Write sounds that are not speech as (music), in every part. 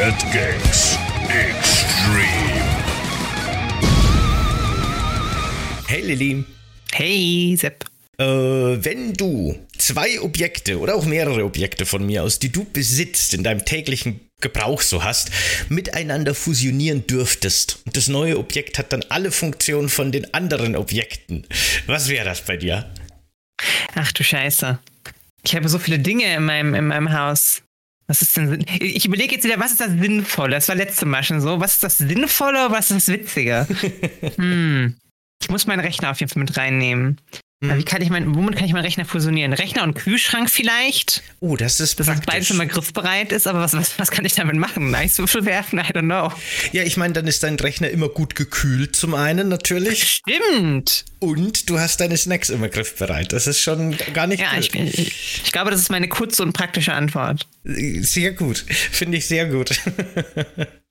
at Games Extreme. Hey Lilly. Hey, Sepp. Äh, wenn du zwei Objekte oder auch mehrere Objekte von mir aus, die du besitzt, in deinem täglichen Gebrauch so hast, miteinander fusionieren dürftest und das neue Objekt hat dann alle Funktionen von den anderen Objekten, was wäre das bei dir? Ach du Scheiße. Ich habe so viele Dinge in meinem, in meinem Haus. Was ist denn? Ich überlege jetzt wieder, was ist das Sinnvolle? Das war letzte Mal schon so. Was ist das Sinnvolle oder was ist das Witzige? (laughs) hm. Ich muss meinen Rechner auf jeden Fall mit reinnehmen. Mhm. Wie kann ich mein, womit kann ich meinen Rechner fusionieren? Rechner und Kühlschrank vielleicht? Oh, das ist Dass praktisch. beides immer griffbereit ist, aber was, was, was kann ich damit machen? Eiswürfel werfen? I don't know. Ja, ich meine, dann ist dein Rechner immer gut gekühlt zum einen natürlich. Stimmt. Und du hast deine Snacks immer griffbereit. Das ist schon gar nicht Ja, gut. ich, ich, ich glaube, das ist meine kurze und praktische Antwort. Sehr gut. Finde ich sehr gut. (laughs)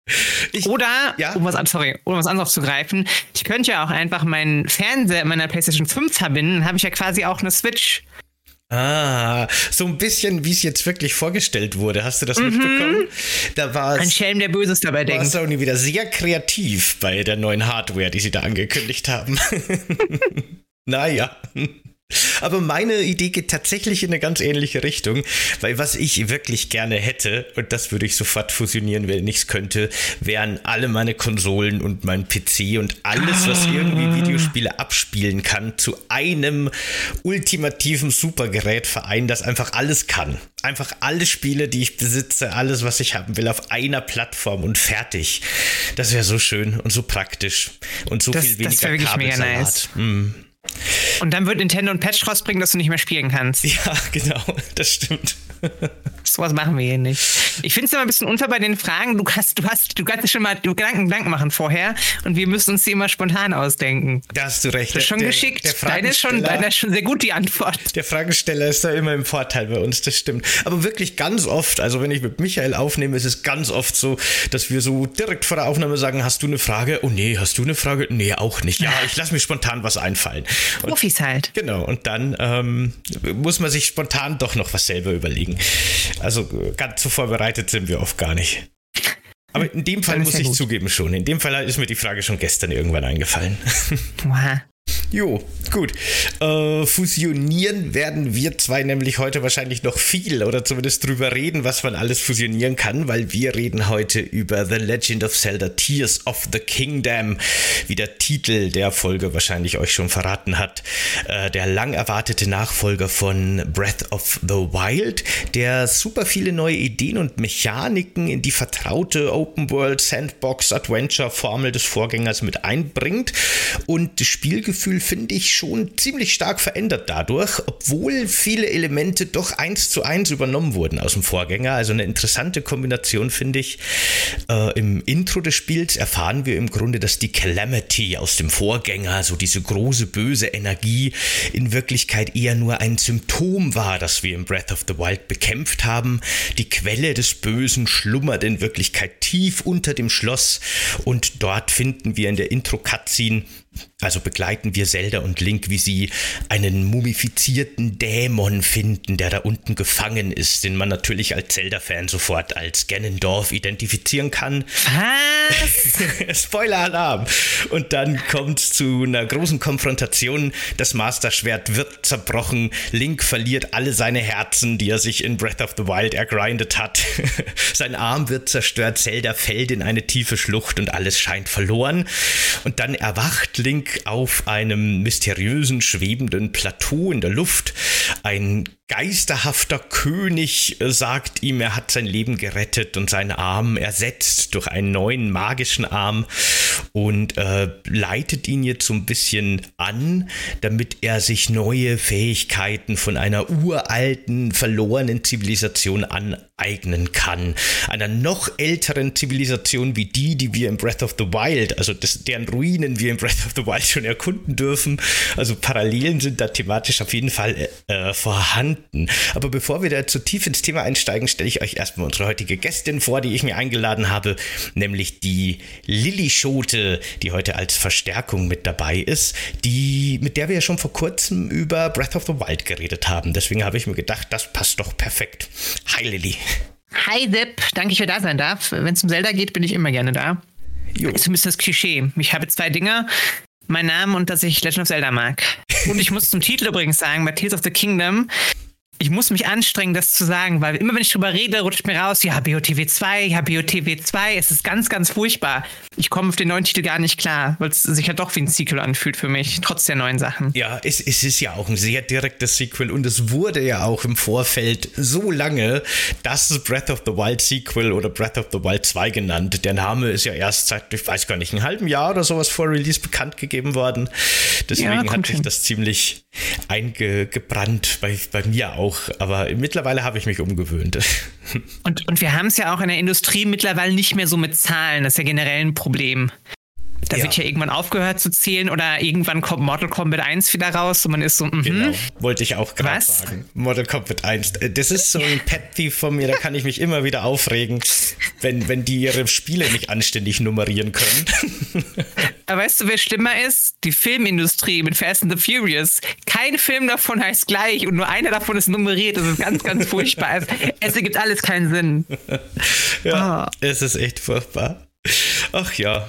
Ich- Oder, Ja? um was, sorry, um was anderes aufzugreifen, ich könnte ja auch einfach meinen Fernseher in meiner PlayStation 5 verbinden, dann habe ich ja quasi auch eine Switch. Ah, so ein bisschen, wie es jetzt wirklich vorgestellt wurde. Hast du das mitbekommen? Da war Mhm. Ein. Schelm, der Böses dabei War denkt. Sony wieder sehr kreativ bei der neuen Hardware, die sie da angekündigt haben. (laughs) naja. Aber meine Idee geht tatsächlich in eine ganz ähnliche Richtung, weil was ich wirklich gerne hätte, und das würde ich sofort fusionieren, wenn ich es könnte, wären alle meine Konsolen und mein PC und alles, was irgendwie Videospiele abspielen kann, zu einem ultimativen Supergerät vereinen, das einfach alles kann. Einfach alle Spiele, die ich besitze, alles, was ich haben will, auf einer Plattform und fertig. Das wäre so schön und so praktisch und so Das- viel das weniger wär wirklich mega Kabelsalat. nice. Mm. Und dann wird Nintendo ein Patch rausbringen, dass du nicht mehr spielen kannst. Ja, (laughs) genau, das stimmt. (laughs) Sowas machen wir hier nicht. Ich finde es immer ein bisschen unfair bei den Fragen. Du hast, du hast, du kannst dir schon mal Gedanken, Gedanken machen vorher und wir müssen uns die immer spontan ausdenken. Da hast du recht. Das ist schon Der- geschickt. Der deine, ist schon, deine ist schon sehr gut, die Antwort. Der Fragesteller ist da immer im Vorteil bei uns, das stimmt. Aber wirklich ganz oft, also wenn ich mit Michael aufnehme, ist es ganz oft so, dass wir so direkt vor der Aufnahme sagen, hast du eine Frage? Oh nee, hast du eine Frage? Nee, auch nicht. Ja, ich lasse mir spontan was einfallen. Und Profis halt. Genau, und dann ähm, muss man sich spontan doch noch was selber überlegen. Also äh, ganz so vorbereitet sind wir oft gar nicht. Aber in dem Fall muss ja ich gut. zugeben schon. In dem Fall ist mir die Frage schon gestern irgendwann eingefallen. (laughs) Wow. Jo, gut. Äh, fusionieren werden wir zwei nämlich heute wahrscheinlich noch viel oder zumindest drüber reden, was man alles fusionieren kann, weil wir reden heute über The Legend of Zelda Tears of the Kingdom, wie der Titel der Folge wahrscheinlich euch schon verraten hat. Äh, der lang erwartete Nachfolger von Breath of the Wild, der super viele neue Ideen und Mechaniken in die vertraute Open World Sandbox Adventure Formel des Vorgängers mit einbringt und das Spielgefühl finde ich schon ziemlich stark verändert dadurch, obwohl viele Elemente doch eins zu eins übernommen wurden aus dem Vorgänger. Also eine interessante Kombination finde ich. Äh, Im Intro des Spiels erfahren wir im Grunde, dass die Calamity aus dem Vorgänger, so diese große böse Energie, in Wirklichkeit eher nur ein Symptom war, das wir im Breath of the Wild bekämpft haben. Die Quelle des Bösen schlummert in Wirklichkeit tief unter dem Schloss und dort finden wir in der Intro-Cutscene also begleiten wir Zelda und Link, wie sie einen mumifizierten Dämon finden, der da unten gefangen ist, den man natürlich als Zelda-Fan sofort als Ganondorf identifizieren kann. Was? (laughs) Spoiler-Alarm! Und dann kommt es zu einer großen Konfrontation. Das Master-Schwert wird zerbrochen. Link verliert alle seine Herzen, die er sich in Breath of the Wild ergrindet hat. (laughs) Sein Arm wird zerstört. Zelda fällt in eine tiefe Schlucht und alles scheint verloren. Und dann erwacht Link auf einem mysteriösen, schwebenden Plateau in der Luft. Ein geisterhafter König äh, sagt ihm, er hat sein Leben gerettet und seinen Arm ersetzt durch einen neuen magischen Arm und äh, leitet ihn jetzt so ein bisschen an, damit er sich neue Fähigkeiten von einer uralten, verlorenen Zivilisation aneignen kann. Einer noch älteren Zivilisation wie die, die wir in Breath of the Wild, also das, deren Ruinen wir in Breath of the Wild schon erkunden dürfen. Also Parallelen sind da thematisch auf jeden Fall äh, vorhanden. Aber bevor wir da zu tief ins Thema einsteigen, stelle ich euch erstmal unsere heutige Gästin vor, die ich mir eingeladen habe, nämlich die Lilly Schote, die heute als Verstärkung mit dabei ist, die, mit der wir ja schon vor kurzem über Breath of the Wild geredet haben. Deswegen habe ich mir gedacht, das passt doch perfekt. Hi Lilly. Hi Sepp, danke, ich für da sein darf. Wenn es um Zelda geht, bin ich immer gerne da. Jo. Bisschen das Klischee. Ich habe zwei Dinge. Mein Name und dass ich Legend of Zelda mag. Und ich muss zum Titel übrigens sagen, bei Tears of the Kingdom, ich muss mich anstrengen, das zu sagen, weil immer wenn ich drüber rede, rutscht mir raus, ja, BOTW 2, ja, BOTW 2, es ist ganz, ganz furchtbar. Ich komme auf den neuen Titel gar nicht klar, weil es sich ja doch wie ein Sequel anfühlt für mich, trotz der neuen Sachen. Ja, es, es ist ja auch ein sehr direktes Sequel und es wurde ja auch im Vorfeld so lange das Breath of the Wild Sequel oder Breath of the Wild 2 genannt. Der Name ist ja erst seit, ich weiß gar nicht, einem halben Jahr oder sowas vor Release bekannt gegeben worden. Deswegen ja, hat sich das ziemlich eingebrannt bei, bei mir auch auch, aber mittlerweile habe ich mich umgewöhnt. (laughs) Und, und wir haben es ja auch in der Industrie mittlerweile nicht mehr so mit Zahlen. Das ist ja generell ein Problem. Da ja. wird ja irgendwann aufgehört zu zählen oder irgendwann kommt Mortal Kombat 1 wieder raus und man ist so, mhm. Genau, wollte ich auch gerade sagen. Mortal Kombat 1. Äh, das ist so ein Pet Thief von mir, da kann ich mich immer wieder aufregen, wenn, wenn die ihre Spiele nicht anständig nummerieren können. (laughs) Aber weißt du, wer schlimmer ist? Die Filmindustrie mit Fast and the Furious. Kein Film davon heißt gleich und nur einer davon ist nummeriert. Das ist ganz, ganz (laughs) furchtbar. Es, es ergibt alles keinen Sinn. Ja, oh. es ist echt furchtbar. Ach ja.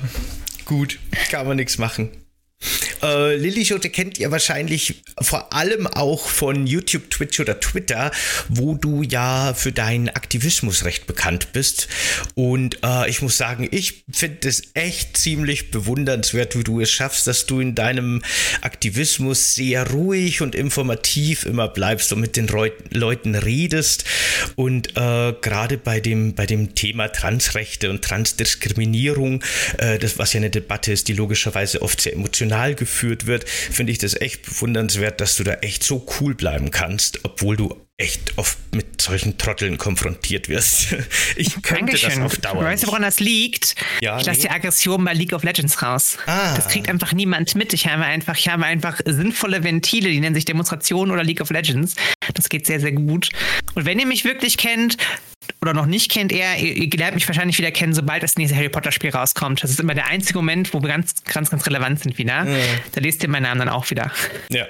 Gut, kann man nichts machen. Äh, Lillischote kennt ihr wahrscheinlich vor allem auch von YouTube, Twitch oder Twitter, wo du ja für deinen Aktivismus recht bekannt bist. Und äh, ich muss sagen, ich finde es echt ziemlich bewundernswert, wie du es schaffst, dass du in deinem Aktivismus sehr ruhig und informativ immer bleibst und mit den Reu Leuten redest. Und äh, gerade bei dem, bei dem Thema Transrechte und Transdiskriminierung, äh, das was ja eine Debatte ist, die logischerweise oft sehr emotional geführt geführt wird, finde ich das echt bewundernswert, dass du da echt so cool bleiben kannst, obwohl du echt oft mit solchen Trotteln konfrontiert wirst. (laughs) Ich könnte Dankeschön. das auf Dauer. Weißt du, woran das liegt? Ja, ich lasse nee. die Aggression bei League of Legends raus. Ah. Das kriegt einfach niemand mit. Ich habe einfach, ich habe einfach sinnvolle Ventile, die nennen sich Demonstrationen oder League of Legends. Das geht sehr, sehr gut. Und wenn ihr mich wirklich kennt, oder noch nicht kennt, er, ihr lernt mich wahrscheinlich wieder kennen, sobald das nächste Harry Potter Spiel rauskommt. Das ist immer der einzige Moment, wo wir ganz, ganz, ganz relevant sind wieder. Mhm. Da lest ihr meinen Namen dann auch wieder. Ja.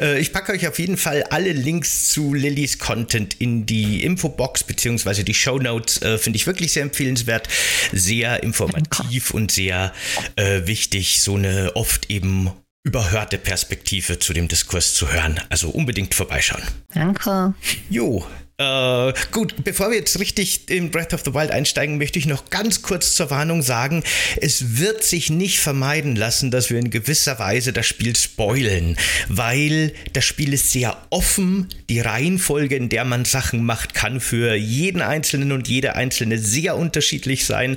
Äh, ich packe euch auf jeden Fall alle Links zu Lillys Content in die Infobox beziehungsweise die Show Notes. Äh, Finde ich wirklich sehr empfehlenswert. Sehr informativ und sehr äh, wichtig, so eine oft eben überhörte Perspektive zu dem Diskurs zu hören. Also unbedingt vorbeischauen. Danke. Jo, äh, gut, bevor wir jetzt richtig in Breath of the Wild einsteigen, möchte ich noch ganz kurz zur Warnung sagen, es wird sich nicht vermeiden lassen, dass wir in gewisser Weise das Spiel spoilen, weil das Spiel ist sehr offen, die Reihenfolge, in der man Sachen macht, kann für jeden Einzelnen und jede Einzelne sehr unterschiedlich sein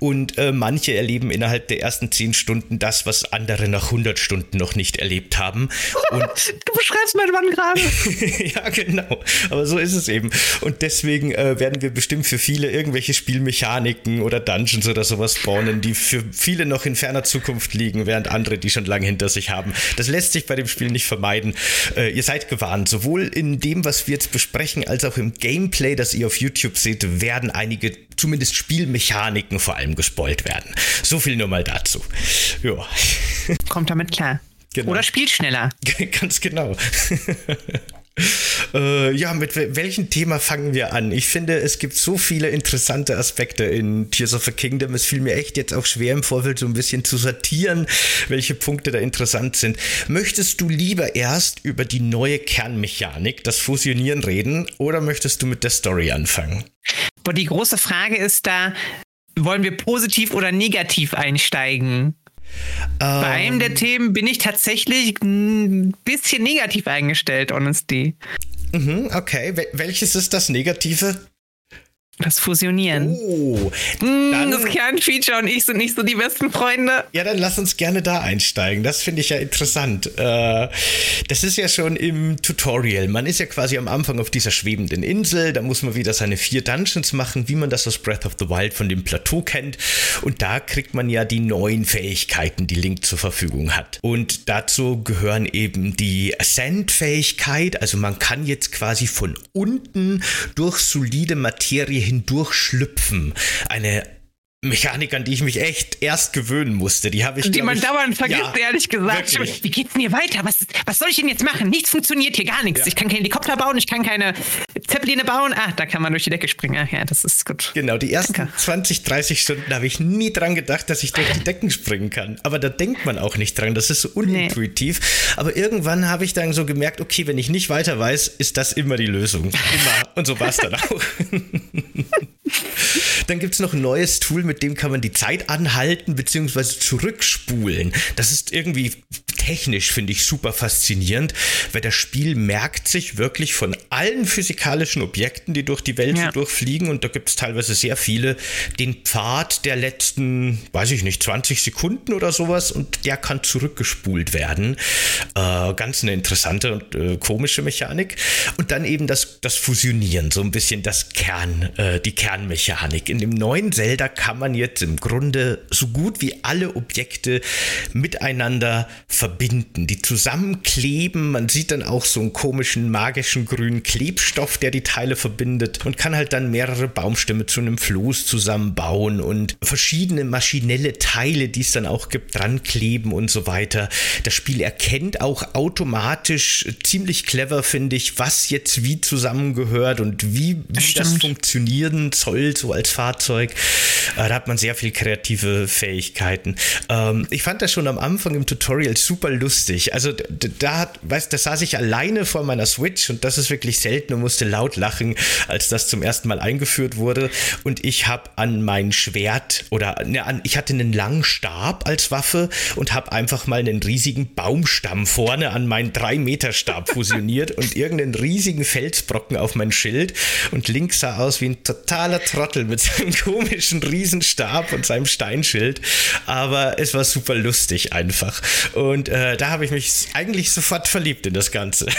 und äh, manche erleben innerhalb der ersten zehn Stunden das, was andere nach 100 Stunden noch nicht erlebt haben. (laughs) Und du beschreibst meinen Mann gerade. (laughs) ja, genau, aber so ist es eben eben. Und deswegen äh, werden wir bestimmt für viele irgendwelche Spielmechaniken oder Dungeons oder sowas spawnen, die für viele noch in ferner Zukunft liegen, während andere die schon lange hinter sich haben. Das lässt sich bei dem Spiel nicht vermeiden. Äh, ihr seid gewarnt. Sowohl in dem, was wir jetzt besprechen, als auch im Gameplay, das ihr auf YouTube seht, werden einige zumindest Spielmechaniken vor allem gespoilt werden. So viel nur mal dazu. Ja. Kommt damit klar. Genau. Oder spielt schneller. (laughs) Ganz genau. (laughs) (laughs) Äh, ja, mit welchem Thema fangen wir an? Ich finde, es gibt so viele interessante Aspekte in Tears of the Kingdom. Es fiel mir echt jetzt auch schwer im Vorfeld so ein bisschen zu sortieren, welche Punkte da interessant sind. Möchtest du lieber erst über die neue Kernmechanik, das Fusionieren reden, oder möchtest du mit der Story anfangen? Boah, die große Frage ist da, wollen wir positiv oder negativ einsteigen? Ähm, Bei einem der Themen bin ich tatsächlich ein bisschen negativ eingestellt, Honesty. Mhm, okay. Wel welches ist das Negative? Das Fusionieren. Oh, mm, das Kernfeature und ich sind nicht so die besten Freunde. Ja, dann lass uns gerne da einsteigen. Das finde ich ja interessant. Äh, das ist ja schon im Tutorial. Man ist ja quasi am Anfang auf dieser schwebenden Insel. Da muss man wieder seine vier Dungeons machen, wie man das aus Breath of the Wild von dem Plateau kennt. Und da kriegt man ja die neuen Fähigkeiten, die Link zur Verfügung hat. Und dazu gehören eben die Ascent-Fähigkeit. Also man kann jetzt quasi von unten durch solide Materie hindurchschlüpfen. Eine Mechanik, an die ich mich echt erst gewöhnen musste. Die habe ich. Die man ich, dauernd vergisst, ja, ehrlich gesagt. wirklich. Wie geht's denn hier weiter? Was, was soll ich denn jetzt machen? Nichts funktioniert hier, gar nichts. Ja. Ich kann keinen Helikopter bauen, ich kann keine Zeppeline bauen. Ah, da kann man durch die Decke springen. Ach ja, das ist gut. Genau, die ersten Danke. 20, 30 Stunden habe ich nie dran gedacht, dass ich durch die Decken springen kann. Aber da denkt man auch nicht dran. Das ist so unintuitiv. Aber irgendwann habe ich dann so gemerkt, okay, wenn ich nicht weiter weiß, ist das immer die Lösung. Immer. Und so war es dann auch. (laughs) Dann gibt es noch ein neues Tool, mit dem kann man die Zeit anhalten bzw. zurückspulen. Das ist irgendwie technisch, finde ich, super faszinierend, weil das Spiel merkt sich wirklich von allen physikalischen Objekten, die durch die Welt Ja. so durchfliegen, und da gibt es teilweise sehr viele, den Pfad der letzten, weiß ich nicht, 20 Sekunden oder sowas, und der kann zurückgespult werden. Äh, ganz eine interessante und äh, komische Mechanik. Und dann eben das, das Fusionieren, so ein bisschen das Kern, äh, die Kernmechanik. In dem neuen Zelda kann man jetzt im Grunde so gut wie alle Objekte miteinander verbinden, die zusammenkleben. Man sieht dann auch so einen komischen magischen grünen Klebstoff, der die Teile verbindet und kann halt dann mehrere Baumstämme zu einem Floß zusammenbauen und verschiedene maschinelle Teile, die es dann auch gibt, dran kleben und so weiter. Das Spiel erkennt auch automatisch ziemlich clever, finde ich, was jetzt wie zusammengehört und wie, wie das funktionieren soll, so als Fahrzeug. Äh, da hat man sehr viel kreative Fähigkeiten. Ähm, ich fand das schon am Anfang im Tutorial super lustig. Also da hat, weißt, da saß ich alleine vor meiner Switch und das ist wirklich selten und musste laut lachen, als das zum ersten Mal eingeführt wurde. Und ich habe an mein Schwert oder ne, an, ich hatte einen langen Stab als Waffe und habe einfach mal einen riesigen Baumstamm vorne an meinen 3-Meter-Stab (laughs) fusioniert und irgendeinen riesigen Felsbrocken auf mein Schild. Und links sah aus wie ein totaler Trottel mit seinem (laughs) komischen Riesenstab und seinem Steinschild. Aber es war super lustig einfach. Und äh, da habe ich mich eigentlich sofort verliebt in das Ganze. (laughs)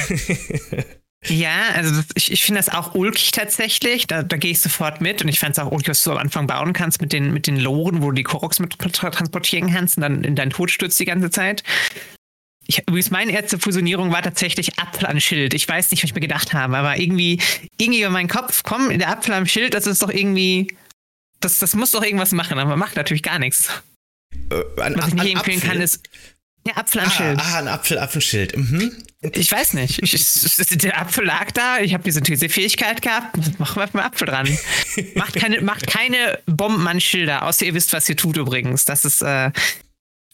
Ja, also das, ich, ich finde das auch ulkig tatsächlich. Da, da gehe ich sofort mit. Und ich fand es auch ulkig, was du am Anfang bauen kannst mit den, mit den Loren, wo du die Koroks mit tra- transportieren kannst und dann in deinen Tod stürzt die ganze Zeit. Ich, übrigens, meine erste Fusionierung war tatsächlich Apfel an Schild. Ich weiß nicht, was ich mir gedacht habe, aber irgendwie, irgendwie über meinen Kopf, komm, der Apfel am Schild, das ist doch irgendwie, das, das muss doch irgendwas machen, aber macht natürlich gar nichts. Äh, Was ich nicht empfehlen Apfel? kann, ist der Apfel am Ah, Schild. ah, ein Apfel, Apfelschild. Mhm. Ich weiß nicht. Ich, ich, (laughs) der Apfel lag da, ich habe diese, diese Fähigkeit gehabt. Machen wir mal Apfel dran. (laughs) macht, keine, macht keine Bomben an Schilder, außer ihr wisst, was ihr tut übrigens. Das ist, äh,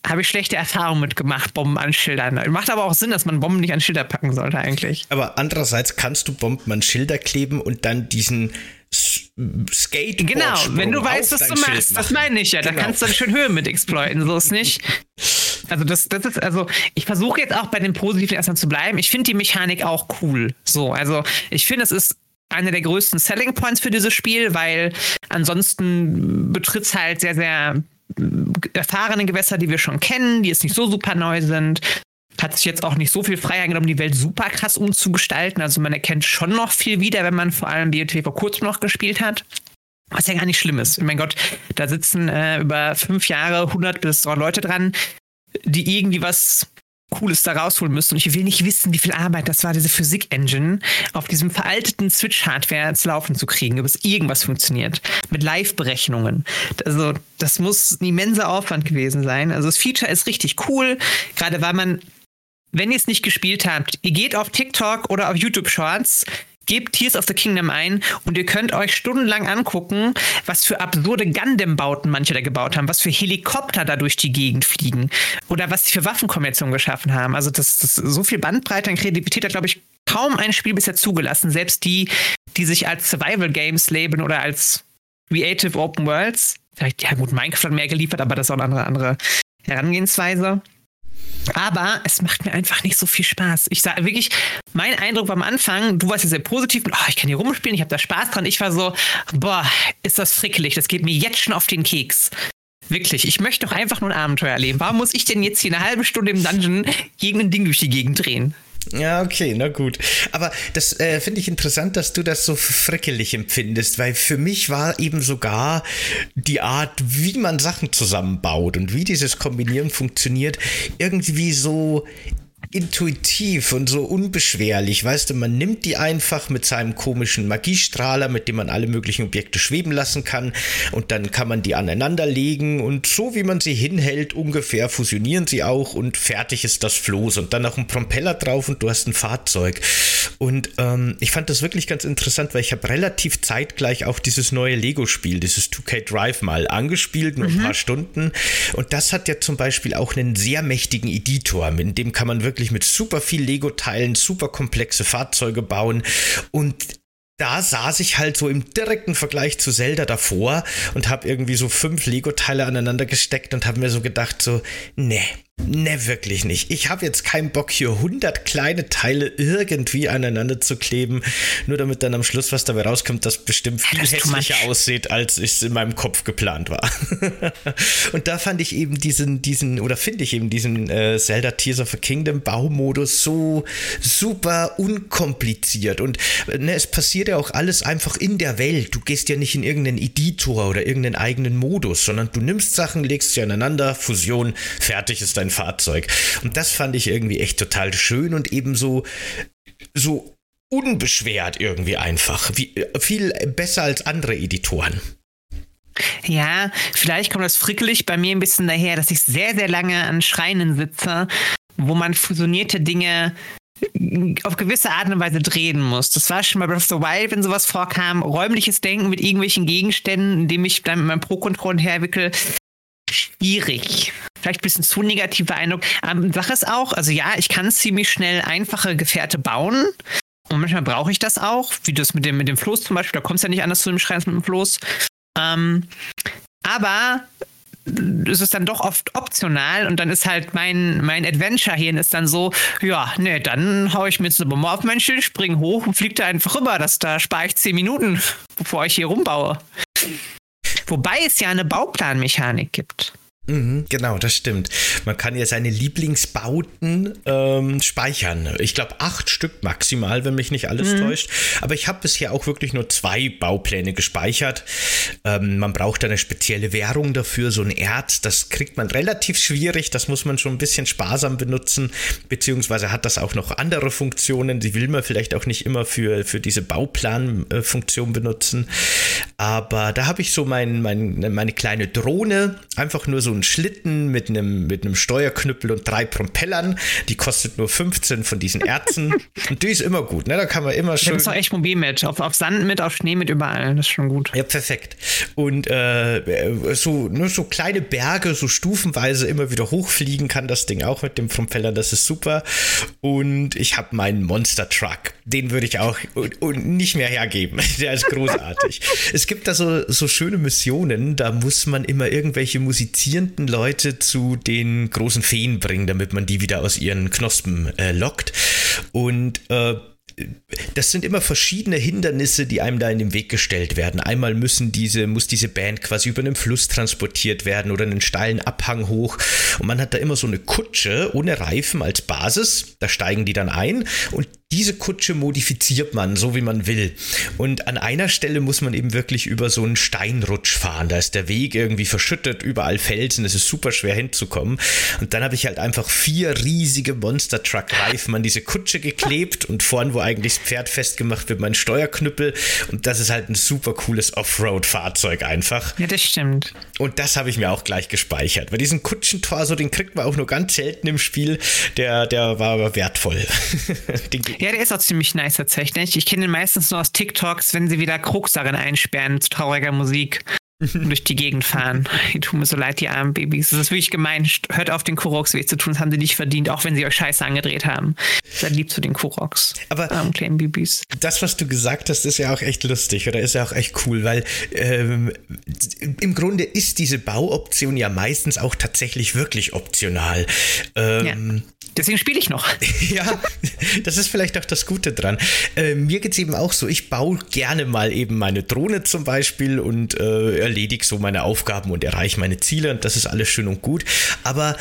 habe ich schlechte Erfahrungen mitgemacht, Bomben an Schildern. Macht aber auch Sinn, dass man Bomben nicht an Schilder packen sollte, eigentlich. Aber andererseits kannst du Bomben an Schilder kleben und dann diesen Skateboard Genau, wenn du weißt, was du machst, das meine ich ja. Da Genau. kannst du dann schön Höhe mit exploiten, so ist nicht. (laughs) Also das, das ist, also ich versuche jetzt auch bei den Positiven erstmal zu bleiben. Ich finde die Mechanik auch cool. So, also ich finde, es ist einer der größten Selling Points für dieses Spiel, weil ansonsten betritt es halt sehr, sehr erfahrene Gewässer, die wir schon kennen, die jetzt nicht so super neu sind. Hat sich jetzt auch nicht so viel Freiheit genommen, die Welt super krass umzugestalten. Also man erkennt schon noch viel wieder, wenn man vor allem BOT vor kurzem noch gespielt hat. Was ja gar nicht schlimm ist. Mein Gott, da sitzen äh, über fünf Jahre 100 bis 300 Leute dran, die irgendwie was Cooles da rausholen müssen. Und ich will nicht wissen, wie viel Arbeit das war, diese Physik-Engine auf diesem veralteten Switch-Hardware zu laufen zu kriegen, bis irgendwas funktioniert. Mit Live-Berechnungen. Also, das muss ein immenser Aufwand gewesen sein. Also, das Feature ist richtig cool, gerade weil man, wenn ihr es nicht gespielt habt, ihr geht auf TikTok oder auf YouTube Shorts, gebt Tears of the Kingdom ein und ihr könnt euch stundenlang angucken, was für absurde Gundam-Bauten manche da gebaut haben, was für Helikopter da durch die Gegend fliegen oder was sie für Waffenkombinationen geschaffen haben. Also das, das so viel Bandbreite an Kreativität hat, glaube ich, kaum ein Spiel bisher zugelassen. Selbst die, die sich als Survival Games labeln oder als Creative Open Worlds. Vielleicht, ja gut, Minecraft hat mehr geliefert, aber das ist auch eine andere, andere Herangehensweise. Aber es macht mir einfach nicht so viel Spaß. Ich sage wirklich, mein Eindruck war am Anfang, du warst ja sehr positiv, oh, ich kann hier rumspielen, ich habe da Spaß dran. Ich war so, boah, ist das frickelig, das geht mir jetzt schon auf den Keks. Wirklich, ich möchte doch einfach nur ein Abenteuer erleben. Warum muss ich denn jetzt hier eine halbe Stunde im Dungeon gegen ein Ding durch die Gegend drehen? Ja, okay, na gut. Aber das äh, finde ich interessant, dass du das so frickelig empfindest, weil für mich war eben sogar die Art, wie man Sachen zusammenbaut und wie dieses Kombinieren funktioniert, irgendwie so intuitiv und so unbeschwerlich. Weißt du, man nimmt die einfach mit seinem komischen Magiestrahler, mit dem man alle möglichen Objekte schweben lassen kann. Und dann kann man die aneinander legen. Und so wie man sie hinhält, ungefähr fusionieren sie auch. Und fertig ist das Floß. Und dann noch ein Propeller drauf und du hast ein Fahrzeug. Und ähm, ich fand das wirklich ganz interessant, weil ich habe relativ zeitgleich auch dieses neue Lego-Spiel, dieses 2K Drive mal angespielt, nur mhm. ein paar Stunden. Und das hat ja zum Beispiel auch einen sehr mächtigen Editor, in dem kann man wirklich wirklich mit super viel Lego-Teilen super komplexe Fahrzeuge bauen. Und da saß ich halt so im direkten Vergleich zu Zelda davor und habe irgendwie so fünf Lego-Teile aneinander gesteckt und habe mir so gedacht, so, nee, Ne, wirklich nicht. Ich habe jetzt keinen Bock, hier 100 kleine Teile irgendwie aneinander zu kleben, nur damit dann am Schluss was dabei rauskommt, das bestimmt viel das hässlicher aussieht, als es in meinem Kopf geplant war. (laughs) und da fand ich eben diesen, diesen, oder finde ich eben diesen äh, Zelda Tears of a Kingdom Baumodus so super unkompliziert. Und ne, es passiert ja auch alles einfach in der Welt. Du gehst ja nicht in irgendeinen Editor oder irgendeinen eigenen Modus, sondern du nimmst Sachen, legst sie aneinander, Fusion, fertig ist dein Fahrzeug. Und das fand ich irgendwie echt total schön und ebenso so unbeschwert irgendwie einfach. Wie, viel besser als andere Editoren. Ja, vielleicht kommt das frickelig bei mir ein bisschen daher, dass ich sehr, sehr lange an Schreinen sitze, wo man fusionierte Dinge auf gewisse Art und Weise drehen muss. Das war schon bei Breath of the Wild, wenn sowas vorkam, räumliches Denken mit irgendwelchen Gegenständen, indem ich dann mit meinem Pro-Controller herwickel, schwierig. Vielleicht ein bisschen zu negativer Eindruck. Ähm, Sache ist auch, also ja, ich kann ziemlich schnell einfache Gefährte bauen. Und manchmal brauche ich das auch, wie das mit dem, mit dem Floß zum Beispiel. Da kommst du ja nicht anders zu dem Schrein mit dem Floß. Ähm, aber es ist dann doch oft optional und dann ist halt mein, mein Adventure hier ist dann so, ja, ne, dann haue ich mir jetzt eine Bombe auf mein Schild, spring hoch und fliege da einfach rüber. Das, da spare ich zehn Minuten, bevor ich hier rumbaue. Wobei es ja eine Bauplanmechanik gibt. Mhm, genau, das stimmt. Man kann ja seine Lieblingsbauten ähm, speichern. Ich glaube acht Stück maximal, wenn mich nicht alles mhm. täuscht. Aber ich habe bisher auch wirklich nur zwei Baupläne gespeichert. Ähm, man braucht eine spezielle Währung dafür, so ein Erz. Das kriegt man relativ schwierig. Das muss man schon ein bisschen sparsam benutzen. Beziehungsweise hat das auch noch andere Funktionen. Die will man vielleicht auch nicht immer für, für diese Bauplanfunktion benutzen. Aber da habe ich so mein, mein, meine kleine Drohne, einfach nur so ein Schlitten mit einem, mit einem Steuerknüppel und drei Propellern. Die kostet nur 15 von diesen Erzen. (laughs) und die ist immer gut, ne? Da kann man immer schön. Das ist auch echt mobil mit. Auf, auf Sand mit, auf Schnee mit, überall. Das ist schon gut. Ja, perfekt. Und äh, so, nur so kleine Berge, so stufenweise immer wieder hochfliegen kann das Ding auch mit dem Propeller. Das ist super. Und ich habe meinen Monster Truck. Den würde ich auch und, und nicht mehr hergeben. (laughs) Der ist großartig. (laughs) es gibt da so, so schöne Missionen, da muss man immer irgendwelche musizieren musizierenden Leute zu den großen Feen bringen, damit man die wieder aus ihren Knospen äh, lockt. Und äh, das sind immer verschiedene Hindernisse, die einem da in den Weg gestellt werden. Einmal müssen diese, muss diese Band quasi über einen Fluss transportiert werden oder einen steilen Abhang hoch. Und man hat da immer so eine Kutsche ohne Reifen als Basis. Da steigen die dann ein und diese Kutsche modifiziert man so, wie man will. Und an einer Stelle muss man eben wirklich über so einen Steinrutsch fahren. Da ist der Weg irgendwie verschüttet, überall Felsen, es ist super schwer hinzukommen. Und dann habe ich halt einfach vier riesige Monster Truck Reifen an diese Kutsche geklebt und vorn, wo eigentlich das Pferd festgemacht wird, mein Steuerknüppel. Und das ist halt ein super cooles Offroad-Fahrzeug einfach. Ja, das stimmt. Und das habe ich mir auch gleich gespeichert. Weil diesen Kutschentor, so den kriegt man auch nur ganz selten im Spiel. Der, der war aber wertvoll. (laughs) den, ja, der ist auch ziemlich nice tatsächlich. Ich kenne ihn meistens nur aus TikToks, wenn sie wieder Krux darin einsperren zu trauriger Musik durch die Gegend fahren. (laughs) Die tun mir so leid, die armen Babys. Das ist wirklich gemein. Hört auf, den Kuroks weh zu tun. Das haben sie nicht verdient, auch wenn sie euch Scheiße angedreht haben. Seid lieb zu den Kuroks. Aber armen kleinen Babys. Das, was du gesagt hast, ist ja auch echt lustig oder ist ja auch echt cool, weil ähm, im Grunde ist diese Bauoption ja meistens auch tatsächlich wirklich optional. Ähm, ja. Deswegen spiele ich noch. (laughs) ja, das ist vielleicht auch das Gute dran. Äh, mir geht es eben auch so, ich baue gerne mal eben meine Drohne zum Beispiel und äh, erledige so meine Aufgaben und erreiche meine Ziele und das ist alles schön und gut. Aber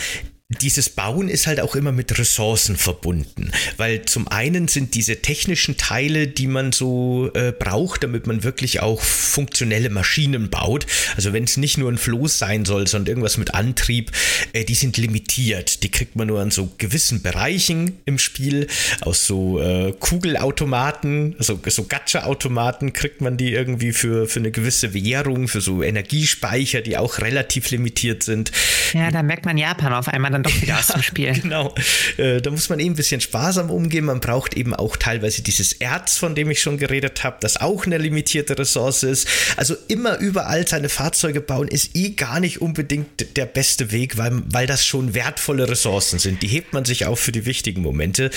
dieses Bauen ist halt auch immer mit Ressourcen verbunden, weil zum einen sind diese technischen Teile, die man so äh, braucht, damit man wirklich auch funktionelle Maschinen baut. Also wenn es nicht nur ein Floß sein soll, sondern irgendwas mit Antrieb, äh, die sind limitiert. Die kriegt man nur an so gewissen Bereichen im Spiel, aus so äh, Kugelautomaten, also so Gacha-Automaten kriegt man die irgendwie für, für eine gewisse Währung, für so Energiespeicher, die auch relativ limitiert sind. Ja, da merkt man Japan auf einmal dann doch wieder ja, (laughs) aus dem Spiel. Genau. Äh, da muss man eben ein bisschen sparsam umgehen. Man braucht eben auch teilweise dieses Erz, von dem ich schon geredet habe, das auch eine limitierte Ressource ist. Also immer überall seine Fahrzeuge bauen ist eh gar nicht unbedingt der beste Weg, weil, weil das schon wertvolle Ressourcen sind. Die hebt man sich auf für die wichtigen Momente.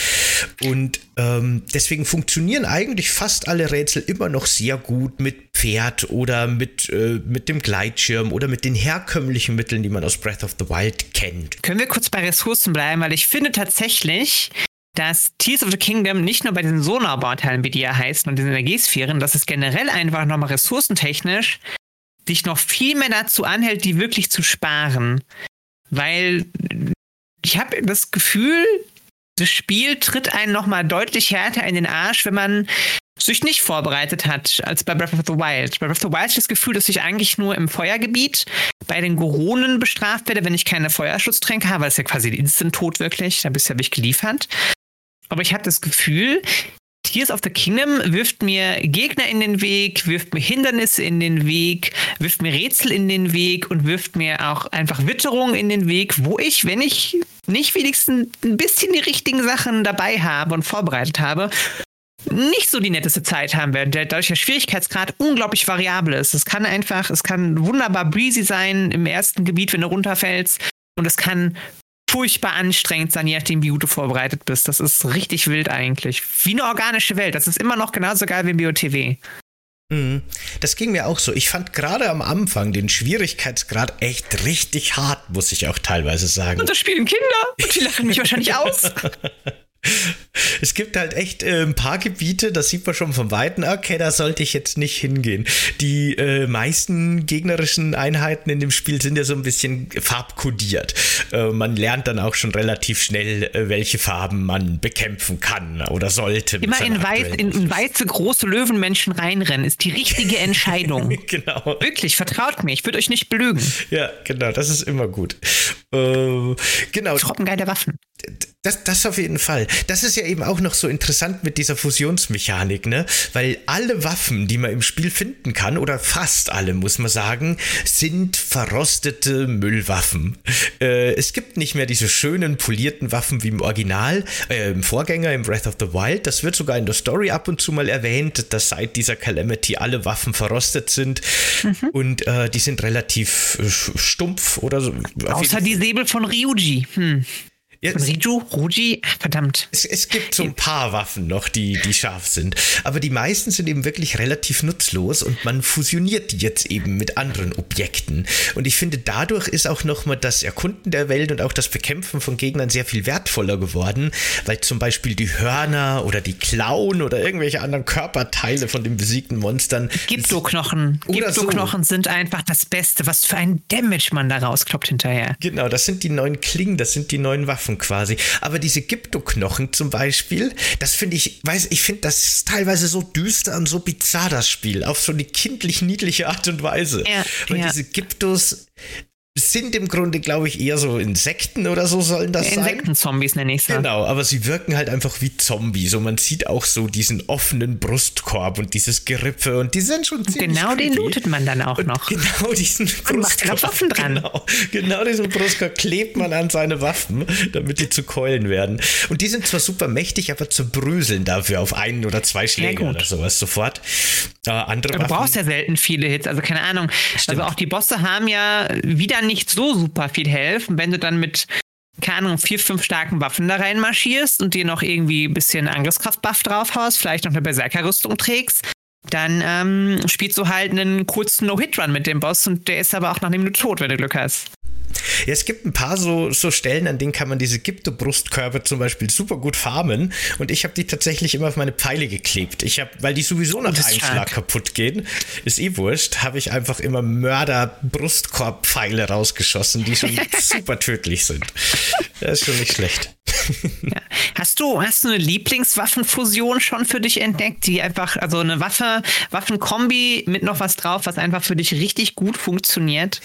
Und ähm, deswegen funktionieren eigentlich fast alle Rätsel immer noch sehr gut mit Pferd oder mit, äh, mit dem Gleitschirm oder mit den herkömmlichen Mitteln, die man aus Breath of the Wild kennt. Können wir kurz bei Ressourcen bleiben, weil ich finde tatsächlich, dass Tears of the Kingdom nicht nur bei diesen Sonarbauteilen, wie die ja heißen, und diesen Energiesphären, dass es generell einfach nochmal ressourcentechnisch dich noch viel mehr dazu anhält, die wirklich zu sparen. Weil ich habe das Gefühl, das Spiel tritt einen nochmal deutlich härter in den Arsch, wenn man sich nicht vorbereitet hat als bei Breath of the Wild. Bei Breath of the Wild habe ich das Gefühl, dass ich eigentlich nur im Feuergebiet bei den Goronen bestraft werde, wenn ich keine Feuerschutztränke habe, weil es ja quasi Instant-Tod wirklich, da bist du ja wirklich geliefert. Aber ich habe das Gefühl, Tears of the Kingdom wirft mir Gegner in den Weg, wirft mir Hindernisse in den Weg, wirft mir Rätsel in den Weg und wirft mir auch einfach Witterungen in den Weg, wo ich, wenn ich nicht wenigstens ein bisschen die richtigen Sachen dabei habe und vorbereitet habe, nicht so die netteste Zeit haben werden, dadurch der Schwierigkeitsgrad unglaublich variabel ist. Es kann einfach, es kann wunderbar breezy sein im ersten Gebiet, wenn du runterfällst. Und es kann furchtbar anstrengend sein, je nachdem, wie gut du vorbereitet bist. Das ist richtig wild eigentlich. Wie eine organische Welt. Das ist immer noch genauso geil wie im BOTW. Mhm. Das ging mir auch so. Ich fand gerade am Anfang den Schwierigkeitsgrad echt richtig hart, muss ich auch teilweise sagen. Und das spielen Kinder und die lachen mich wahrscheinlich (laughs) aus. Es gibt halt echt äh, ein paar Gebiete, das sieht man schon vom Weiten, okay, da sollte ich jetzt nicht hingehen. Die äh, meisten gegnerischen Einheiten in dem Spiel sind ja so ein bisschen farbkodiert. Äh, man lernt dann auch schon relativ schnell, äh, welche Farben man bekämpfen kann oder sollte. Immer in, weiß, in, in weiße große Löwenmenschen reinrennen, ist die richtige Entscheidung. (laughs) genau. Wirklich, vertraut mir, ich würde euch nicht belügen. Ja, genau, das ist immer gut. Äh, genau. Troppengeile Waffen. Das, das auf jeden Fall. Das ist ja eben auch noch so interessant mit dieser Fusionsmechanik, ne? Weil alle Waffen, die man im Spiel finden kann, oder fast alle, muss man sagen, sind verrostete Müllwaffen. Äh, es gibt nicht mehr diese schönen polierten Waffen wie im Original, äh, im Vorgänger, im Breath of the Wild. Das wird sogar in der Story ab und zu mal erwähnt, dass seit dieser Calamity alle Waffen verrostet sind. Mhm. Und äh, die sind relativ äh, stumpf oder so. Außer die Säbel von Ryuji. Hm. Jetzt, Riju, Ruji, verdammt. Es, es, gibt so ein paar Waffen noch, die, die scharf sind. Aber die meisten sind eben wirklich relativ nutzlos und man fusioniert die jetzt eben mit anderen Objekten. Und ich finde, dadurch ist auch nochmal das Erkunden der Welt und auch das Bekämpfen von Gegnern sehr viel wertvoller geworden, weil zum Beispiel die Hörner oder die Klauen oder irgendwelche anderen Körperteile von den besiegten Monstern. Gyptoknochen. Gyptoknochen so. sind einfach das Beste. Was für ein Damage man da rauskloppt hinterher. Genau, das sind die neuen Klingen, das sind die neuen Waffen quasi. Aber diese Gyptoknochen zum Beispiel, das finde ich, weiß, ich finde das teilweise so düster und so bizarr, das Spiel, auf so eine kindlich niedliche Art und Weise. Ja, Weil ja. diese Gyptos, sind im Grunde, glaube ich, eher so Insekten oder so sollen das Insekten sein. Insekten-Zombies nenne ich so. Genau, aber sie wirken halt einfach wie Zombies und man sieht auch so diesen offenen Brustkorb und dieses Gerippe und die sind schon ziemlich Genau creepy. den lootet man dann auch und noch. Genau diesen man Brustkorb. Macht Waffen dran. Genau, genau diesen Brustkorb klebt man an seine Waffen, damit die zu Keulen werden. Und die sind zwar super mächtig, aber zerbröseln dafür auf einen oder zwei Schläge oder sowas sofort. Äh, andere du Waffen, brauchst ja selten viele Hits, also keine Ahnung. Stimmt. Also auch die Bosse haben ja wieder nicht so super viel helfen, wenn du dann mit, keine Ahnung, vier, fünf starken Waffen da reinmarschierst und dir noch irgendwie ein bisschen Angriffskraft-Buff draufhaust, vielleicht noch eine Berserker-Rüstung trägst, dann ähm, spielst du halt einen kurzen No-Hit-Run mit dem Boss und der ist aber auch nach einem Minute tot, wenn du Glück hast. Ja, es gibt ein paar so, so Stellen, an denen kann man diese Gypto-Brustkörper zum Beispiel super gut farmen. Und ich habe die tatsächlich immer auf meine Pfeile geklebt. Ich habe, weil die sowieso nach Einschlag stark. kaputt gehen, ist eh wurscht, habe ich einfach immer Mörder-Brustkorb-Pfeile rausgeschossen, die schon (laughs) super tödlich sind. Das ist schon nicht schlecht. (laughs) Ja. Hast du, hast du eine Lieblingswaffenfusion schon für dich entdeckt, die einfach, also eine Waffe, Waffenkombi mit noch was drauf, was einfach für dich richtig gut funktioniert?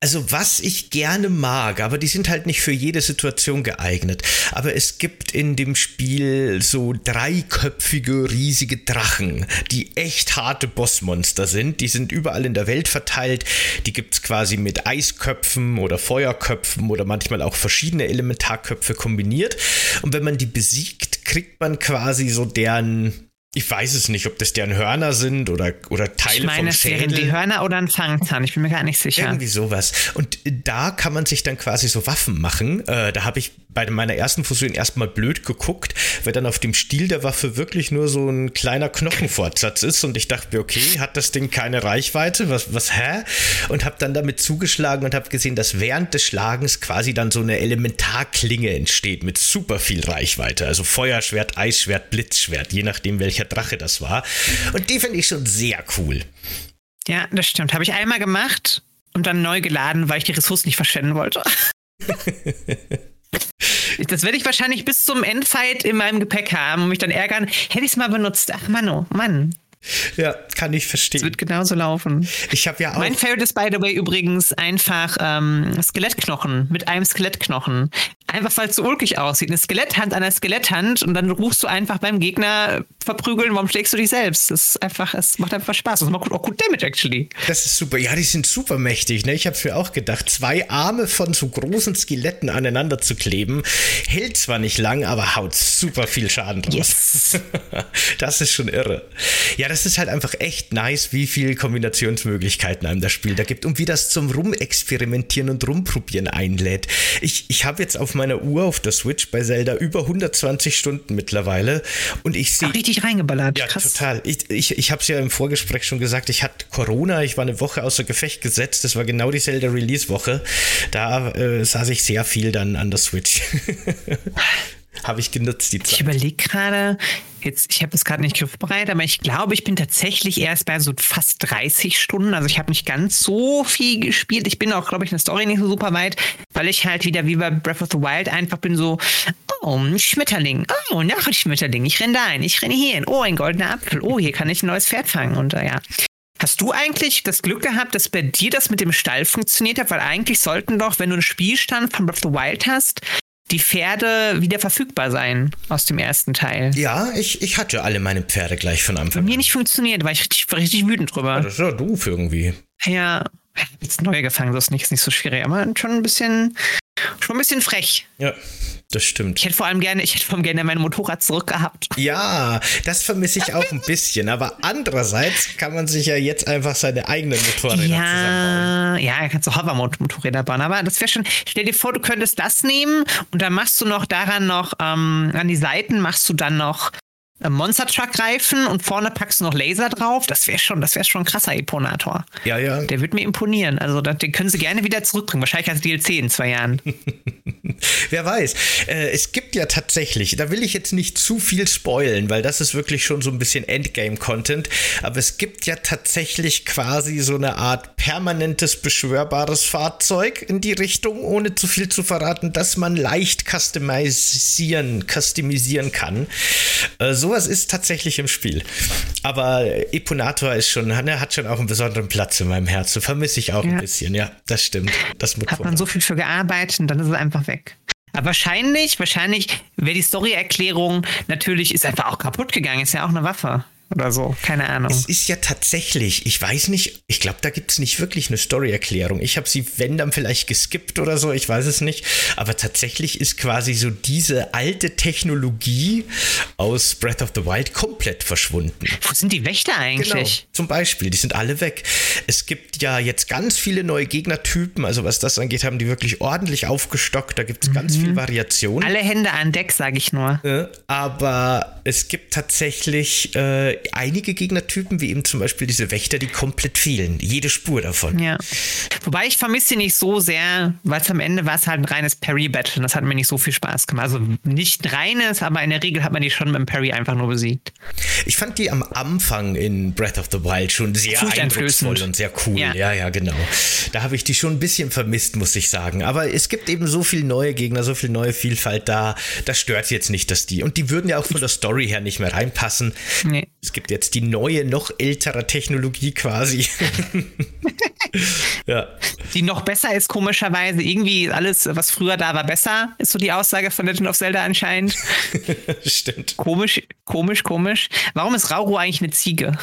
Also was ich gerne mag, aber die sind halt nicht für jede Situation geeignet. Aber es gibt in dem Spiel so dreiköpfige, riesige Drachen, die echt harte Bossmonster sind. Die sind überall in der Welt verteilt. Die gibt's quasi mit Eisköpfen oder Feuerköpfen oder manchmal auch verschiedene Elementarköpfe kombiniert. Und wenn man die besiegt, kriegt man quasi so deren... Ich weiß es nicht, ob das deren Hörner sind oder, oder Teile Ich meine, vom es wären die Hörner oder ein Fangzahn. Ich bin mir gar nicht sicher. Irgendwie sowas. Und da kann man sich dann quasi so Waffen machen. Äh, da habe ich bei meiner ersten Fusion erstmal blöd geguckt, weil dann auf dem Stiel der Waffe wirklich nur so ein kleiner Knochenfortsatz ist. Und ich dachte mir, okay, hat das Ding keine Reichweite? Was, was hä? Und habe dann damit zugeschlagen und habe gesehen, dass während des Schlagens quasi dann so eine Elementarklinge entsteht mit super viel Reichweite. Also Feuerschwert, Eisschwert, Blitzschwert, je nachdem, welcher Drache das war. Und die finde ich schon sehr cool. Ja, das stimmt. Habe ich einmal gemacht und dann neu geladen, weil ich die Ressourcen nicht verschwenden wollte. (laughs) das werde ich wahrscheinlich bis zum Endfight in meinem Gepäck haben und mich dann ärgern. Hätte ich es mal benutzt. Ach, Mann, oh, Mann. Ja, kann ich Es verstehen. wird genauso laufen. Ich habe ja auch. Mein Favorite ist, by the way, übrigens einfach ähm, Skelettknochen mit einem Skelettknochen. Einfach weil es so ulkig aussieht. Eine Skeletthand an einer Skeletthand und dann rufst du einfach beim Gegner verprügeln, warum schlägst du dich selbst? Das ist einfach, es macht einfach Spaß. Das macht auch gut Damage, actually. Das ist super. Ja, die sind super mächtig. Ne? Ich habe mir auch gedacht, zwei Arme von so großen Skeletten aneinander zu kleben, hält zwar nicht lang, aber haut super viel Schaden draus. Yes. (laughs) Das ist schon irre. Ja, das ist halt einfach echt nice, wie viel Kombinationsmöglichkeiten einem das Spiel da gibt und wie das zum Rumexperimentieren und Rumprobieren einlädt. Ich, ich habe jetzt auf meiner Uhr auf der Switch bei Zelda über 120 Stunden mittlerweile und ich sehe richtig reingeballert. ja, Krass. total. Ich, ich, ich habe es ja im Vorgespräch schon gesagt, ich hatte Corona, ich war eine Woche außer Gefecht gesetzt, das war genau die Zelda-Release-Woche. Da äh, saß ich sehr viel dann an der Switch. (laughs) habe ich genutzt, die Ich Zeit. überlege gerade, jetzt, ich habe das gerade nicht griffbereit, aber ich glaube, ich bin tatsächlich erst bei so fast 30 Stunden. Also ich habe nicht ganz so viel gespielt. Ich bin auch, glaube ich, in der Story nicht so super weit, weil ich halt wieder wie bei Breath of the Wild einfach bin so, oh, ein Schmetterling, oh, noch ein Schmetterling. Ich renne da ein, ich renne hier hin. Oh, ein goldener Apfel. Oh, hier kann ich ein neues Pferd fangen. Und äh, ja. Hast du eigentlich das Glück gehabt, dass bei dir das mit dem Stall funktioniert hat? Weil eigentlich sollten doch, wenn du einen Spielstand von Breath of the Wild hast, die Pferde wieder verfügbar sein aus dem ersten Teil. Ja, ich, ich hatte alle meine Pferde gleich von Bei Anfang mir an. nicht funktioniert, war ich richtig, richtig wütend drüber. Das ist ja doof irgendwie. Ja, jetzt neue gefangen, das ist nicht, ist nicht so schwierig, aber schon ein bisschen, schon ein bisschen frech. Ja, das stimmt. Ich hätte vor allem gerne, ich hätte vor allem gerne mein Motorrad zurückgehabt. Ja, das vermisse ich auch ein bisschen. Aber andererseits kann man sich ja jetzt einfach seine eigenen Motorräder zusammenbauen. Ja, ja, kannst du Hovermotorräder bauen. Aber das wäre schon, stell dir vor, du könntest das nehmen und dann machst du noch daran noch, ähm, an die Seiten machst du dann noch Monster Truck Reifen und vorne packst du noch Laser drauf. Das wäre schon, das wäre schon ein krasser Eponator. Ja, ja. Der wird mir imponieren. Also den können sie gerne wieder zurückbringen. Wahrscheinlich als DLC in zwei Jahren. (laughs) Wer weiß. Äh, es gibt ja tatsächlich, da will ich jetzt nicht zu viel spoilen, weil das ist wirklich schon so ein bisschen Endgame-Content, aber es gibt ja tatsächlich quasi so eine Art permanentes beschwörbares Fahrzeug in die Richtung, ohne zu viel zu verraten, dass man leicht customisieren, customisieren kann. Äh, sowas ist tatsächlich im Spiel. Aber Eponator ist schon, ne, hat schon auch einen besonderen Platz in meinem Herzen. Vermisse ich auch ein Ja. bisschen, ja, das stimmt. Das Hat man so viel für gearbeitet und dann ist es einfach weg. Aber wahrscheinlich, wahrscheinlich wäre die Story-Erklärung natürlich, ist einfach auch kaputt gegangen. Ist ja auch eine Waffe oder so. Keine Ahnung. Es ist ja tatsächlich, ich weiß nicht, ich glaube, da gibt es nicht wirklich eine Story-Erklärung. Ich habe sie, wenn dann vielleicht geskippt oder so, ich weiß es nicht. Aber tatsächlich ist quasi so diese alte Technologie aus Breath of the Wild komplett verschwunden. Wo sind die Wächter eigentlich? Genau, zum Beispiel, die sind alle weg. Es gibt ja jetzt ganz viele neue Gegnertypen, also was das angeht, haben die wirklich ordentlich aufgestockt. Da gibt es ganz viel Variation. Alle Hände an Deck, sage ich nur. Äh, Aber es gibt tatsächlich äh, einige Gegnertypen, wie eben zum Beispiel diese Wächter, die komplett fehlen. Jede Spur davon. Ja. Wobei ich vermisse sie nicht so sehr, weil es am Ende war es halt ein reines Parry-Battle und das hat mir nicht so viel Spaß gemacht. Also nicht reines, aber in der Regel hat man die schon mit dem Parry einfach nur besiegt. Ich fand die am Anfang in Breath of the Wild schon sehr eindrucksvoll und sehr cool. Ja, ja, ja genau. Da habe ich die schon ein bisschen vermisst, muss ich sagen. Aber es gibt eben so viele neue Gegner, so viel neue Vielfalt da. Das stört jetzt nicht, dass die. Und die würden ja auch von der Story her nicht mehr reinpassen. Nee. Es gibt jetzt die neue, noch ältere Technologie quasi. (laughs) ja. Die noch besser ist, komischerweise. Irgendwie alles, was früher da war, besser, ist so die Aussage von Legend of Zelda anscheinend. (laughs) Stimmt. Komisch, komisch, komisch. Warum ist Rauro eigentlich eine Ziege?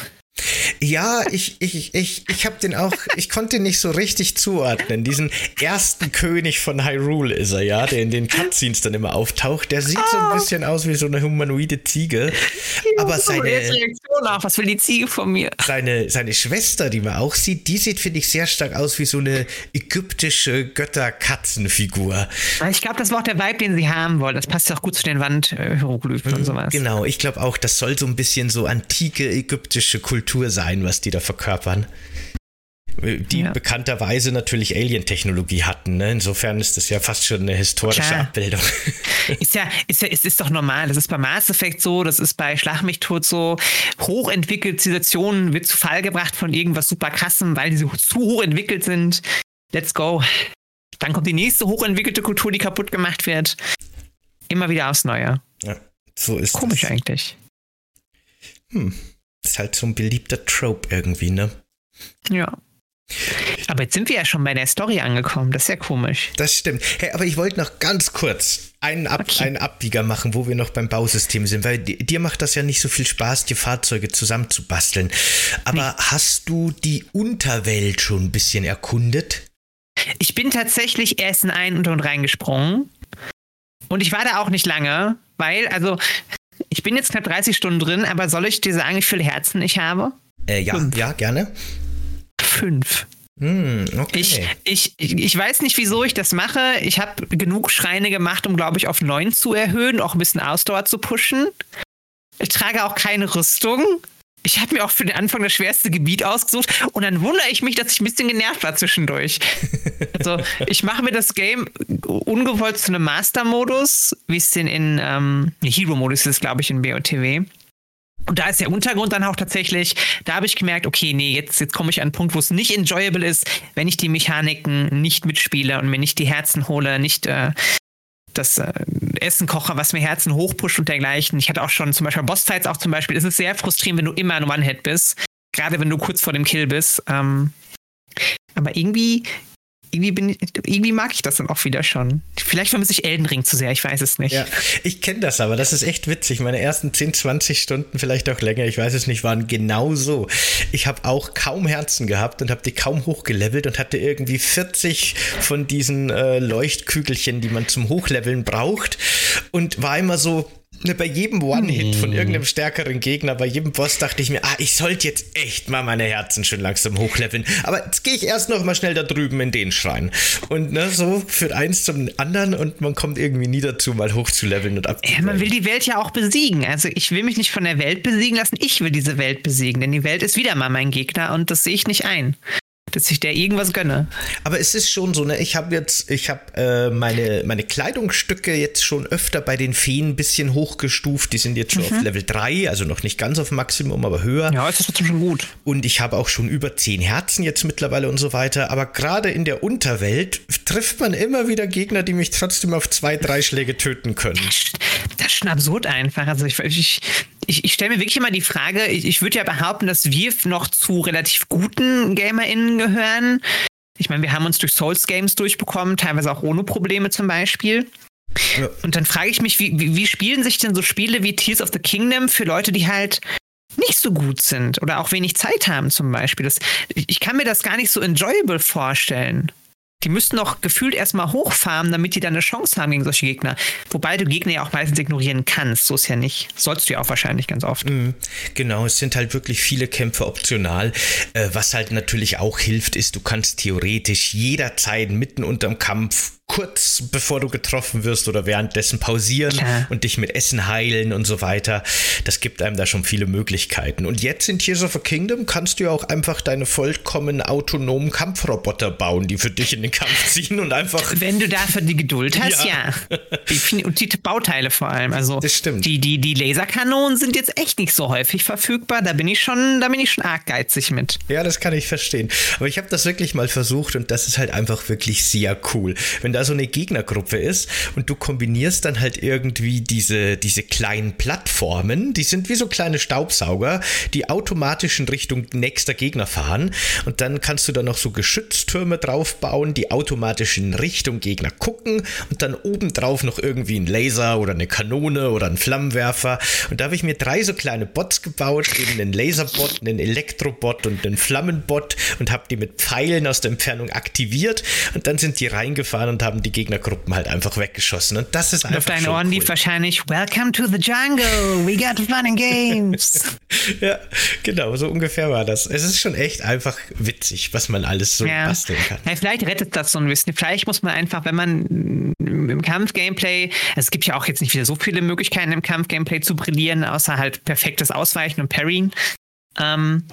Ja, ich, ich, ich, ich habe den auch, ich konnte nicht so richtig zuordnen. Diesen ersten König von Hyrule ist er, ja, der in den Cutscenes dann immer auftaucht. Der sieht so ein ah. bisschen aus wie so eine humanoide Ziege. Aber seine. Reaktion auf, was will die Ziege von mir? Seine, seine Schwester, die man auch sieht, die sieht, finde ich, sehr stark aus wie so eine ägyptische Götter-Katzenfigur. Ich glaube, das war auch der Vibe, den sie haben wollen. Das passt ja auch gut zu den Wandhieroglyphen und mhm, sowas. Genau, ich glaube auch, das soll so ein bisschen so antike ägyptische Kultur Kultur sein, was die da verkörpern. Die ja. bekannterweise natürlich Alien-Technologie hatten. Ne? Insofern ist das ja fast schon eine historische Klar. Abbildung. (laughs) Ist ja, ist ja, ist, ist doch normal. Das ist bei Mass Effect so, das ist bei Schlag mich tot so. Hochentwickelte Zivilisationen wird zu Fall gebracht von irgendwas super krassem, weil die so zu hoch entwickelt sind. Let's go. Dann kommt die nächste hochentwickelte Kultur, die kaputt gemacht wird. Immer wieder aufs Neue. Ja, so ist Komisch das. eigentlich. Hm. Ist halt so ein beliebter Trope irgendwie, ne? Ja. Aber jetzt sind wir ja schon bei der Story angekommen. Das ist ja komisch. Das stimmt. Hey, aber ich wollte noch ganz kurz einen, Ab okay. einen Abbieger machen, wo wir noch beim Bausystem sind, weil dir macht das ja nicht so viel Spaß, die Fahrzeuge zusammenzubasteln. Aber nee. hast du die Unterwelt schon ein bisschen erkundet? Ich bin tatsächlich erst in einen und reingesprungen. Und ich war da auch nicht lange, weil, also, ich bin jetzt knapp 30 Stunden drin, aber soll ich dir sagen, wie viele Herzen ich habe? Äh, ja, Fünf. ja, gerne. Fünf. Hm, okay. Ich, ich, ich weiß nicht, wieso ich das mache. Ich habe genug Schreine gemacht, um, glaube ich, auf neun zu erhöhen, auch ein bisschen Ausdauer zu pushen. Ich trage auch keine Rüstung. Ich habe mir auch für den Anfang das schwerste Gebiet ausgesucht und dann wundere ich mich, dass ich ein bisschen genervt war zwischendurch. (laughs) also ich mache mir das Game ungewollt zu einem Master-Modus, wie es den in ähm, Hero-Modus ist, glaube ich, in BOTW. Und da ist der Untergrund dann auch tatsächlich, da habe ich gemerkt, okay, nee, jetzt, jetzt komme ich an einen Punkt, wo es nicht enjoyable ist, wenn ich die Mechaniken nicht mitspiele und mir nicht die Herzen hole, nicht äh, das äh, Essen koche, was mir Herzen hochpusht und dergleichen. Ich hatte auch schon zum Beispiel Bossfights auch zum Beispiel. Es ist sehr frustrierend, wenn du immer ein One-Hit bist. Gerade wenn du kurz vor dem Kill bist. Ähm, aber irgendwie irgendwie, bin irgendwie mag ich das dann auch wieder schon. Vielleicht vermisse ich Elden Ring zu sehr, ich weiß es nicht. Ja, ich kenne das aber, das ist echt witzig. Meine ersten 10, 20 Stunden, vielleicht auch länger, ich weiß es nicht, waren genau so. Ich habe auch kaum Herzen gehabt und habe die kaum hochgelevelt und hatte irgendwie 40 von diesen äh, Leuchtkügelchen, die man zum Hochleveln braucht und war immer so, bei jedem One-Hit von hm. irgendeinem stärkeren Gegner, bei jedem Boss dachte ich mir, ah, ich sollte jetzt echt mal meine Herzen schön langsam hochleveln. Aber jetzt gehe ich erst noch mal schnell da drüben in den Schrein. Und ne, so führt eins zum anderen und man kommt irgendwie nie dazu, mal hochzuleveln und ab. Ja, man will die Welt ja auch besiegen. Also ich will mich nicht von der Welt besiegen lassen, ich will diese Welt besiegen, denn die Welt ist wieder mal mein Gegner und das sehe ich nicht ein dass ich der irgendwas gönne. Aber es ist schon so, ne? Ich habe jetzt, ich habe äh, meine, meine Kleidungsstücke jetzt schon öfter bei den Feen ein bisschen hochgestuft. Die sind jetzt schon mhm. auf Level 3, also noch nicht ganz auf Maximum, aber höher. Ja, ist das trotzdem schon gut. Und ich habe auch schon über 10 Herzen jetzt mittlerweile und so weiter. Aber gerade in der Unterwelt trifft man immer wieder Gegner, die mich trotzdem auf zwei, drei Schläge töten können. Das ist schon absurd einfach. Also ich, ich, ich, ich stelle mir wirklich immer die Frage, ich, ich würde ja behaupten, dass wir noch zu relativ guten GamerInnen gehören. Ich meine, wir haben uns durch Souls Games durchbekommen, teilweise auch ohne Probleme zum Beispiel. Ja. Und dann frage ich mich, wie, wie, wie spielen sich denn so Spiele wie Tears of the Kingdom für Leute, die halt nicht so gut sind oder auch wenig Zeit haben zum Beispiel. Das, ich kann mir das gar nicht so enjoyable vorstellen. Die müssten doch gefühlt erstmal hochfahren, damit die dann eine Chance haben gegen solche Gegner. Wobei du Gegner ja auch meistens ignorieren kannst. So ist ja nicht. Sollst du ja auch wahrscheinlich ganz oft. Mhm, genau, es sind halt wirklich viele Kämpfe optional. Äh, was halt natürlich auch hilft, ist, du kannst theoretisch jederzeit mitten unterm Kampf kurz bevor du getroffen wirst oder währenddessen pausieren Klar. und dich mit Essen heilen und so weiter. Das gibt einem da schon viele Möglichkeiten. Und jetzt in Tears of a Kingdom kannst du ja auch einfach deine vollkommen autonomen Kampfroboter bauen, die für dich in den Kampf (laughs) ziehen und einfach. Wenn du dafür die Geduld (laughs) hast, Ja. ja. Und die Bauteile vor allem. Also Das stimmt. Die, die, die Laserkanonen sind jetzt echt nicht so häufig verfügbar. Da bin ich schon, da bin ich schon arg geizig mit. Ja, das kann ich verstehen. Aber ich habe das wirklich mal versucht und das ist halt einfach wirklich sehr cool. Wenn da so eine Gegnergruppe ist und du kombinierst dann halt irgendwie diese, diese kleinen Plattformen, die sind wie so kleine Staubsauger, die automatisch in Richtung nächster Gegner fahren und dann kannst du da noch so Geschütztürme draufbauen, die automatisch in Richtung Gegner gucken und dann obendrauf noch irgendwie ein Laser oder eine Kanone oder ein Flammenwerfer. Und da habe ich mir drei so kleine Bots gebaut, eben einen Laserbot, einen Elektrobot und einen Flammenbot und habe die mit Pfeilen aus der Entfernung aktiviert. Und dann sind die reingefahren und haben die Gegnergruppen halt einfach weggeschossen und das ist Und auf einfach deinen schon Ohren cool. lief wahrscheinlich Welcome to the jungle. We got fun and games. (laughs) Ja, genau, so ungefähr war das. Es ist schon echt einfach witzig, was man alles so Ja. basteln kann. ja. Vielleicht rettet das so ein bisschen. Vielleicht muss man einfach, wenn man im Kampf-Gameplay, es gibt ja auch jetzt nicht wieder so viele Möglichkeiten im Kampf-Gameplay zu brillieren, außer halt perfektes Ausweichen und Parryen. Ähm,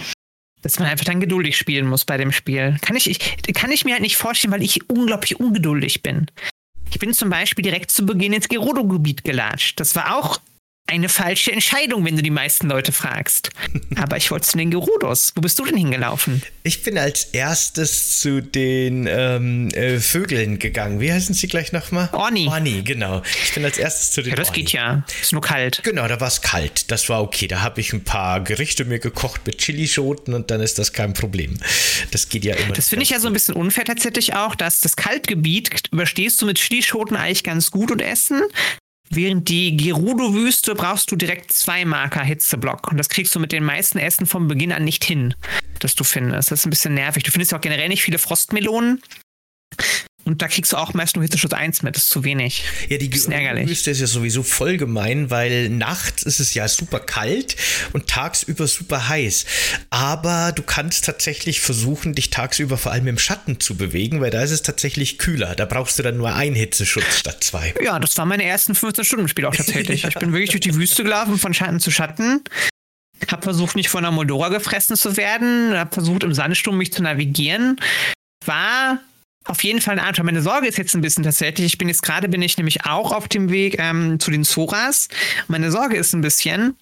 dass man einfach dann geduldig spielen muss bei dem Spiel. Kann ich, ich, kann ich mir halt nicht vorstellen, weil ich unglaublich ungeduldig bin. Ich bin zum Beispiel direkt zu Beginn ins Gerudo-Gebiet gelatscht. Das war auch eine falsche Entscheidung, wenn du die meisten Leute fragst. (laughs) Aber ich wollte zu den Gerudos. Wo bist du denn hingelaufen? Ich bin als erstes zu den ähm, äh, Vögeln gegangen. Wie heißen sie gleich nochmal? Orni. Orni, genau. Ich bin als erstes zu den Ja, das Orni. geht ja. Ist nur kalt. Genau, da war es kalt. Das war okay. Da habe ich ein paar Gerichte mir gekocht mit Chilischoten und dann ist das kein Problem. Das geht ja immer. Das finde ich ja so ein bisschen unfair tatsächlich auch, dass das Kaltgebiet überstehst du mit Chilischoten eigentlich ganz gut und Essen. Während die Gerudo-Wüste brauchst du direkt zwei Marker Hitzeblock. Und das kriegst du mit den meisten Essen vom Beginn an nicht hin, dass du findest. Das ist ein bisschen nervig. Du findest ja auch generell nicht viele Frostmelonen. Und da kriegst du auch meist nur Hitzeschutz 1 mit. Das ist zu wenig. Ja, die Bisschen ärgerlich. Wüste ist ja sowieso voll gemein, weil nachts ist es ja super kalt und tagsüber super heiß. Aber du kannst tatsächlich versuchen, dich tagsüber vor allem im Schatten zu bewegen, weil da ist es tatsächlich kühler. Da brauchst du dann nur einen Hitzeschutz statt zwei. Ja, das waren meine ersten 15 Stunden im Spiel auch tatsächlich. Ich bin wirklich durch die Wüste gelaufen, von Schatten zu Schatten. Hab versucht, nicht von einer Moldora gefressen zu werden. Hab versucht, im Sandsturm mich zu navigieren. War auf jeden Fall eine Art. Meine Sorge ist jetzt ein bisschen tatsächlich. Ich bin jetzt gerade, bin ich nämlich auch auf dem Weg ähm, zu den Zoras. Meine Sorge ist ein bisschen,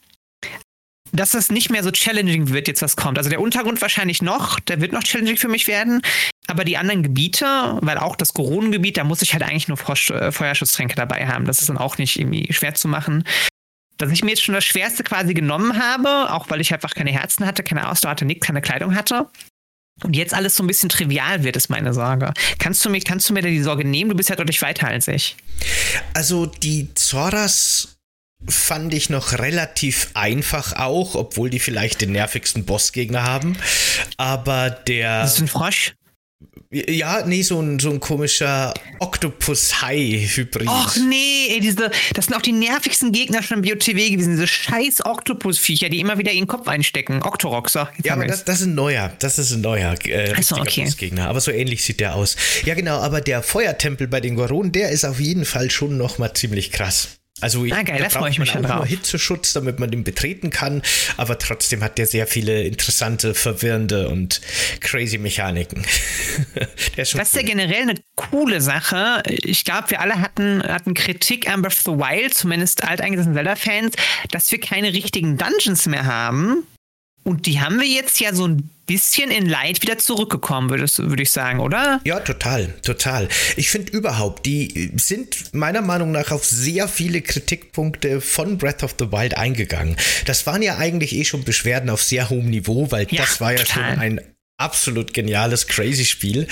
dass es nicht mehr so challenging wird, jetzt was kommt. Also der Untergrund wahrscheinlich noch, der wird noch challenging für mich werden. Aber die anderen Gebiete, weil auch das Goronengebiet, da muss ich halt eigentlich nur äh, Feuerschutztränke dabei haben. Das ist dann auch nicht irgendwie schwer zu machen. Dass ich mir jetzt schon das Schwerste quasi genommen habe, auch weil ich einfach keine Herzen hatte, keine Ausdauer hatte, nichts, keine Kleidung hatte. Und jetzt alles so ein bisschen trivial wird, ist meine Sorge. Kannst du, mich, kannst du mir da die Sorge nehmen? Du bist ja deutlich weiter als ich. Also die Zoras fand ich noch relativ einfach auch, obwohl die vielleicht den nervigsten Bossgegner haben. Aber der. Das ist ein Frosch. Ja, nee, so ein, so ein komischer Oktopus-Hai-Hybrid. Och nee, ey, diese, das sind auch die nervigsten Gegner schon im BioTV gewesen. Diese scheiß Oktopusviecher, die immer wieder ihren Kopf einstecken. Octoroxer. Ja, aber das, das ist ein neuer. Das ist ein neuer äh, so, okay. Bossgegner. Aber so ähnlich sieht der aus. Ja, genau. Aber der Feuertempel bei den Goronen, der ist auf jeden Fall schon noch mal ziemlich krass. Also Ah, geil, da da freu braucht ich mich man auch nur. Hitzeschutz, damit man den betreten kann. Aber trotzdem hat der sehr viele interessante, verwirrende und crazy Mechaniken. (laughs) der ist Das ist ja cool. generell eine coole Sache. Ich glaube, wir alle hatten, hatten Kritik an Breath of the Wild, zumindest alteingesessene Zelda-Fans, dass wir keine richtigen Dungeons mehr haben. Und die haben wir jetzt ja so ein bisschen in Light wieder zurückgekommen, würde würde ich sagen, oder? Ja, total, total. Ich finde überhaupt, die sind meiner Meinung nach auf sehr viele Kritikpunkte von Breath of the Wild eingegangen. Das waren ja eigentlich eh schon Beschwerden auf sehr hohem Niveau, weil Ja, das war ja total. schon ein absolut geniales, crazy Spiel.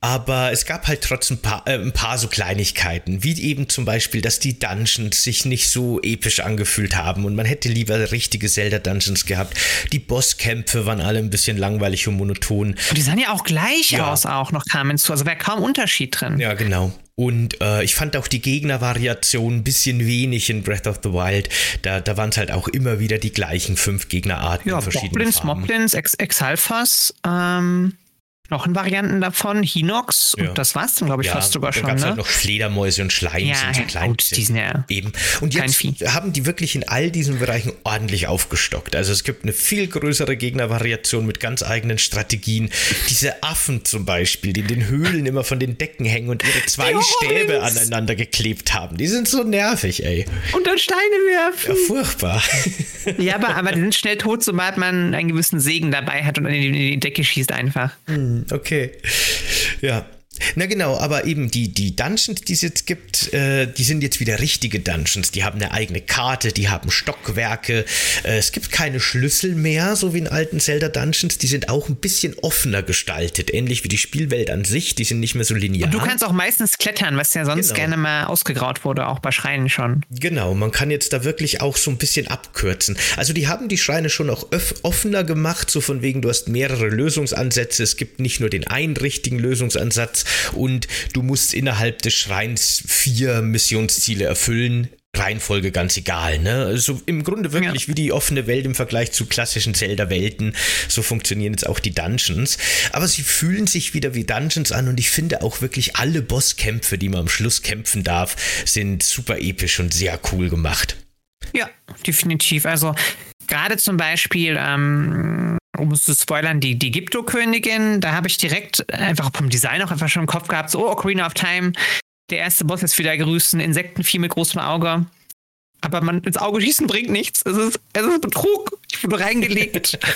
Aber es gab halt trotzdem ein paar, äh, ein paar so Kleinigkeiten, wie eben zum Beispiel, dass die Dungeons sich nicht so episch angefühlt haben und man hätte lieber richtige Zelda-Dungeons gehabt. Die Bosskämpfe waren alle ein bisschen langweilig und monoton. Und die sahen ja auch gleich Ja. aus, auch noch kamen zu. Also wäre kaum Unterschied drin. Ja, genau. Und äh, ich fand auch die Gegnervariation ein bisschen wenig in Breath of the Wild. Da, da waren es halt auch immer wieder die gleichen fünf Gegnerarten Ja, in verschiedenen Bockblins, Farben. Moblins, Ex Exalfas, ähm, Knochenvarianten davon, Hinox und Ja. das war's dann, glaube ich, fast sogar da schon. gab's Ne? halt noch Fledermäuse und Schleim Ja, sind so ja, klein. gut, die sind ja eben. Und jetzt Vieh. haben die wirklich in all diesen Bereichen ordentlich aufgestockt. Also es gibt eine viel größere Gegnervariation mit ganz eigenen Strategien. Diese Affen zum Beispiel, die in den Höhlen immer von den Decken hängen und ihre zwei Die Stäbe aneinander geklebt haben. Die sind so nervig, ey. Und dann Steine werfen. Ja, furchtbar. Ja, aber, aber (laughs) die sind schnell tot, sobald man einen gewissen Segen dabei hat und in die, in die Decke schießt einfach. Okay. Ja. Na genau, aber eben die, die Dungeons, die es jetzt gibt, äh, die sind jetzt wieder richtige Dungeons. Die haben eine eigene Karte, die haben Stockwerke. Äh, es gibt keine Schlüssel mehr, so wie in alten Zelda Dungeons. Die sind auch ein bisschen offener gestaltet, ähnlich wie die Spielwelt an sich. Die sind nicht mehr so linear. Du kannst auch meistens klettern, was ja sonst Genau. gerne mal ausgegraut wurde, auch bei Schreinen schon. Genau, man kann jetzt da wirklich auch so ein bisschen abkürzen. Also die haben die Schreine schon auch offener gemacht, so von wegen, du hast mehrere Lösungsansätze, es gibt nicht nur den einen richtigen Lösungsansatz und du musst innerhalb des Schreins vier Missionsziele erfüllen. Reihenfolge ganz egal, ne? Also im Grunde wirklich Ja. wie die offene Welt im Vergleich zu klassischen Zelda-Welten. So funktionieren jetzt auch die Dungeons. Aber sie fühlen sich wieder wie Dungeons an und ich finde auch wirklich alle Bosskämpfe, die man am Schluss kämpfen darf, sind super episch und sehr cool gemacht. Ja, definitiv. Also gerade zum Beispiel, ähm, um es zu spoilern, die, die Gypto-Königin, da habe ich direkt einfach vom Design auch einfach schon im Kopf gehabt, so, oh, Ocarina of Time, der erste Boss ist wieder grüßt, ein Insektenvieh mit großem Auge. Aber man ins Auge schießen bringt nichts. Es ist, es ist Betrug. Ich wurde reingelegt. (laughs)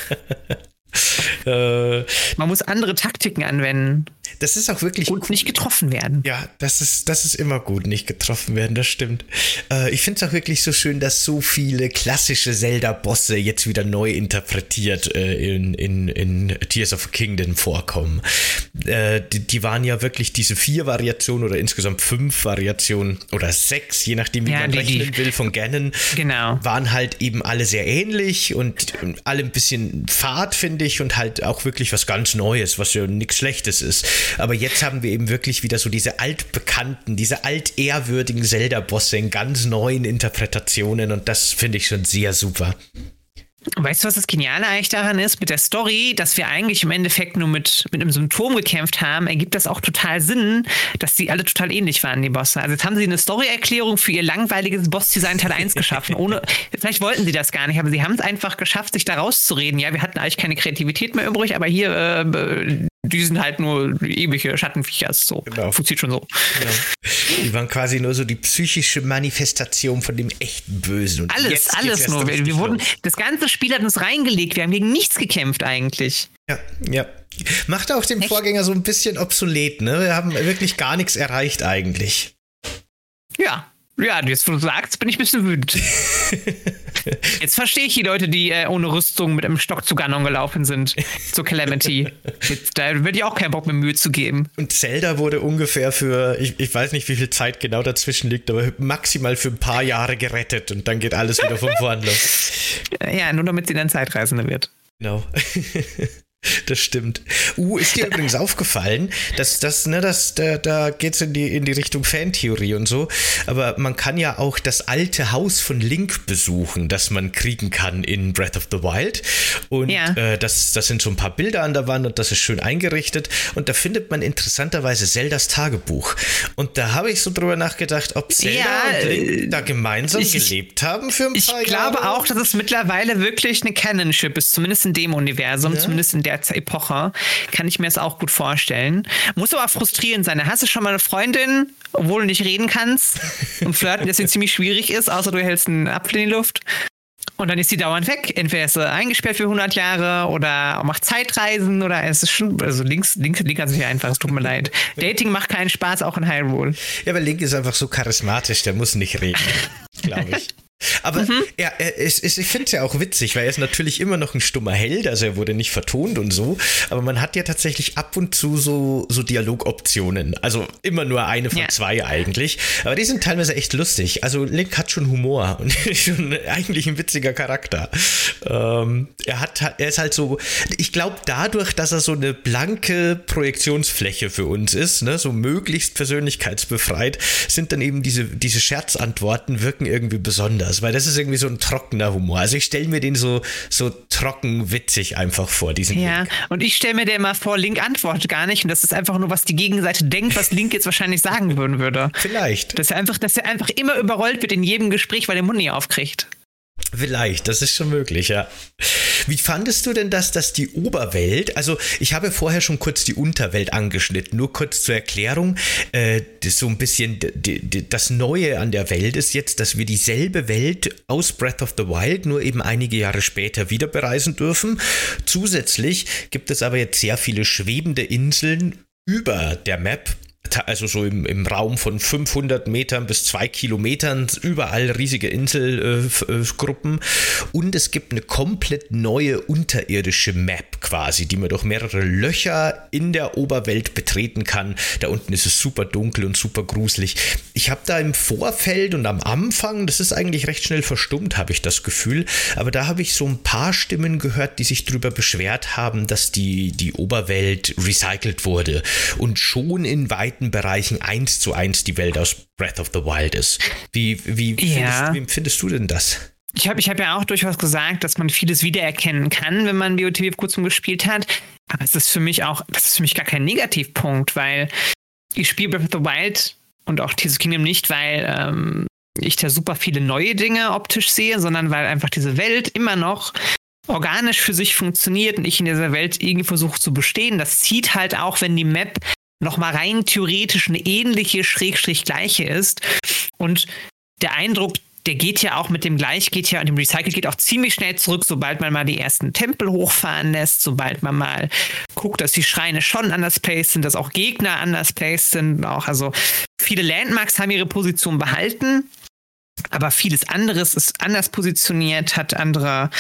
Äh, Man muss andere Taktiken anwenden das ist auch wirklich und nicht getroffen werden. Ja, das ist, das ist immer gut, nicht getroffen werden, das stimmt. Äh, ich finde es auch wirklich so schön, dass so viele klassische Zelda-Bosse jetzt wieder neu interpretiert äh, in, in, in Tears of the Kingdom vorkommen. Äh, die, die waren ja wirklich diese vier Variationen oder insgesamt fünf Variationen oder sechs, je nachdem, wie Ja, man die- rechnen will, von Ganon. Genau. Waren halt eben alle sehr ähnlich und alle ein bisschen fad, finde ich, und halt auch wirklich was ganz Neues, was ja nichts Schlechtes ist. Aber jetzt haben wir eben wirklich wieder so diese altbekannten, diese altehrwürdigen Zelda-Bosse in ganz neuen Interpretationen und das finde ich schon sehr super. Weißt du, was das Geniale eigentlich daran ist? Mit der Story, dass wir eigentlich im Endeffekt nur mit, mit einem Symptom gekämpft haben, ergibt das auch total Sinn, dass die alle total ähnlich waren, die Bosse. Also jetzt haben sie eine Story-Erklärung für ihr langweiliges Boss-Design Teil 1 geschaffen. Ohne, (laughs) vielleicht wollten sie das gar nicht, aber sie haben es einfach geschafft, sich da rauszureden. Ja, wir hatten eigentlich keine Kreativität mehr übrig, aber hier, äh, die sind halt nur ewige Schattenviecher. So, Genau. funktioniert schon so. Die waren quasi nur so die psychische Manifestation von dem echten Bösen. Und Alles, jetzt alles nur. Wir, wir wurden, das ganze Spiel hat uns reingelegt. Wir haben gegen nichts gekämpft eigentlich. Ja, ja. Macht auch den Vorgänger so ein bisschen obsolet, ne? Wir haben wirklich gar nichts erreicht eigentlich. Ja. Ja, jetzt wo du sagst, bin ich ein bisschen wütend. (laughs) (laughs) Jetzt verstehe ich die Leute, die äh, ohne Rüstung mit einem Stock zu Ganon gelaufen sind. Zur Calamity. (laughs) Jetzt, da würde ich auch keinen Bock mehr Mühe zu geben. Und Zelda wurde ungefähr für, ich, ich weiß nicht, wie viel Zeit genau dazwischen liegt, aber maximal für ein paar Jahre gerettet und dann geht alles wieder von vorn los. (laughs) Ja, nur damit sie dann Zeitreisende wird. Genau. Das stimmt. Uh, ist dir übrigens aufgefallen, dass das, ne, das, da, da geht's in die, in die Richtung Fantheorie und so, aber man kann ja auch das alte Haus von Link besuchen, das man kriegen kann in Breath of the Wild. Und Ja. äh, das, das sind so ein paar Bilder an der Wand und das ist schön eingerichtet. Und da findet man interessanterweise Zeldas Tagebuch. Und da habe ich so drüber nachgedacht, ob Zelda Ja, und Link äh, da gemeinsam ich- gelebt haben für ein Ich paar glaube Jahre. auch, dass es mittlerweile wirklich eine Canonship ist, zumindest in dem Universum, zumindest in der Z- Epoche. Kann ich mir das auch gut vorstellen. Muss aber frustrierend sein. Da hast du schon mal eine Freundin, obwohl du nicht reden kannst und flirten deswegen ziemlich schwierig ist, außer du hältst einen Apfel in die Luft. Und dann ist sie dauernd weg. Entweder ist sie eingesperrt für 100 Jahre oder macht Zeitreisen oder es ist schon, also links, links, links hat sich einfach, es tut mir leid. Dating macht keinen Spaß, auch in Hyrule. Ja, aber Link ist einfach so charismatisch, der muss nicht reden, (laughs) glaube ich. Aber Mhm. ist, ist, ich finde es ja auch witzig, weil er ist natürlich immer noch ein stummer Held, also er wurde nicht vertont und so, aber man hat ja tatsächlich ab und zu so, so Dialogoptionen. Also immer nur eine von Ja. zwei eigentlich. Aber die sind teilweise echt lustig. Also Link hat schon Humor (laughs) und ist schon eigentlich ein witziger Charakter. Ähm, er, hat, er ist halt so, ich glaube dadurch, dass er so eine blanke Projektionsfläche für uns ist, ne, so möglichst persönlichkeitsbefreit, sind dann eben diese, diese Scherzantworten wirken irgendwie besonders, weil weil das ist irgendwie so ein trockener Humor. Also ich stelle mir den so, so trocken witzig einfach vor, diesen Ja, Link. und ich stelle mir den mal vor, Link antwortet gar nicht und das ist einfach nur, was die Gegenseite denkt, was Link jetzt wahrscheinlich sagen würden würde. Vielleicht. Dass er einfach, dass er einfach immer überrollt wird in jedem Gespräch, weil der Mund nie aufkriegt. Vielleicht, das ist schon möglich, ja. Wie fandest du denn das, dass die Oberwelt, also ich habe vorher schon kurz die Unterwelt angeschnitten, nur kurz zur Erklärung, äh, das so ein bisschen das Neue an der Welt ist jetzt, dass wir dieselbe Welt aus Breath of the Wild nur eben einige Jahre später wieder bereisen dürfen. Zusätzlich gibt es aber jetzt sehr viele schwebende Inseln über der Map, also so im, im Raum von 500 Metern bis 2 Kilometern, überall riesige Inselgruppen. Gruppen. und es gibt eine komplett neue unterirdische Map quasi, die man durch mehrere Löcher in der Oberwelt betreten kann. Da unten ist es super dunkel und super gruselig. Ich habe da im Vorfeld und am Anfang, das ist eigentlich recht schnell verstummt, habe ich das Gefühl, aber da habe ich so ein paar Stimmen gehört, die sich darüber beschwert haben, dass die, die Oberwelt recycelt wurde und schon in weiten Bereichen eins zu eins die Welt aus Breath of the Wild ist. Wie, wie, Ja. findest, wie empfindest du denn das? Ich habe ich hab ja auch durchaus gesagt, dass man vieles wiedererkennen kann, wenn man BOTW vor kurzem gespielt hat. Aber es ist für mich auch, das ist für mich gar kein Negativpunkt, weil ich spiele Breath of the Wild und auch Tears of Kingdom nicht, weil ähm, ich da super viele neue Dinge optisch sehe, sondern weil einfach diese Welt immer noch organisch für sich funktioniert und ich in dieser Welt irgendwie versuche zu bestehen. Das zieht halt auch, wenn die Map nochmal rein theoretisch eine ähnliche, schrägstrich gleiche ist. Und der Eindruck, der geht ja auch mit dem Gleich, geht ja und dem Recycle geht auch ziemlich schnell zurück, sobald man mal die ersten Tempel hochfahren lässt, sobald man mal guckt, dass die Schreine schon anders placed sind, dass auch Gegner anders placed sind. Auch also viele Landmarks haben ihre Position behalten, aber vieles anderes ist anders positioniert, hat andere,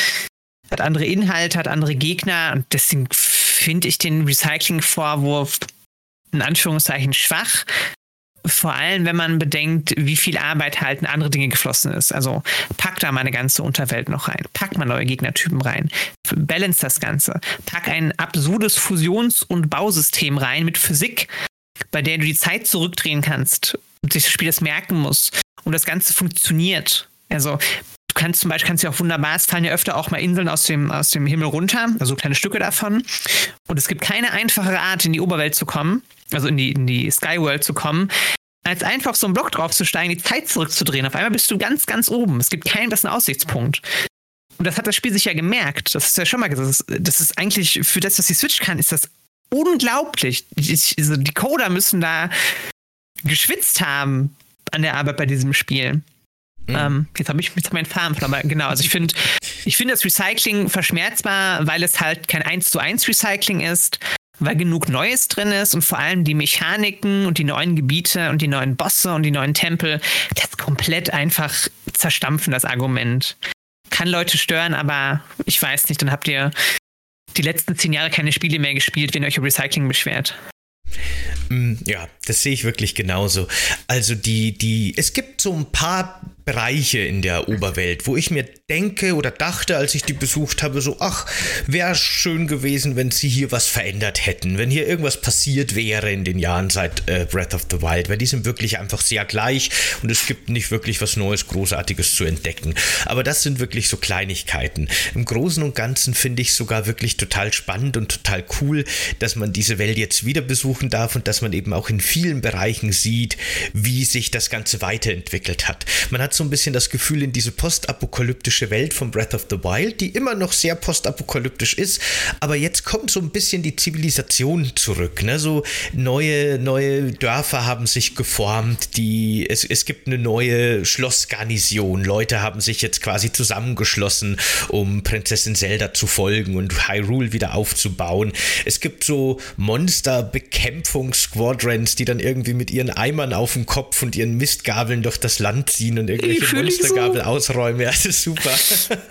hat andere Inhalte, hat andere Gegner und deswegen finde ich den Recycling-Vorwurf in Anführungszeichen schwach. Vor allem, wenn man bedenkt, wie viel Arbeit halt in andere Dinge geflossen ist. Also pack da mal eine ganze Unterwelt noch rein. Pack mal neue Gegnertypen rein. Balance das Ganze. Pack ein absurdes Fusions- und Bausystem rein mit Physik, bei der du die Zeit zurückdrehen kannst und sich das Spiel das merken muss. Und das Ganze funktioniert. Also du kannst zum Beispiel kannst ja auch wunderbar, es fallen ja öfter auch mal Inseln aus dem, aus dem Himmel runter, also kleine Stücke davon. Und es gibt keine einfachere Art, in die Oberwelt zu kommen, also in die, in die Skyworld zu kommen, als einfach so einen Block draufzusteigen, die Zeit zurückzudrehen. Auf einmal bist du ganz, ganz oben. Es gibt keinen besseren Aussichtspunkt. Und das hat das Spiel sich ja gemerkt. Das ist ja schon mal gesagt. Das ist, eigentlich, für das, was die Switch kann, ist das unglaublich. Ich, also die Coder müssen da geschwitzt haben an der Arbeit bei diesem Spiel. Ähm, jetzt habe ich jetzt meinen Farm aber genau. Also ich finde, ich finde das Recycling verschmerzbar, weil es halt kein 1 zu 1 Recycling ist, weil genug Neues drin ist und vor allem die Mechaniken und die neuen Gebiete und die neuen Bosse und die neuen Tempel, das komplett einfach zerstampfen, das Argument. Kann Leute stören, aber ich weiß nicht, dann habt ihr die letzten zehn Jahre keine Spiele mehr gespielt, wenn ihr euch über Recycling beschwert. Mm, Ja, das sehe ich wirklich genauso. Also die, die, es gibt so ein paar Bereiche in der Oberwelt, wo ich mir denke oder dachte, als ich die besucht habe, so, ach, wäre schön gewesen, wenn sie hier was verändert hätten, wenn hier irgendwas passiert wäre in den Jahren seit äh, Breath of the Wild, weil die sind wirklich einfach sehr gleich und es gibt nicht wirklich was Neues, Großartiges zu entdecken. Aber das sind wirklich so Kleinigkeiten. Im Großen und Ganzen finde ich sogar wirklich total spannend und total cool, dass man diese Welt jetzt wieder besuchen darf und dass man eben auch in vielen Bereichen sieht, wie sich das Ganze weiterentwickelt hat. Man hat so ein bisschen das Gefühl, in diese postapokalyptische Welt von Breath of the Wild, die immer noch sehr postapokalyptisch ist, aber jetzt kommt so ein bisschen die Zivilisation zurück. Ne? So neue, neue Dörfer haben sich geformt, die, es, es gibt eine neue Schlossgarnison. Leute haben sich jetzt quasi zusammengeschlossen, um Prinzessin Zelda zu folgen und Hyrule wieder aufzubauen. Es gibt so Monster-Bekämpfungs-Squadrons, die dann irgendwie mit ihren Eimern auf dem Kopf und ihren Mistgabeln durch das Land ziehen und irgendwelche fühl ich so. Monstergabel ausräumen. Ja, (laughs) das ist super.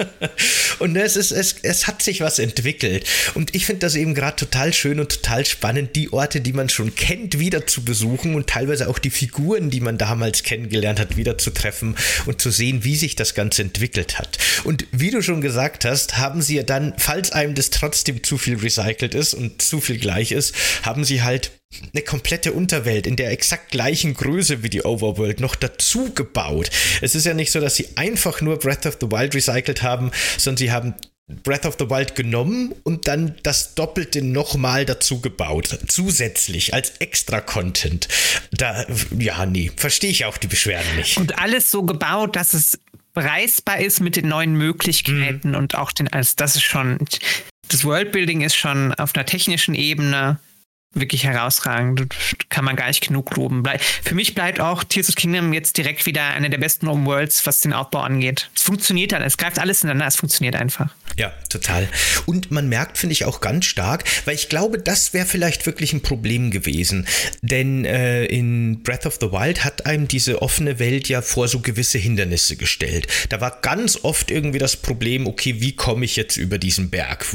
(laughs) und es, ist, es, es hat sich was entwickelt. Und ich finde das eben gerade total schön und total spannend, die Orte, die man schon kennt, wieder zu besuchen und teilweise auch die Figuren, die man damals kennengelernt hat, wieder zu treffen und zu sehen, wie sich das Ganze entwickelt hat. Und wie du schon gesagt hast, haben sie ja dann, falls einem das trotzdem zu viel recycelt ist und zu viel gleich ist, haben sie halt eine komplette Unterwelt in der exakt gleichen Größe wie die Overworld noch dazu gebaut. Es ist ja nicht so, dass sie einfach nur Breath of the Wild recycelt haben, sondern sie haben Breath of the Wild genommen und dann das Doppelte nochmal dazu gebaut. Zusätzlich als extra Content. Da, ja, nee, verstehe ich auch die Beschwerden nicht. Und alles so gebaut, dass es preisbar ist mit den neuen Möglichkeiten mhm. und auch den, also das ist schon, das Worldbuilding ist schon auf einer technischen Ebene wirklich herausragend. Kann man gar nicht genug loben. Für mich bleibt auch Tears of Kingdom jetzt direkt wieder eine der besten Open Worlds, was den Aufbau angeht. Es funktioniert dann, es greift alles ineinander, es funktioniert einfach. Ja, total. Und man merkt, finde ich, auch ganz stark, weil ich glaube, das wäre vielleicht wirklich ein Problem gewesen. Denn äh, in Breath of the Wild hat einem diese offene Welt ja vor so gewisse Hindernisse gestellt. Da war ganz oft irgendwie das Problem, okay, wie komme ich jetzt über diesen Berg?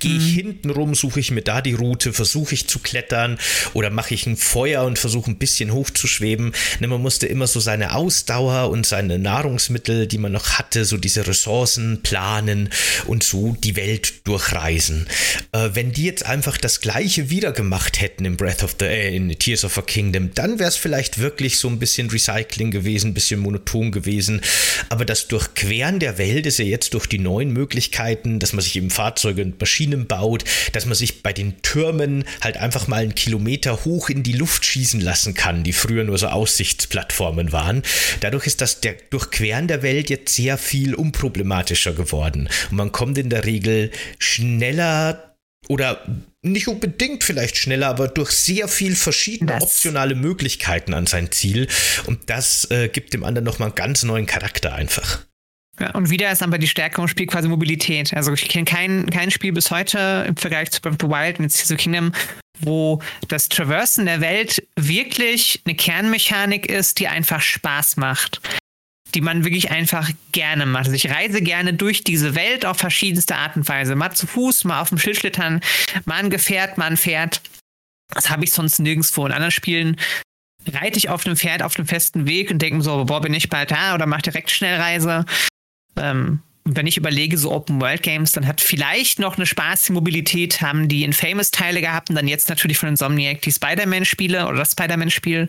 Gehe ich mhm. hinten rum, suche ich mir da die Route, versuche ich zu klettern oder mache ich ein Feuer und versuche ein bisschen hochzuschweben. Ne, man musste immer so seine Ausdauer und seine Nahrungsmittel, die man noch hatte, so diese Ressourcen planen und so die Welt durchreisen. Äh, wenn die jetzt einfach das gleiche wieder gemacht hätten in Breath of the äh, in Tears of a Kingdom, dann wäre es vielleicht wirklich so ein bisschen Recycling gewesen, ein bisschen monoton gewesen. Aber das Durchqueren der Welt ist ja jetzt durch die neuen Möglichkeiten, dass man sich eben Fahrzeuge und Maschinen baut, dass man sich bei den Türmen halt einfach einfach mal einen Kilometer hoch in die Luft schießen lassen kann, die früher nur so Aussichtsplattformen waren. Dadurch ist das der Durchqueren der Welt jetzt sehr viel unproblematischer geworden. Und man kommt in der Regel schneller oder nicht unbedingt vielleicht schneller, aber durch sehr viel verschiedene das. optionale Möglichkeiten an sein Ziel. Und das äh, gibt dem anderen nochmal einen ganz neuen Charakter einfach. Ja, und wieder ist aber die Stärke im Spiel quasi Mobilität. Also ich kenne kein, kein Spiel bis heute im Vergleich zu Breath of the Wild jetzt Tears of Kingdom, wo das Traversen der Welt wirklich eine Kernmechanik ist, die einfach Spaß macht. Die man wirklich einfach gerne macht. Also ich reise gerne durch diese Welt auf verschiedenste Art und Weise. Mal zu Fuß, mal auf dem Schildschlittern, mal ein Gefährt, mal ein Pferd. Das habe ich sonst nirgendwo. In anderen Spielen reite ich auf einem Pferd auf einem festen Weg und denke mir so, boah, bin ich bald da oder mach direkt Schnellreise. Ähm, wenn ich überlege, so Open World Games, dann hat vielleicht noch eine spaßige Mobilität, haben die Infamous-Teile gehabt und dann jetzt natürlich von Insomniac die Spider-Man-Spiele oder das Spider-Man-Spiel.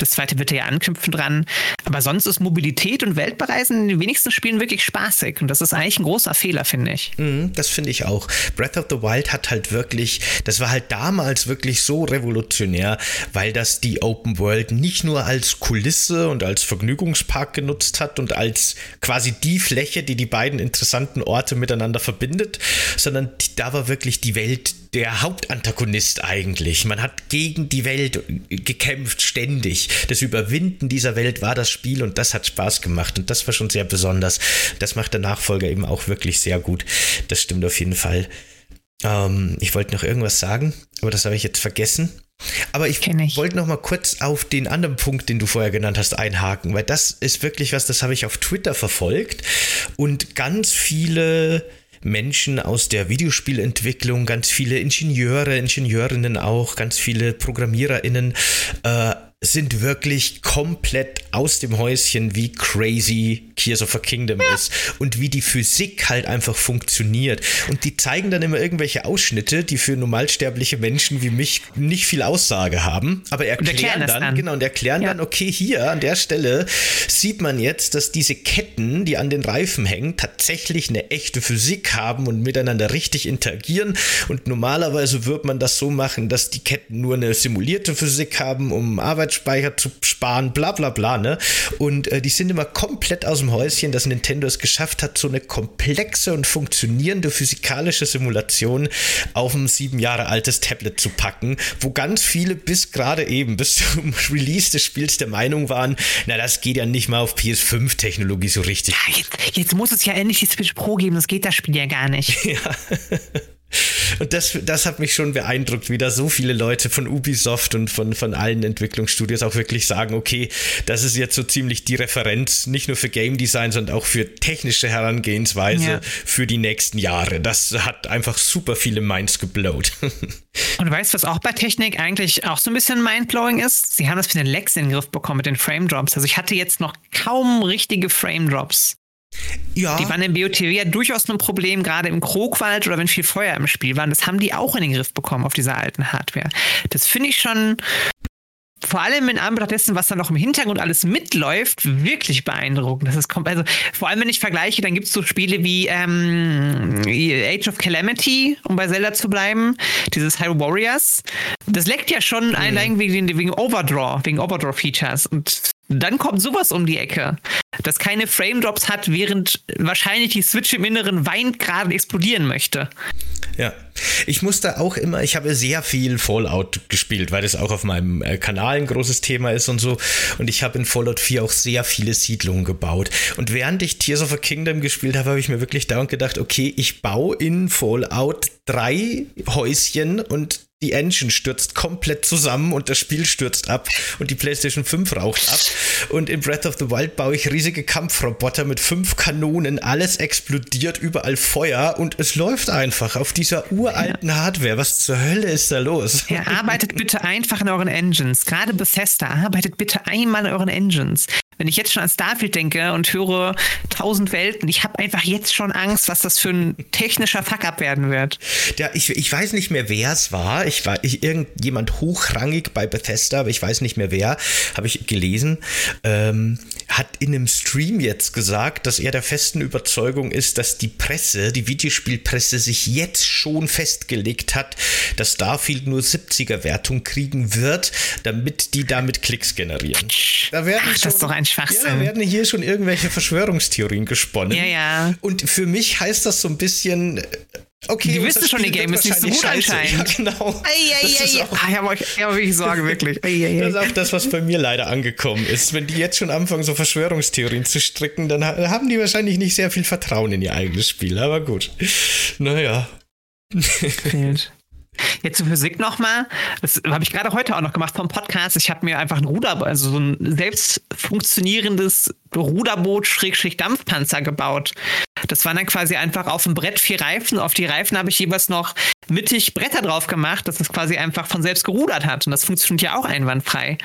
Das zweite wird ja anknüpfen dran. Aber sonst ist Mobilität und Weltbereisen in den wenigsten Spielen wirklich spaßig. Und das ist eigentlich ein großer Fehler, finde ich. Mm, das finde ich auch. Breath of the Wild hat halt wirklich, das war halt damals wirklich so revolutionär, weil das die Open World nicht nur als Kulisse und als Vergnügungspark genutzt hat und als quasi die Fläche, die die beiden interessanten Orte miteinander verbindet, sondern da war wirklich die Welt der Hauptantagonist eigentlich. Man hat gegen die Welt gekämpft, ständig. Das Überwinden dieser Welt war das Spiel und das hat Spaß gemacht und das war schon sehr besonders. Das macht der Nachfolger eben auch wirklich sehr gut. Das stimmt auf jeden Fall. Ähm, ich wollte noch irgendwas sagen, aber das habe ich jetzt vergessen. Aber ich, ich. wollte noch mal kurz auf den anderen Punkt, den du vorher genannt hast, einhaken, weil das ist wirklich was, das habe ich auf Twitter verfolgt und ganz viele Menschen aus der Videospielentwicklung, ganz viele Ingenieure, Ingenieurinnen auch, ganz viele ProgrammiererInnen äh, sind wirklich komplett aus dem Häuschen, wie crazy Tears of a Kingdom ja. ist und wie die Physik halt einfach funktioniert. Und die zeigen dann immer irgendwelche Ausschnitte, die für normalsterbliche Menschen wie mich nicht viel Aussage haben, aber erklären, dann, dann, genau, und erklären ja. dann, okay, hier an der Stelle sieht man jetzt, dass diese Ketten, die an den Reifen hängen, tatsächlich eine echte Physik haben und miteinander richtig interagieren. Und normalerweise wird man das so machen, dass die Ketten nur eine simulierte Physik haben, um Arbeit Arbeitsspeicher zu sparen, bla bla bla, ne? Und äh, die sind immer komplett aus dem Häuschen, dass Nintendo es geschafft hat, so eine komplexe und funktionierende physikalische Simulation auf ein sieben Jahre altes Tablet zu packen, wo ganz viele bis gerade eben, bis zum (laughs) Release des Spiels der Meinung waren, na, das geht ja nicht mal auf PS5-Technologie so richtig. Ja, jetzt, jetzt, muss es ja endlich die Switch Pro geben, das geht das Spiel ja gar nicht. (laughs) Ja. Und das, das hat mich schon beeindruckt, wie da so viele Leute von Ubisoft und von, von allen Entwicklungsstudios auch wirklich sagen, okay, das ist jetzt so ziemlich die Referenz, nicht nur für Game Design, sondern auch für technische Herangehensweise ja. für die nächsten Jahre. Das hat einfach super viele Minds geblowt. (laughs) Und du weißt, was auch bei Technik eigentlich auch so ein bisschen mindblowing ist? Sie haben das für den Lex in den Griff bekommen mit den Frame Drops. Also ich hatte jetzt noch kaum richtige Frame Drops Ja. Die waren im BOTW ja durchaus ein Problem, gerade im Krogwald oder wenn viel Feuer im Spiel war. Und das haben die auch in den Griff bekommen auf dieser alten Hardware. Das finde ich schon vor allem in Anbetracht dessen, was da noch im Hintergrund alles mitläuft, wirklich beeindruckend. Das ist kommt, also vor allem, wenn ich vergleiche, dann gibt es so Spiele wie ähm, Age of Calamity, um bei Zelda zu bleiben, dieses Hyrule Warriors. Das leckt ja schon mhm. allein wegen, wegen Overdraw, wegen Overdraw-Features. Und dann kommt sowas um die Ecke, das keine Frame Drops hat, während wahrscheinlich die Switch im Inneren weint gerade explodieren möchte. Ja, ich musste auch immer, ich habe sehr viel Fallout gespielt, weil das auch auf meinem äh, Kanal ein großes Thema ist und so. Und ich habe in Fallout 4 auch sehr viele Siedlungen gebaut. Und während ich Tears of a Kingdom gespielt habe, habe ich mir wirklich dauernd gedacht, okay, ich baue in Fallout drei Häuschen und die Engine stürzt komplett zusammen und das Spiel stürzt ab und die PlayStation 5 raucht ab. Und in Breath of the Wild baue ich riesige Kampfroboter mit fünf Kanonen, alles explodiert, überall Feuer und es läuft einfach auf dieser uralten Hardware. Was zur Hölle ist da los? Ja, arbeitet bitte einfach in euren Engines. Gerade Bethesda, arbeitet bitte einmal in euren Engines. Wenn ich jetzt schon an Starfield denke und höre tausend Welten, ich habe einfach jetzt schon Angst, was das für ein technischer Fuck-up werden wird. Ja, ich, ich weiß nicht mehr, wer es war. Ich war ich, irgendjemand hochrangig bei Bethesda, aber ich weiß nicht mehr wer, habe ich gelesen, ähm, hat in einem Stream jetzt gesagt, dass er der festen Überzeugung ist, dass die Presse, die Videospielpresse sich jetzt schon festgelegt hat, dass Starfield nur 70er Wertung kriegen wird, damit die damit Klicks generieren. Da werden Ach, schon, das ist doch ein Schwachsinn. Ja, da werden hier schon irgendwelche Verschwörungstheorien gesponnen. Ja, ja. Und für mich heißt das so ein bisschen, Okay, die wissen schon, die Game ist nicht so gut anscheinend. Ja, genau. (laughs) Ei, ei, ei, ei. Ah, ich habe euch hab wirklich Sorge, wirklich. Ei, das ist auch das, was bei mir leider angekommen ist. Wenn die jetzt schon anfangen, so Verschwörungstheorien zu stricken, dann haben die wahrscheinlich nicht sehr viel Vertrauen in ihr eigenes Spiel. Aber gut. Naja. Jetzt zur Physik nochmal. Das habe ich gerade heute auch noch gemacht vom Podcast. Ich habe mir einfach ein Ruder, also so ein selbst funktionierendes Ruderboot-Dampfpanzer gebaut. Das waren dann quasi einfach auf dem Brett vier Reifen. Auf die Reifen habe ich jeweils noch mittig Bretter drauf gemacht, dass es quasi einfach von selbst gerudert hat. Und das funktioniert ja auch einwandfrei.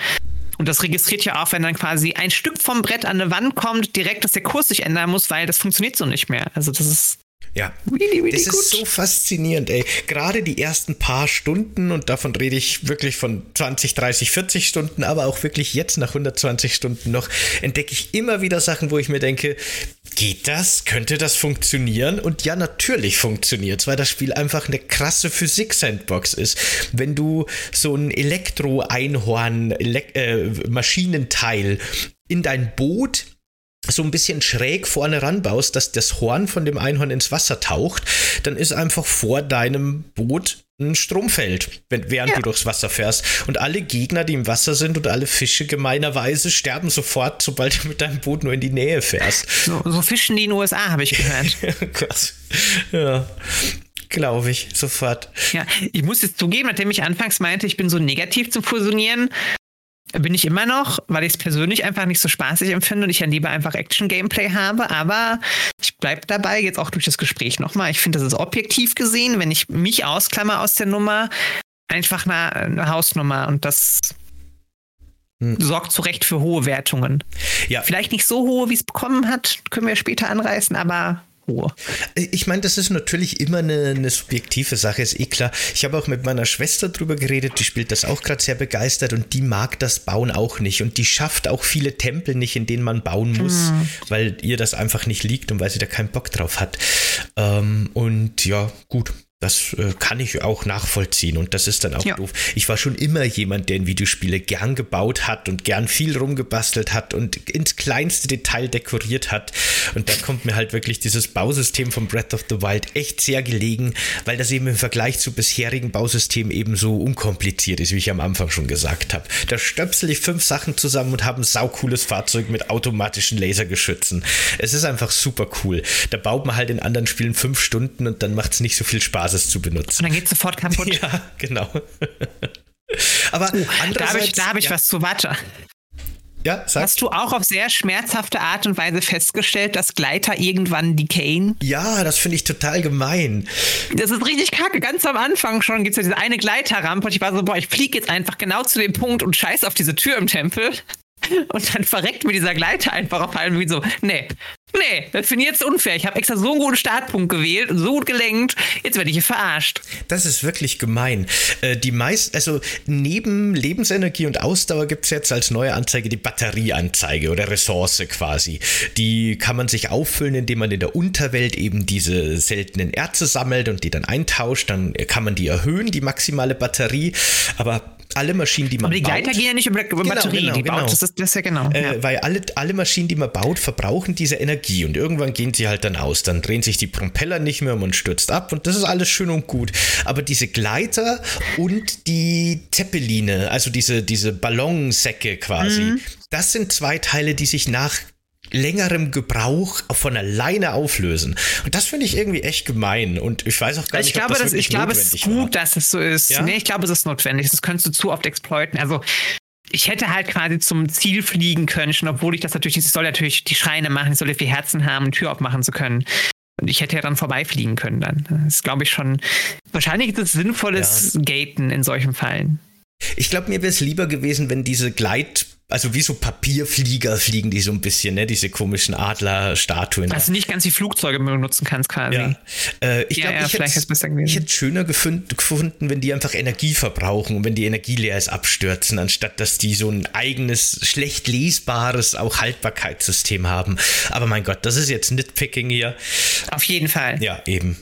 Und das registriert ja auch, wenn dann quasi ein Stück vom Brett an eine Wand kommt, direkt, dass der Kurs sich ändern muss, weil das funktioniert so nicht mehr. Also das ist ja, really, really das gut. ist so faszinierend, ey. Gerade die ersten paar Stunden, und davon rede ich wirklich von 20, 30, 40 Stunden, aber auch wirklich jetzt nach 120 Stunden noch, entdecke ich immer wieder Sachen, wo ich mir denke, geht das? Könnte das funktionieren? Und ja, natürlich funktioniert es, weil das Spiel einfach eine krasse Physik-Sandbox ist. Wenn du so ein Elektro-Einhorn-Maschinenteil äh, in dein Boot so ein bisschen schräg vorne ranbaust, dass das Horn von dem Einhorn ins Wasser taucht, dann ist einfach vor deinem Boot ein Stromfeld, während ja. du durchs Wasser fährst. Und alle Gegner, die im Wasser sind und alle Fische gemeinerweise sterben sofort, sobald du mit deinem Boot nur in die Nähe fährst. So, so fischen die in den USA, habe ich gehört. (laughs) Krass. Ja. Glaube ich, sofort. Ja, ich muss jetzt zugeben, nachdem ich anfangs meinte, ich bin so negativ zum Fusionieren, bin ich immer noch, weil ich es persönlich einfach nicht so spaßig empfinde und ich ja lieber einfach Action-Gameplay habe. Aber ich bleibe dabei, jetzt auch durch das Gespräch nochmal. Ich finde, das ist objektiv gesehen, wenn ich mich ausklammer aus der Nummer, einfach eine, eine Hausnummer und das hm. sorgt zu Recht für hohe Wertungen. Ja. Vielleicht nicht so hohe, wie es bekommen hat, können wir später anreißen, aber Ruhe. Ich meine, das ist natürlich immer eine, eine, subjektive Sache, ist eh klar. Ich habe auch mit meiner Schwester drüber geredet, die spielt das auch gerade sehr begeistert und die mag das Bauen auch nicht und die schafft auch viele Tempel nicht, in denen man bauen muss, mhm. weil ihr das einfach nicht liegt und weil sie da keinen Bock drauf hat. Ähm, und ja, gut, das äh, kann ich auch nachvollziehen und das ist dann auch ja. doof. Ich war schon immer jemand, der in Videospiele gern gebaut hat und gern viel rumgebastelt hat und ins kleinste Detail dekoriert hat. Und da kommt mir halt wirklich dieses Bausystem von Breath of the Wild echt sehr gelegen, weil das eben im Vergleich zu bisherigen Bausystemen eben so unkompliziert ist, wie ich am Anfang schon gesagt habe. Da stöpsel ich fünf Sachen zusammen und habe ein saucooles Fahrzeug mit automatischen Lasergeschützen. Es ist einfach super cool. Da baut man halt in anderen Spielen fünf Stunden und dann macht es nicht so viel Spaß es zu benutzen. Und dann geht sofort kaputt. (laughs) Ja, genau. (laughs) Aber uh, da habe ich, da hab ich ja. was zu. Warte. Ja, sag. Hast du auch auf sehr schmerzhafte Art und Weise festgestellt, dass Gleiter irgendwann decayen? Ja, das finde ich total gemein. Das ist richtig kacke. Ganz am Anfang schon gibt es ja diese eine Gleiterrampe und ich war so, boah, ich fliege jetzt einfach genau zu dem Punkt und scheiß auf diese Tür im Tempel. (laughs) Und dann verreckt mir dieser Gleiter einfach auf allem wie so, nee, Nee, das finde ich jetzt unfair. Ich habe extra so einen guten Startpunkt gewählt so gut gelenkt. Jetzt werde ich hier verarscht. Das ist wirklich gemein. Äh, die meist, also neben Lebensenergie und Ausdauer gibt es jetzt als neue Anzeige die Batterieanzeige oder Ressource quasi. Die kann man sich auffüllen, indem man in der Unterwelt eben diese seltenen Erze sammelt und die dann eintauscht. Dann kann man die erhöhen, die maximale Batterie. Aber alle Maschinen, die man Aber die baut, Gleiter gehen ja nicht über, über Genau, Batterie. genau, die genau. baut, das, ist, das ist ja genau. Äh, ja. Weil alle, alle Maschinen, die man baut, verbrauchen diese Energie und irgendwann gehen sie halt dann aus. Dann drehen sich die Propeller nicht mehr und man stürzt ab und das ist alles schön und gut. Aber diese Gleiter und die Zeppeline, also diese, diese Ballonsäcke quasi, Mhm. das sind zwei Teile, die sich nach längerem Gebrauch von alleine auflösen. Und das finde ich irgendwie echt gemein. Und ich weiß auch gar ich nicht, glaube, ob das das, ich glaube es ist notwendig war. gut, dass es so ist. Ja? Nee, ich glaube, es ist notwendig. Das könntest du zu oft exploiten. Also, ich hätte halt quasi zum Ziel fliegen können, schon obwohl ich das natürlich, ich soll natürlich die Schreine machen, ich soll ja vier Herzen haben, eine Tür aufmachen zu können. Und ich hätte ja dann vorbeifliegen können dann. Das ist, glaube ich, schon. Wahrscheinlich ist es sinnvolles Gaten in solchen Fällen. Ich glaube, mir wäre es lieber gewesen, wenn diese Gleit, also wie so Papierflieger fliegen die so ein bisschen, ne? Diese komischen Adlerstatuen. Also nicht ganz die Flugzeuge benutzen kannst quasi. ja. Äh, ich Ja, glaube, ja, ich hätte es schöner gefund, gefunden, wenn die einfach Energie verbrauchen und wenn die Energie leer ist, abstürzen, anstatt dass die so ein eigenes, schlecht lesbares auch Haltbarkeitssystem haben. Aber mein Gott, das ist jetzt Nitpicking hier. Auf jeden Fall. Ja, eben.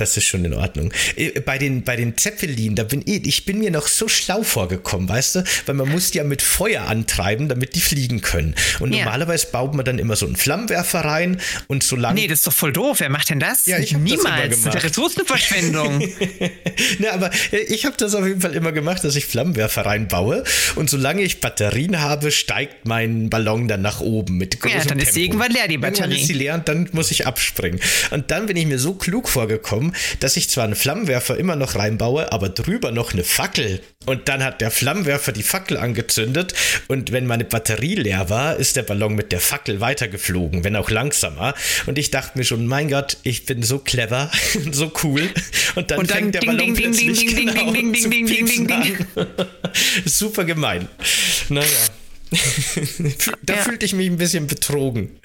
Das ist schon in Ordnung. Äh, Bei den, bei den Zeppelin, da bin ich, ich bin mir noch so schlau vorgekommen, weißt du? Weil man muss die ja mit Feuer antreiben, damit die fliegen können. Und Ja. normalerweise baut man dann immer so einen Flammenwerfer rein und solange. Nee, das ist doch voll doof. Wer macht denn das? Ja, ich hab das immer Niemals. Das ist gemacht. Ressourcenverschwendung. (laughs) (laughs) Ne, aber äh, ich habe das auf jeden Fall immer gemacht, dass ich Flammenwerfer reinbaue. Und solange ich Batterien habe, steigt mein Ballon dann nach oben mit großem Ja, dann ist Tempo. sie irgendwann leer, die Irgendwann Batterie. ist sie leer und dann muss ich abspringen. Und dann bin ich mir so klug vorgekommen, dass ich zwar einen Flammenwerfer immer noch reinbaue, aber drüber noch eine Fackel. Und dann hat der Flammenwerfer die Fackel angezündet. Und wenn meine Batterie leer war, ist der Ballon mit der Fackel weitergeflogen, wenn auch langsamer. Und ich dachte mir schon, mein Gott, ich bin so clever, (laughs) so cool. Und dann, Und dann fängt der ding, Ballon ding, ding, plötzlich ding, ding, genau ding, ding, zu ding, ding. (laughs) (laughs) da Ja. fühlte ich mich ein bisschen betrogen.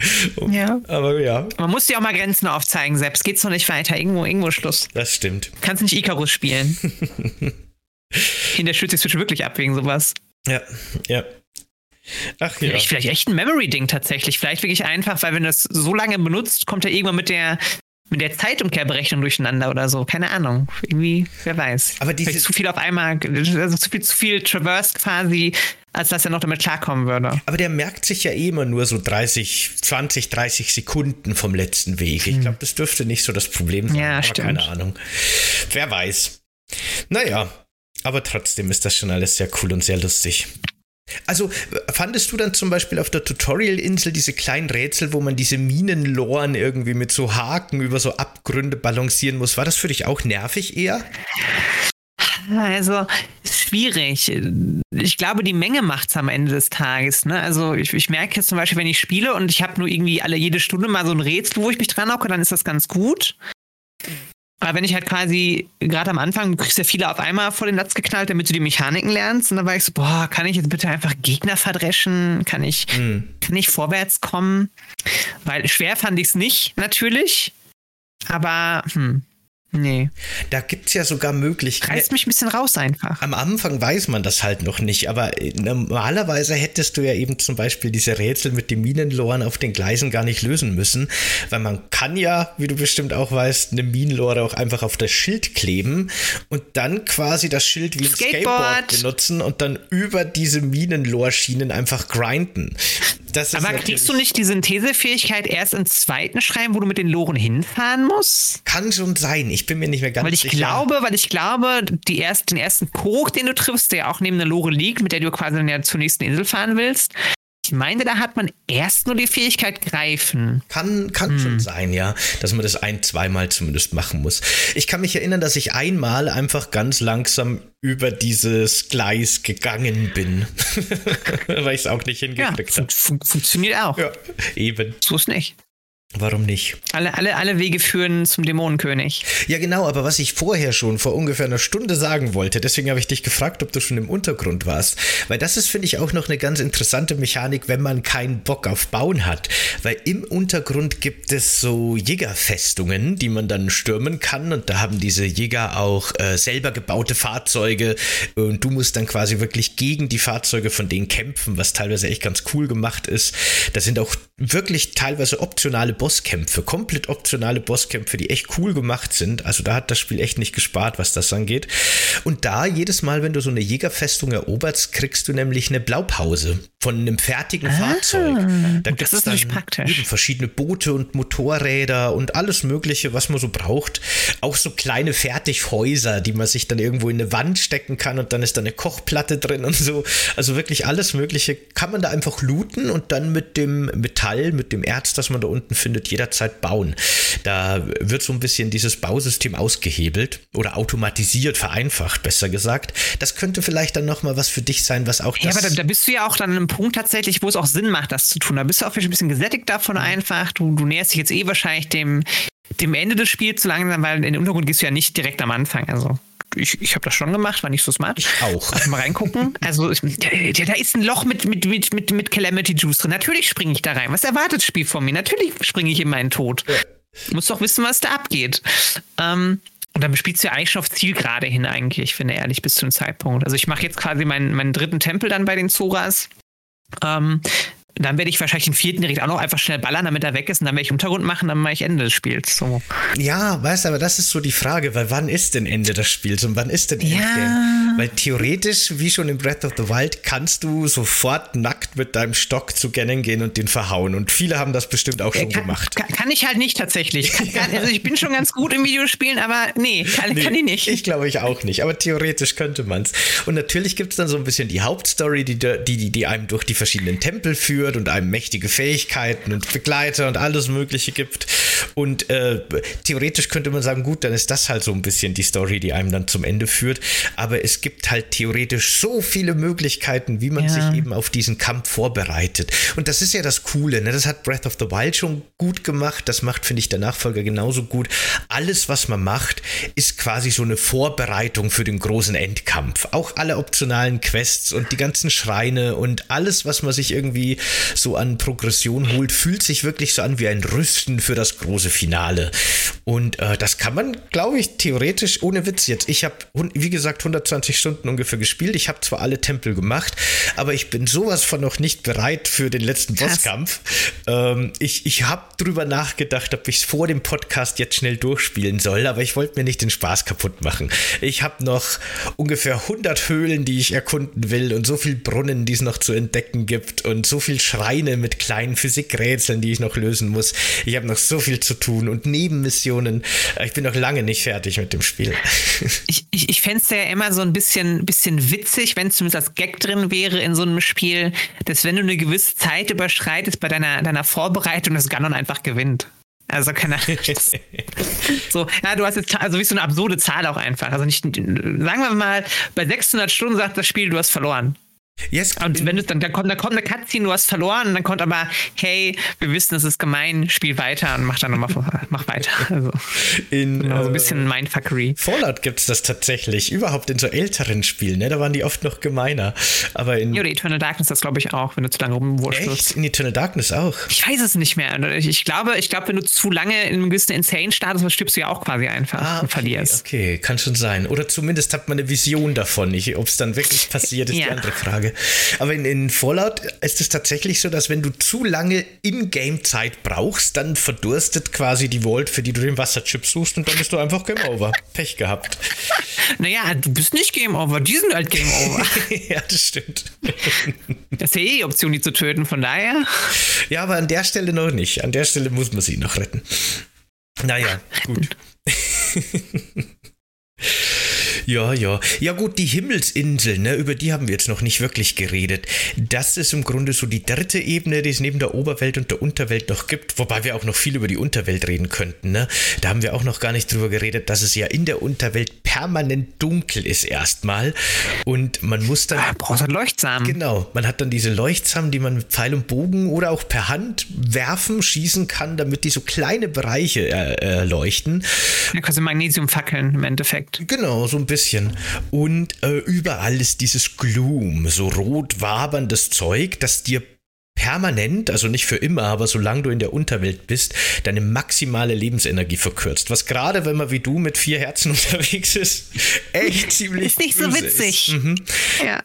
Ja. Aber ja, Man muss dir auch mal Grenzen aufzeigen, selbst geht's noch nicht weiter. Irgendwo, irgendwo Schluss. das stimmt. Kannst nicht Icarus spielen. (laughs) In der stürzt sich Switch wirklich ab wegen sowas. Ja, ja. Ach ja. Vielleicht, vielleicht echt ein Memory-Ding tatsächlich. Vielleicht wirklich einfach, weil wenn du das so lange benutzt, kommt er irgendwann mit der mit der Zeitumkehrberechnung durcheinander oder so. Keine Ahnung. Irgendwie, wer weiß. Aber diese- zu viel auf einmal, also zu viel, zu viel Traverse quasi, als dass er noch damit klarkommen würde. Aber der merkt sich ja eh immer nur so 30, 20, 30 Sekunden vom letzten Weg. Ich glaube, das dürfte nicht so das Problem sein. Hm. Ja, aber stimmt. keine Ahnung. Wer weiß. Naja, aber trotzdem ist das schon alles sehr cool und sehr lustig. Also, fandest du dann zum Beispiel auf der Tutorial-Insel diese kleinen Rätsel, wo man diese Minenloren irgendwie mit so Haken über so Abgründe balancieren muss? War das für dich auch nervig eher? Also, schwierig. Ich glaube, die Menge macht's am Ende des Tages. Ne? Also, ich, ich merke jetzt zum Beispiel, wenn ich spiele und ich habe nur irgendwie alle jede Stunde mal so ein Rätsel, wo ich mich dran hocke, dann ist das ganz gut. Aber wenn ich halt quasi, gerade am Anfang, du kriegst ja viele auf einmal vor den Latz geknallt, damit du die Mechaniken lernst. Und dann war ich so, boah, kann ich jetzt bitte einfach Gegner verdreschen? Kann ich, kann ich vorwärts kommen? Weil schwer fand ich es nicht, natürlich. Aber, hm, nee. Da gibt es ja sogar Möglichkeiten. Reißt mich ein bisschen raus einfach. Am Anfang weiß man das halt noch nicht, aber äh, normalerweise hättest du ja eben zum Beispiel diese Rätsel mit den Minenloren auf den Gleisen gar nicht lösen müssen, weil man kann ja, wie du bestimmt auch weißt, eine Minenlore auch einfach auf das Schild kleben und dann quasi das Schild wie ein Skateboard, Skateboard. benutzen und dann über diese Minenlorschienen einfach grinden. Aber kriegst du nicht die Synthesefähigkeit erst im zweiten Schreiben, wo du mit den Loren hinfahren musst? Kann schon sein, ich bin mir nicht mehr ganz Weil ich sicher. glaube, weil ich glaube, die erst, den ersten Krog, den du triffst, der auch neben der Lore liegt, mit der du quasi dann ja zur nächsten Insel fahren willst, ich meine, da hat man erst nur die Fähigkeit greifen. Kann, kann Hm. schon sein, ja, dass man das ein, zweimal zumindest machen muss. Ich kann mich erinnern, dass ich einmal einfach ganz langsam über dieses Gleis gegangen bin, (laughs) weil ich es auch nicht Ja, hingekriegt fun habe. fun funktioniert auch. Ja, eben. So ist nicht. Warum nicht? Alle, alle, alle Wege führen zum Dämonenkönig. Ja, genau, aber was ich vorher schon vor ungefähr einer Stunde sagen wollte, deswegen habe ich dich gefragt, ob du schon im Untergrund warst. Weil das ist, finde ich, auch noch eine ganz interessante Mechanik, wenn man keinen Bock auf Bauen hat. Weil im Untergrund gibt es so Jägerfestungen, die man dann stürmen kann. Und da haben diese Jäger auch äh, selber gebaute Fahrzeuge. Und du musst dann quasi wirklich gegen die Fahrzeuge von denen kämpfen, was teilweise echt ganz cool gemacht ist. Da sind auch wirklich teilweise optionale Bosskämpfe, komplett optionale Bosskämpfe, die echt cool gemacht sind. Also da hat das Spiel echt nicht gespart, was das angeht. Und da jedes Mal, wenn du so eine Jägerfestung eroberst, kriegst du nämlich eine Blaupause von einem fertigen ah, Fahrzeug. Da gibt es dann eben verschiedene Boote und Motorräder und alles Mögliche, was man so braucht. Auch so kleine Fertighäuser, die man sich dann irgendwo in eine Wand stecken kann und dann ist da eine Kochplatte drin und so. Also wirklich alles Mögliche kann man da einfach looten und dann mit dem Metall, mit dem Erz, das man da unten findet, findet, jederzeit bauen. Da wird so ein bisschen dieses Bausystem ausgehebelt oder automatisiert, vereinfacht, besser gesagt. Das könnte vielleicht dann nochmal was für dich sein, was auch Ja, aber da, da, bist du ja auch dann an einem Punkt tatsächlich, wo es auch Sinn macht, das zu tun. Da bist du auch ein bisschen gesättigt davon einfach. Du, du näherst dich jetzt eh wahrscheinlich dem, dem Ende des Spiels zu langsam, weil in den Untergrund gehst du ja nicht direkt am Anfang. Also ich, ich habe das schon gemacht, war nicht so smart. Ich auch. Also mal reingucken. Also, ich, da, da ist ein Loch mit, mit, mit, mit, mit Calamity Juice drin. Natürlich springe ich da rein. Was erwartet das Spiel von mir? Natürlich springe ich in meinen Tod. Ja. Muss doch wissen, was da abgeht. Ähm, und dann spielst du ja eigentlich schon auf Zielgerade hin, eigentlich, finde ehrlich, bis zu einem Zeitpunkt. Also ich mache jetzt quasi meinen, meinen dritten Tempel dann bei den Zoras. Ähm, dann werde ich wahrscheinlich den vierten direkt auch noch einfach schnell ballern, damit er weg ist. Und dann werde ich Untergrund machen, dann mache ich Ende des Spiels. So. Ja, weißt du, aber das ist so die Frage, weil wann ist denn Ende des Spiels und wann ist denn ja. Endgame? Weil theoretisch, wie schon in Breath of the Wild, kannst du sofort nackt mit deinem Stock zu Ganon gehen und den verhauen. Und viele haben das bestimmt auch schon kann, gemacht. Kann, kann, ich halt nicht tatsächlich. Kann, (laughs) also ich bin schon ganz gut im Videospielen, aber nee, kann, nee, kann ich nicht. Ich glaube ich auch nicht, aber theoretisch könnte man es. Und natürlich gibt es dann so ein bisschen die Hauptstory, die, die, die einem durch die verschiedenen Tempel führt und einem mächtige mächtige Fähigkeiten und Begleiter und alles Mögliche gibt. Und äh, theoretisch könnte man sagen, gut, dann ist das halt so ein bisschen die Story, die einem dann zum Ende führt. Aber es gibt halt theoretisch so viele Möglichkeiten, wie man ja. sich eben auf diesen Kampf vorbereitet. Und das ist ja das Coole, ne? Das hat Breath of the Wild schon gut gemacht. Das macht, finde ich, der Nachfolger genauso gut. Alles, was man macht, ist quasi so eine Vorbereitung für den großen Endkampf. Auch alle optionalen Quests und die ganzen Schreine und alles, was man sich irgendwie so an Progression holt, fühlt sich wirklich so an wie ein Rüsten für das große Finale. Und äh, das kann man, glaube ich, theoretisch ohne Witz jetzt. Ich habe, wie gesagt, 120 Stunden ungefähr gespielt. Ich habe zwar alle Tempel gemacht, aber ich bin sowas von noch nicht bereit für den letzten Krass. Bosskampf. Ähm, ich ich habe drüber nachgedacht, ob ich es vor dem Podcast jetzt schnell durchspielen soll, aber ich wollte mir nicht den Spaß kaputt machen. Ich habe noch ungefähr 100 Höhlen, die ich erkunden will und so viel Brunnen, die es noch zu entdecken gibt und so viel Schreine mit kleinen Physikrätseln, die ich noch lösen muss. Ich habe noch so viel zu tun und Nebenmissionen. Ich bin noch lange nicht fertig mit dem Spiel. (laughs) Ich, ich, ich fände es ja immer so ein bisschen, bisschen witzig, wenn es zumindest als Gag drin wäre in so einem Spiel, dass wenn du eine gewisse Zeit überschreitest bei deiner, deiner Vorbereitung, das Ganon einfach gewinnt. Also keine Ahnung. (laughs) so, ja, du hast jetzt also wie so eine absurde Zahl auch einfach. Also nicht, sagen wir mal, bei 600 Stunden sagt das Spiel, du hast verloren. Yes, und wenn du dann, dann kommt, dann kommt eine Cutscene, du hast verloren, und dann kommt aber, hey, wir wissen, es ist gemein, spiel weiter und mach dann nochmal, (laughs) mach weiter. Also, in, genau, so ein bisschen äh, Mindfuckery. Fallout gibt es das tatsächlich, überhaupt in so älteren Spielen, ne? Da waren die oft noch gemeiner. Aber in. Ja, oder Eternal Darkness das glaube ich auch, wenn du zu lange rumwurschtelst. In Eternal Darkness auch. Ich weiß es nicht mehr. Ich, ich glaube, ich glaube, wenn du zu lange in einem gewissen Insane-Status stirbst du ja auch quasi einfach ah, und verlierst. Okay, kann schon sein. Oder zumindest hat man eine Vision davon. Ob es dann wirklich passiert, ist ja. die andere Frage. Frage. Aber in, in Fallout ist es tatsächlich so, dass wenn du zu lange In-Game-Zeit brauchst, dann verdurstet quasi die Vault, für die du den Wasserchip suchst und dann bist du einfach Game Over. Pech gehabt. (laughs) Naja, du bist nicht Game Over, die sind halt Game Over. (laughs) ja, das stimmt. (laughs) Das ist ja eh die Option, die zu töten, von daher. Ja, aber an der Stelle noch nicht. An der Stelle muss man sie noch retten. Naja, gut. Ja, ja. Ja gut, die Himmelsinsel, ne, über die haben wir jetzt noch nicht wirklich geredet. Das ist im Grunde so die dritte Ebene, die es neben der Oberwelt und der Unterwelt noch gibt, wobei wir auch noch viel über die Unterwelt reden könnten, ne? Da haben wir auch noch gar nicht drüber geredet, dass es ja in der Unterwelt permanent dunkel ist erstmal und man muss dann Ah, brauchst halt Leuchtsamen. Genau, man hat dann diese Leuchtsamen, die man mit Pfeil und Bogen oder auch per Hand werfen, schießen kann, damit die so kleine Bereiche äh, äh, leuchten. Da kannst du Magnesium fackeln im Endeffekt. Genau, so ein bisschen. Und äh, überall ist dieses Gloom, so rot waberndes Zeug, das dir permanent, also nicht für immer, aber solange du in der Unterwelt bist, deine maximale Lebensenergie verkürzt. Was gerade, wenn man wie du mit vier Herzen (laughs) unterwegs ist, echt ziemlich Ist nicht so witzig. Mhm. Ja.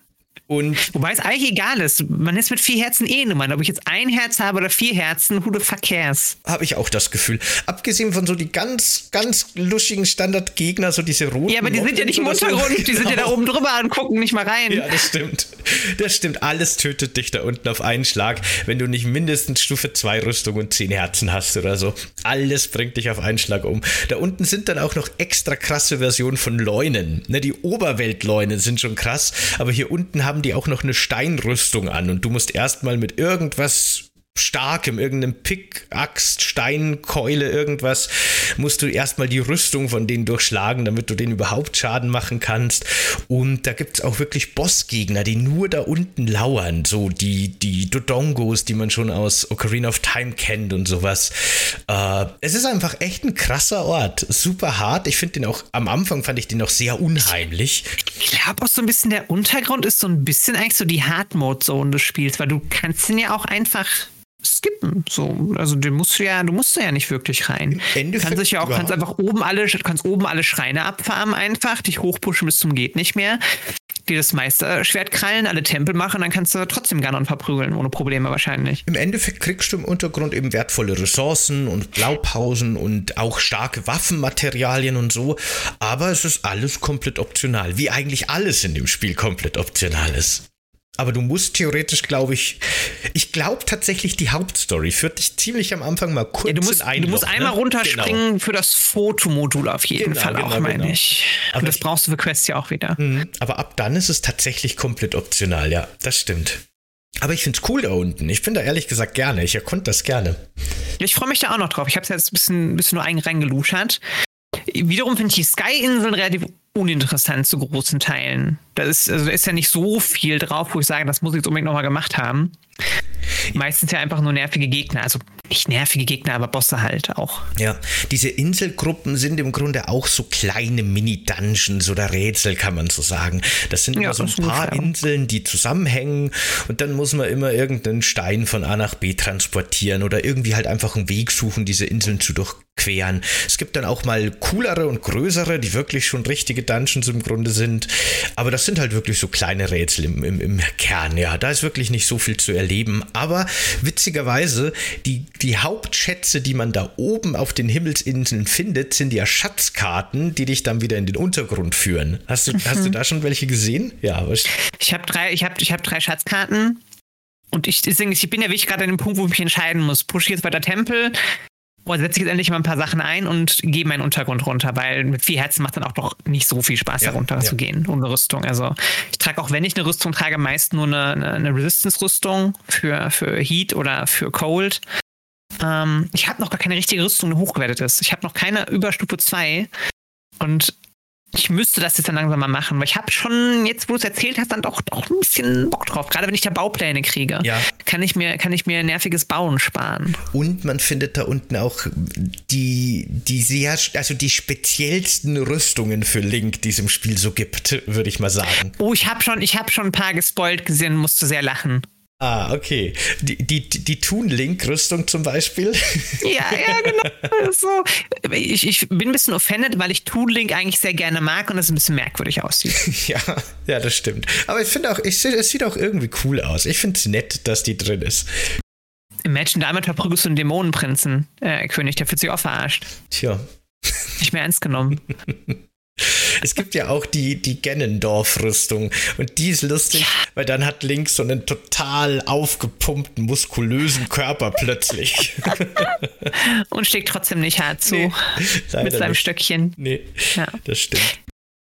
Und Wobei es eigentlich egal ist. Man ist mit vier Herzen eh Nummern. Ob ich jetzt ein Herz habe oder vier Herzen, who the fuck cares? habe ich auch das Gefühl. Abgesehen von so die ganz, ganz luschigen Standardgegner, so diese roten. Ja, aber die sind ja nicht im so. Untergrund. Die sind ja da oben drüber und gucken nicht mal rein. Ja, das stimmt. Das stimmt. Alles tötet dich da unten auf einen Schlag, wenn du nicht mindestens Stufe 2 Rüstung und 10 Herzen hast oder so. Alles bringt dich auf einen Schlag um. Da unten sind dann auch noch extra krasse Versionen von Leunen. Ne, die Oberweltleunen sind schon krass, aber hier unten haben die auch noch eine Steinrüstung an und du musst erstmal mit irgendwas starkem, irgendeinem Pick, Axt, Stein, Keule, irgendwas, musst du erstmal die Rüstung von denen durchschlagen, damit du denen überhaupt Schaden machen kannst. Und da gibt es auch wirklich Bossgegner, die nur da unten lauern, so die, die Dodongos, die man schon aus Ocarina of Time kennt und sowas. Äh, es ist einfach echt ein krasser Ort, super hart. Ich finde den auch, am Anfang fand ich den auch sehr unheimlich. Ich glaube auch so ein bisschen, der Untergrund ist so ein bisschen eigentlich so die Hard-Mode-Zone des Spiels, weil du kannst den ja auch einfach skippen. So, also den musst du ja, du musst da ja nicht wirklich rein. Endeffekt kannst dich ja auch, kannst einfach oben alle, kannst oben alle Schreine abfarmen einfach, dich hochpushen bis zum geht nicht mehr, dir das Meisterschwert krallen, alle Tempel machen, dann kannst du trotzdem Ganon verprügeln, ohne Probleme wahrscheinlich. Im Endeffekt kriegst du im Untergrund eben wertvolle Ressourcen und Blaupausen und auch starke Waffenmaterialien und so. Aber es ist alles komplett optional, wie eigentlich alles in dem Spiel komplett optional ist. Aber du musst theoretisch, glaube ich, ich glaube tatsächlich, die Hauptstory führt dich ziemlich am Anfang mal kurz Ja, du musst, in ein du musst Loch, einmal ne? runterspringen Genau. für das Fotomodul auf jeden Genau, Fall auch, genau, meine genau. ich. Aber Und das ich- brauchst du für Quests ja auch wieder. Mhm. Aber ab dann ist es tatsächlich komplett optional, ja, das stimmt. Aber ich finde es cool da unten. Ich bin da ehrlich gesagt gerne. Ich erkonnte das gerne. Ja, Ich freue mich da auch noch drauf. Ich habe es jetzt ein bisschen, bisschen nur ein- reingeluschert. Wiederum finde ich die Sky-Inseln relativ uninteressant zu großen Teilen. Da ist, also da ist ja nicht so viel drauf, wo ich sage, das muss ich jetzt unbedingt nochmal gemacht haben. Meistens ja einfach nur nervige Gegner. Also nicht nervige Gegner, aber Bosse halt auch. Ja, diese Inselgruppen sind im Grunde auch so kleine Mini-Dungeons oder Rätsel, kann man so sagen. Das sind Ja, immer so ein paar. Inseln, die zusammenhängen und dann muss man immer irgendeinen Stein von A nach B transportieren oder irgendwie halt einfach einen Weg suchen, diese Inseln zu durchqueren. Es gibt dann auch mal coolere und größere, die wirklich schon richtige Dungeons im Grunde sind. Aber das sind halt wirklich so kleine Rätsel im, im, im Kern, ja. Da ist wirklich nicht so viel zu erleben. Aber witzigerweise, die, die Hauptschätze, die man da oben auf den Himmelsinseln findet, sind ja Schatzkarten, die dich dann wieder in den Untergrund führen. Hast du, hast du da schon welche gesehen? Ja, aber Ich habe drei, ich hab, ich hab drei Schatzkarten. Und ich, deswegen, ich bin ja wirklich gerade an dem Punkt, wo ich mich entscheiden muss. Pushe ich jetzt weiter Tempel oder setze ich jetzt endlich mal ein paar Sachen ein und gehe meinen Untergrund runter, weil mit vier Herzen macht dann auch doch nicht so viel Spaß, Ja, da runter ja. zu gehen, ohne Rüstung. Also ich trage auch, wenn ich eine Rüstung trage, meist nur eine, eine, eine Resistance-Rüstung für, für Heat oder für Cold. Ähm, ich habe noch gar keine richtige Rüstung, die hochgewertet ist. Ich habe noch keine über Stufe 2. Und ich müsste das jetzt dann langsam mal machen, weil ich habe schon, jetzt wo du es erzählt hast, dann doch, doch ein bisschen Bock drauf. Gerade wenn ich da Baupläne kriege, Ja. kann, ich mir, kann ich mir nerviges Bauen sparen. Und man findet da unten auch die, die sehr, also die speziellsten Rüstungen für Link, die es im Spiel so gibt, würde ich mal sagen. Oh, ich habe schon, ich hab schon ein paar gespoilt gesehen musste sehr lachen. Ah, okay. Die, die, die Toon-Link-Rüstung zum Beispiel. Ja, ja, genau. (laughs) so. ich, ich bin ein bisschen offended, weil ich Toon Link eigentlich sehr gerne mag und es ein bisschen merkwürdig aussieht. ja, ja, das stimmt. Aber ich finde auch, ich, es sieht auch irgendwie cool aus. Ich finde es nett, dass die drin ist. Imagine, damit verprügelst du einen Dämonenprinzen, äh, König, der fühlt sich auch verarscht. Tja. Nicht mehr ernst genommen. (laughs) Es gibt ja auch die, die Gennendorf-Rüstung und die ist lustig, weil dann hat Link so einen total aufgepumpten, muskulösen Körper plötzlich. (laughs) Und schlägt trotzdem nicht hart zu. Nee, mit seinem nicht. Stöckchen. Nee, Ja. das stimmt.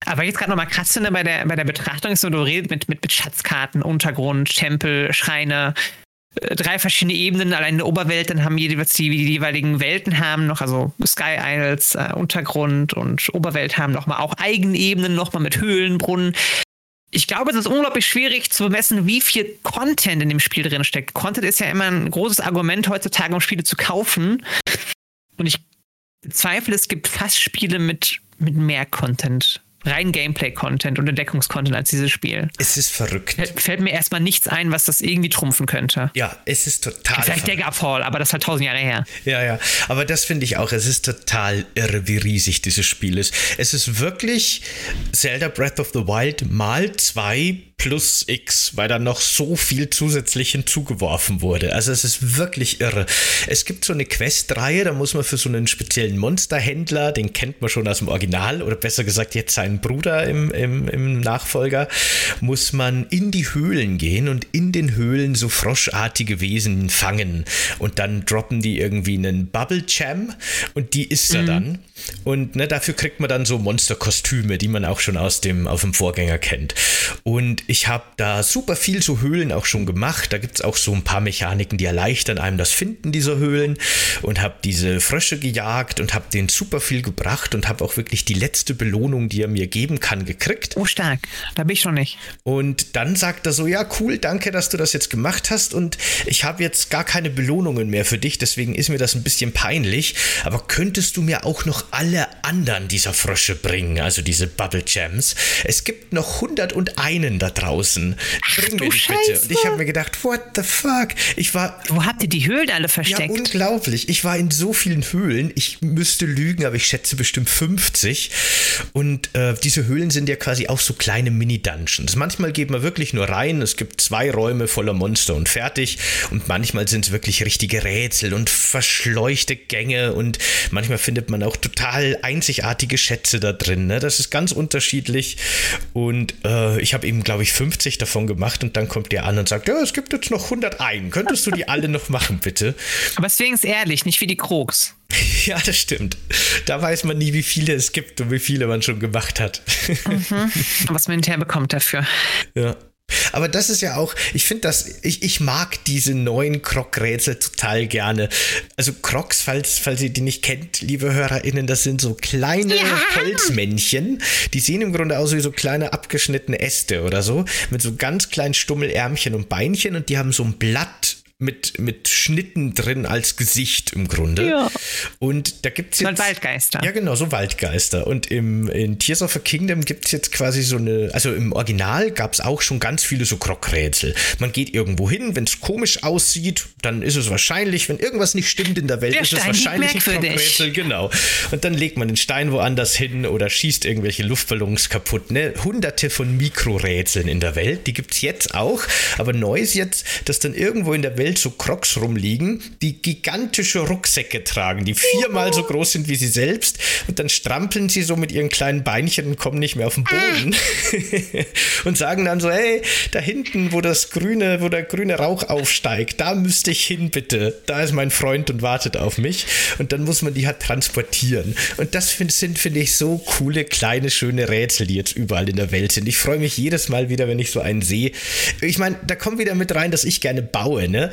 Aber jetzt gerade nochmal krass finde bei der, bei der Betrachtung ist so, du redest mit, mit, mit Schatzkarten, Untergrund, Tempel, Schreine, drei verschiedene Ebenen, allein in der Oberwelt, dann haben jeweils die, die jeweiligen Welten haben noch, also Sky Isles, äh, Untergrund und Oberwelt haben nochmal auch eigene Ebenen, nochmal mit Höhlenbrunnen. Ich glaube, es ist unglaublich schwierig zu bemessen, wie viel Content in dem Spiel drin steckt. Content ist ja immer ein großes Argument heutzutage, um Spiele zu kaufen. Und ich bezweifle, es gibt fast Spiele mit, mit mehr Content rein Gameplay-Content und Entdeckungskontent als dieses Spiel. Es ist verrückt. Fällt, fällt, mir erstmal nichts ein, was das irgendwie trumpfen könnte. Ja, es ist total. Vielleicht Daggerfall, aber das ist halt tausend Jahre her. Ja, ja. Aber das finde ich auch. Es ist total irre, wie riesig dieses Spiel ist. Es ist wirklich Zelda Breath of the Wild mal zwei plus X, weil da noch so viel zusätzlich hinzugeworfen wurde. Also es ist wirklich irre. Es gibt so eine Quest-Reihe, da muss man für so einen speziellen Monsterhändler, den kennt man schon aus dem Original, oder besser gesagt jetzt seinen Bruder im, im, im Nachfolger, muss man in die Höhlen gehen und in den Höhlen so froschartige Wesen fangen. Und dann droppen die irgendwie einen Bubble Jam und die isst er mhm. dann. Und ne, dafür kriegt man dann so Monsterkostüme, die man auch schon aus dem, aus dem Vorgänger kennt. Und ich habe da super viel so Höhlen auch schon gemacht. Da gibt es auch so ein paar Mechaniken, die erleichtern einem das Finden dieser Höhlen. Und habe diese Frösche gejagt und habe denen super viel gebracht und habe auch wirklich die letzte Belohnung, die er mir geben kann, gekriegt. Oh, stark. Da bin ich schon nicht. Und dann sagt er so, ja, cool, danke, dass du das jetzt gemacht hast. Und ich habe jetzt gar keine Belohnungen mehr für dich. Deswegen ist mir das ein bisschen peinlich. Aber könntest du mir auch noch alle anderen dieser Frösche bringen, also diese Bubble Gems. Es gibt noch 101 da draußen. Bring mir die bitte. Und ich habe mir gedacht, what the fuck? Ich war. Wo habt ihr die Höhlen alle versteckt? Ja, unglaublich. Ich war in so vielen Höhlen. Ich müsste lügen, aber ich schätze bestimmt 50. Und äh, diese Höhlen sind ja quasi auch so kleine Mini-Dungeons. Manchmal geht man wirklich nur rein. Es gibt zwei Räume voller Monster und fertig. Und manchmal sind es wirklich richtige Rätsel und verschleuchte Gänge. Und manchmal findet man auch total einzigartige Schätze da drin. Ne? Das ist ganz unterschiedlich. Und äh, ich habe eben, glaube ich, 50 davon gemacht und dann kommt der an und sagt, ja, es gibt jetzt noch 101. Könntest du die alle noch machen, bitte? Aber deswegen ist ehrlich, nicht wie die Krogs. (laughs) Ja, das stimmt. Da weiß man nie, wie viele es gibt und wie viele man schon gemacht hat. Mhm. (laughs) Was man hinterher bekommt dafür. Ja. Aber das ist ja auch, ich finde das, ich, ich mag diese neuen Krog-Rätsel total gerne. Also Crocs, falls, falls ihr die nicht kennt, liebe HörerInnen, das sind so kleine ja. Holzmännchen. Die sehen im Grunde aus wie so kleine abgeschnittene Äste oder so, mit so ganz kleinen Stummelärmchen und Beinchen und die haben so ein Blatt mit, mit Schnitten drin als Gesicht im Grunde. Ja. Und da gibt es jetzt. Waldgeister. Ja, genau, so Waldgeister. Und im, in Tears of a Kingdom gibt es jetzt quasi so eine. Also im Original gab es auch schon ganz viele so Krockrätsel. Man geht irgendwo hin, wenn es komisch aussieht, dann ist es wahrscheinlich, wenn irgendwas nicht stimmt in der Welt, der ist Stein es wahrscheinlich ein Krockrätsel. Genau. Und dann legt man den Stein woanders hin oder schießt irgendwelche Luftballons kaputt. Ne? Hunderte von Mikrorätseln in der Welt. Die gibt es jetzt auch. Aber neu ist jetzt, dass dann irgendwo in der Welt Welt so Crocs rumliegen, die gigantische Rucksäcke tragen, die viermal so groß sind wie sie selbst. Und dann strampeln sie so mit ihren kleinen Beinchen und kommen nicht mehr auf den Boden. (laughs) und sagen dann so, hey, da hinten, wo das grüne, wo der grüne Rauch aufsteigt, da müsste ich hin, bitte. Da ist mein Freund und wartet auf mich. Und dann muss man die halt transportieren. Und das find, sind, finde ich, so coole, kleine, schöne Rätsel, die jetzt überall in der Welt sind. Ich freue mich jedes Mal wieder, wenn ich so einen sehe. Ich meine, da kommt wieder mit rein, dass ich gerne baue, ne?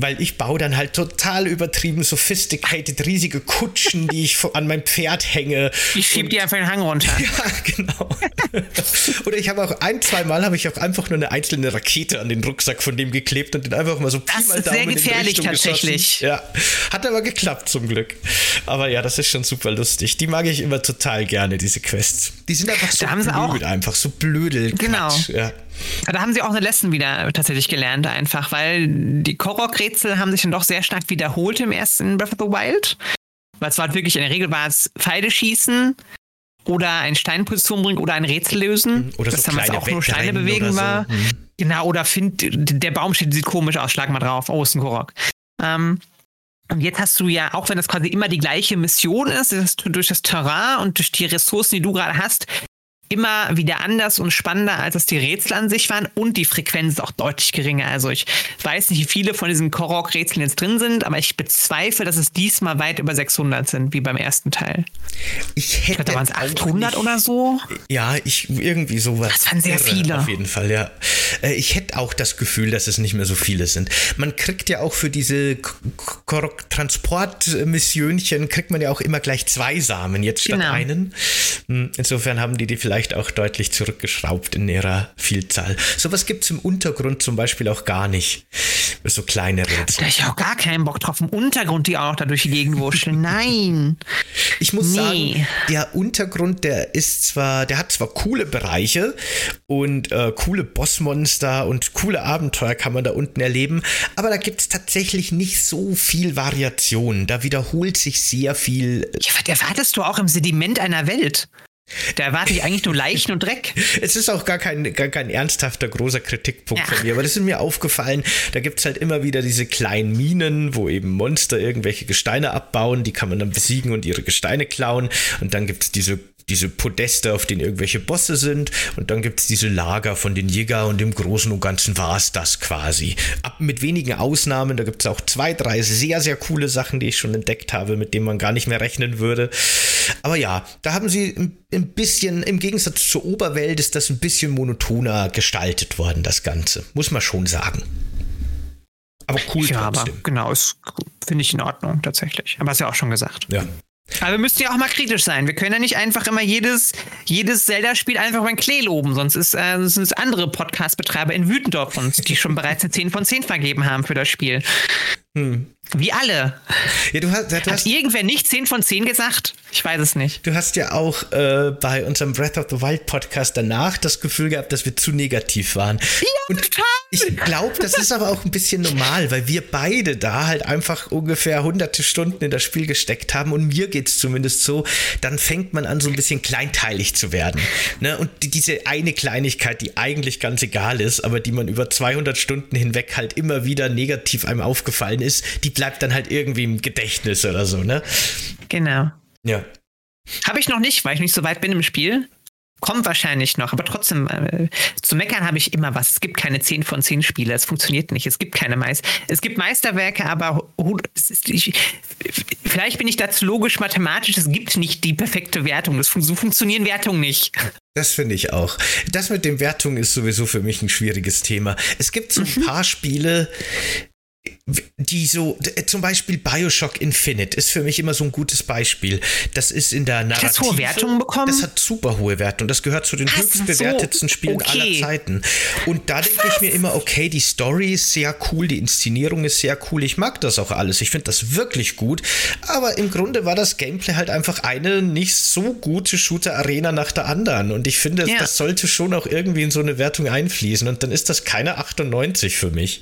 weil ich baue dann halt total übertrieben sophisticated riesige Kutschen, die ich an mein Pferd hänge. Ich schieb die einfach den Hang runter. (laughs) Ja, genau. (laughs) Oder ich habe auch ein, zwei Mal habe ich auch einfach nur eine einzelne Rakete an den Rucksack von dem geklebt und den einfach mal so Das ist sehr gefährlich tatsächlich. Geschossen. Ja, hat aber geklappt zum Glück. Aber ja, das ist schon super lustig. Die mag ich immer total gerne, diese Quests. Die sind einfach so blöd, einfach so blödel. Genau. Ja. Da haben sie auch eine Lesson wieder tatsächlich gelernt, einfach, weil die Korok-Rätsel haben sich dann doch sehr stark wiederholt im ersten Breath of the Wild. Weil es war halt wirklich, in der Regel war es Pfeile schießen oder ein Steinposition bringen oder ein Rätsel lösen. Mhm. Oder das so damals auch nur Steine bewegen so. war. Mhm. Genau, oder find, der Baum steht, sieht komisch aus, schlag mal drauf. Oh, ist ein Korok. Ähm, und jetzt hast du ja, auch wenn das quasi immer die gleiche Mission ist, durch das Terrain und durch die Ressourcen, die du gerade hast, immer wieder anders und spannender, als es die Rätsel an sich waren und die Frequenz ist auch deutlich geringer. Also ich weiß nicht, wie viele von diesen Korok-Rätseln jetzt drin sind, aber ich bezweifle, dass es diesmal weit über 600 sind, wie beim ersten Teil. Ich hätte. Da waren es 800 oder so. Ja, ich irgendwie sowas. Das waren sehr viele. Auf jeden Fall, ja. Äh, Ich hätte auch das Gefühl, dass es nicht mehr so viele sind. Man kriegt ja auch für diese K- K- Transportmissionchen, kriegt man ja auch immer gleich zwei Samen jetzt statt Genau. einen. Hm, Insofern haben die die vielleicht auch deutlich zurückgeschraubt in ihrer Vielzahl. Sowas gibt es im Untergrund zum Beispiel auch gar nicht. So kleine Rätsel. Da hab ich auch gar keinen Bock drauf, im Untergrund die auch da durch die Gegend wurschteln. Nein. (laughs) Ich muss Nee. sagen, der Untergrund, der ist zwar, der hat zwar coole Bereiche und äh, coole Bossmonster und coole Abenteuer kann man da unten erleben, aber da gibt es tatsächlich nicht so viel Variation. Da wiederholt sich sehr viel. Ja, was erwartest du auch im Sediment einer Welt? Da erwarte ich eigentlich nur Leichen und Dreck. (laughs) Es ist auch gar kein, gar kein ernsthafter großer Kritikpunkt Ja. von mir, aber das ist mir aufgefallen. Da gibt es halt immer wieder diese kleinen Minen, wo eben Monster irgendwelche Gesteine abbauen, die kann man dann besiegen und ihre Gesteine klauen. Und dann gibt es diese diese Podeste, auf denen irgendwelche Bosse sind. Und dann gibt es diese Lager von den Jäger und im Großen und Ganzen war es das quasi. Ab mit wenigen Ausnahmen, da gibt es auch zwei, drei sehr, sehr coole Sachen, die ich schon entdeckt habe, mit denen man gar nicht mehr rechnen würde. Aber ja, da haben sie ein, bisschen, im Gegensatz zur Oberwelt, ist das ein bisschen monotoner gestaltet worden, das Ganze. Muss man schon sagen. Aber cool Ja, aber trotzdem. genau, ist, finde ich in Ordnung tatsächlich. Aber hast ja auch schon gesagt. Ja. Aber wir müssen ja auch mal kritisch sein. Wir können ja nicht einfach immer jedes, jedes Zelda-Spiel einfach beim Klee loben. Sonst ist, äh, sind es andere Podcast-Betreiber in wütend auf uns, die schon bereits eine 10 von 10 vergeben haben für das Spiel. Wie alle. ja du, hast, du, Hat hast, irgendwer nicht 10 von 10 gesagt? Ich weiß es nicht. du hast ja auch äh, bei unserem Breath of the Wild Podcast danach das Gefühl gehabt, dass wir zu negativ waren. Und total. ich glaube, das ist aber auch ein bisschen normal, weil wir beide da halt einfach ungefähr hunderte Stunden in das Spiel gesteckt haben und mir geht es zumindest so, dann fängt man an, so ein bisschen kleinteilig zu werden. Ne? Und die, diese eine Kleinigkeit, die eigentlich ganz egal ist, aber die man über 200 Stunden hinweg halt immer wieder negativ einem aufgefallen ist, die bleibt dann halt irgendwie im Gedächtnis oder so, ne? Genau. Ja. Habe ich noch nicht, weil ich nicht so weit bin im Spiel. Kommt wahrscheinlich noch, aber trotzdem, äh, zu meckern habe ich immer was. Es gibt keine 10 von 10 Spiele, es funktioniert nicht. Es gibt keine Meist Es gibt Meisterwerke, aber vielleicht bin ich dazu logisch mathematisch, es gibt nicht die perfekte Wertung. Das so funktionieren Wertungen nicht. Das finde ich auch. Das mit den Wertungen ist sowieso für mich ein schwieriges Thema. Es gibt so ein paar Spiele, die so, d- zum Beispiel Bioshock Infinite ist für mich immer so ein gutes Beispiel. Das ist in der Narrative. das hohe Wertungen bekommen? Das hat super hohe Wertungen. Das gehört zu den Ach höchst so, bewertetsten Spielen okay. aller Zeiten. Und da denke ich mir immer, okay, die Story ist sehr cool, die Inszenierung ist sehr cool. Ich mag das auch alles. Ich finde das wirklich gut. Aber im Grunde war das Gameplay halt einfach eine nicht so gute Shooter-Arena nach der anderen. Und ich finde, Ja. das sollte schon auch irgendwie in so eine Wertung einfließen. Und dann ist das keine 98 für mich.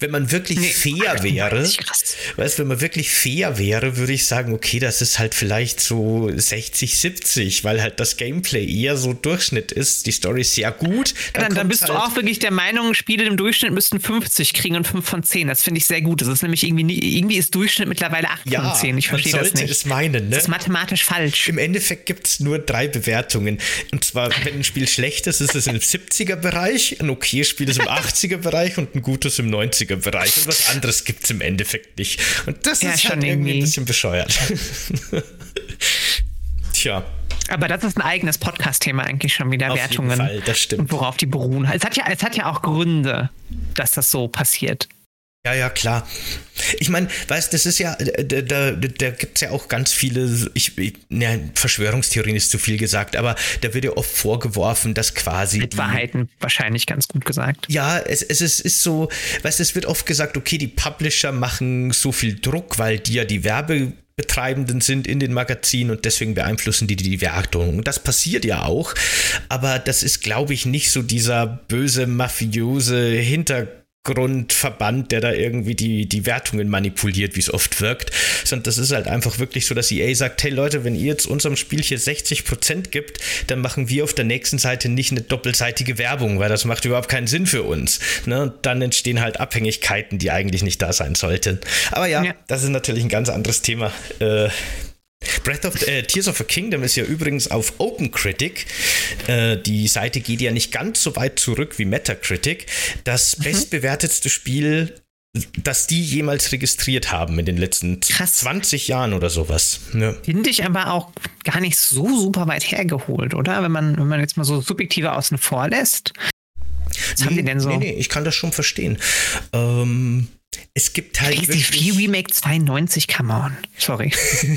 Wenn man wirklich Nee, fair wäre, 98, krass. weißt wenn man wirklich fair wäre, würde ich sagen, okay, das ist halt vielleicht so 60, 70, weil halt das Gameplay eher so Durchschnitt ist. Die Story ist sehr gut. Dann, dann kommt's bist du halt- auch wirklich der Meinung, Spiele im Durchschnitt müssten 50 kriegen und 5 von 10. Das finde ich sehr gut. Das ist nämlich irgendwie, nie- irgendwie ist Durchschnitt mittlerweile 8 ja, von 10. Ich verstehe das nicht. es meinen, ne? Das ist mathematisch falsch. Im Endeffekt gibt es nur drei Bewertungen. Und zwar, wenn ein Spiel schlecht ist, ist es im 70er-Bereich, ein okayes Spiel ist im 80er-Bereich und ein gutes im 90er-Bereich. Was anderes gibt es im Endeffekt nicht. Und das Ja, ist schon halt irgendwie ein bisschen bescheuert. (laughs) Tja. Aber das ist ein eigenes Podcast-Thema eigentlich schon wieder, Auf jeden Wertungen. Fall, das stimmt. Und worauf die beruhen. Es hat, ja, es hat ja auch Gründe, dass das so passiert. Ja, ja, klar. Ich meine, weißt das ist ja, da, da, da gibt es ja auch ganz viele, ich, ich, ja, Verschwörungstheorien ist zu viel gesagt, aber da wird ja oft vorgeworfen, dass quasi. Mit Wahrheiten wahrscheinlich ganz gut gesagt. Ja, es, es ist, ist so, weißt es wird oft gesagt, okay, die Publisher machen so viel Druck, weil die ja die Werbebetreibenden sind in den Magazinen und deswegen beeinflussen die die Wertung. Das passiert ja auch, aber das ist, glaube ich, nicht so dieser böse, mafiose Hintergrundverband, der da irgendwie die, die Wertungen manipuliert, wie es oft wirkt, sondern das ist halt einfach wirklich so, dass EA sagt, hey Leute, wenn ihr jetzt unserem Spiel hier 60% gibt, dann machen wir auf der nächsten Seite nicht eine doppelseitige Werbung, weil das macht überhaupt keinen Sinn für uns. Ne? Und dann entstehen halt Abhängigkeiten, die eigentlich nicht da sein sollten. Aber ja, Ja. das ist natürlich ein ganz anderes Thema. Äh, Breath of äh, Tears of a Kingdom ist ja übrigens auf OpenCritic. Äh, die Seite geht ja nicht ganz so weit zurück wie Metacritic. Das mhm. bestbewertetste Spiel das die jemals registriert haben in den letzten Krass. 20 Jahren oder sowas. Ja. Finde ich aber auch gar nicht so super weit hergeholt, oder? Wenn man, wenn man jetzt mal so subjektive außen vor lässt. Was nee, haben die denn so? Nee, nee, ich kann das schon verstehen. Ähm, es gibt halt. Crazy wirklich, Remake 92, come on. Sorry.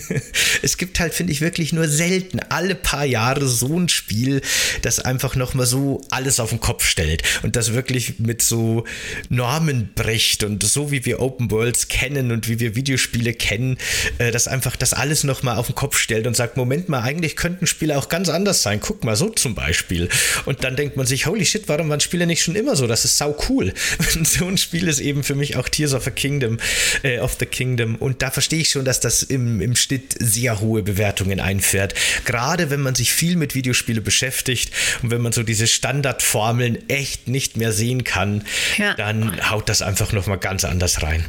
(laughs) es gibt halt, finde ich, wirklich nur selten alle paar Jahre so ein Spiel, das einfach nochmal so alles auf den Kopf stellt und das wirklich mit so Normen bricht und so wie wir Open Worlds kennen und wie wir Videospiele kennen, äh, das einfach das alles nochmal auf den Kopf stellt und sagt: Moment mal, eigentlich könnten Spiele auch ganz anders sein. Guck mal, so zum Beispiel. Und dann denkt man sich: Holy shit, warum waren Spiele nicht schon immer so? Das ist sau cool. (laughs) Und so ein Spiel ist eben für mich auch Tears of a Kingdom, äh, of the Kingdom. Und da verstehe ich schon, dass das im, im Schnitt sehr hohe Bewertungen einfährt. Gerade wenn man sich viel mit Videospiele beschäftigt und wenn man so diese Standardformeln echt nicht mehr sehen kann, ja. dann haut das einfach nochmal ganz anders rein.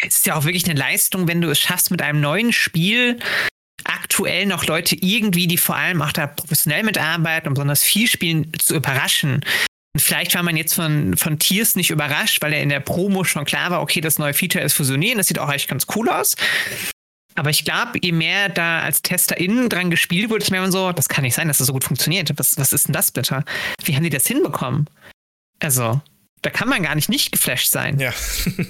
Es ist ja auch wirklich eine Leistung, wenn du es schaffst, mit einem neuen Spiel aktuell noch Leute irgendwie, die vor allem auch da professionell mitarbeiten und besonders viel spielen, zu überraschen. Vielleicht war man jetzt von, von Tiers nicht überrascht, weil er in der Promo schon klar war, okay, das neue Feature ist fusionieren, das sieht auch echt ganz cool aus. Aber ich glaube, je mehr da als TesterInnen dran gespielt wird, ist mehr so, das kann nicht sein, dass das so gut funktioniert. Was, was ist denn das bitte? Wie haben die das hinbekommen? Also, da kann man gar nicht nicht geflasht sein. Ja.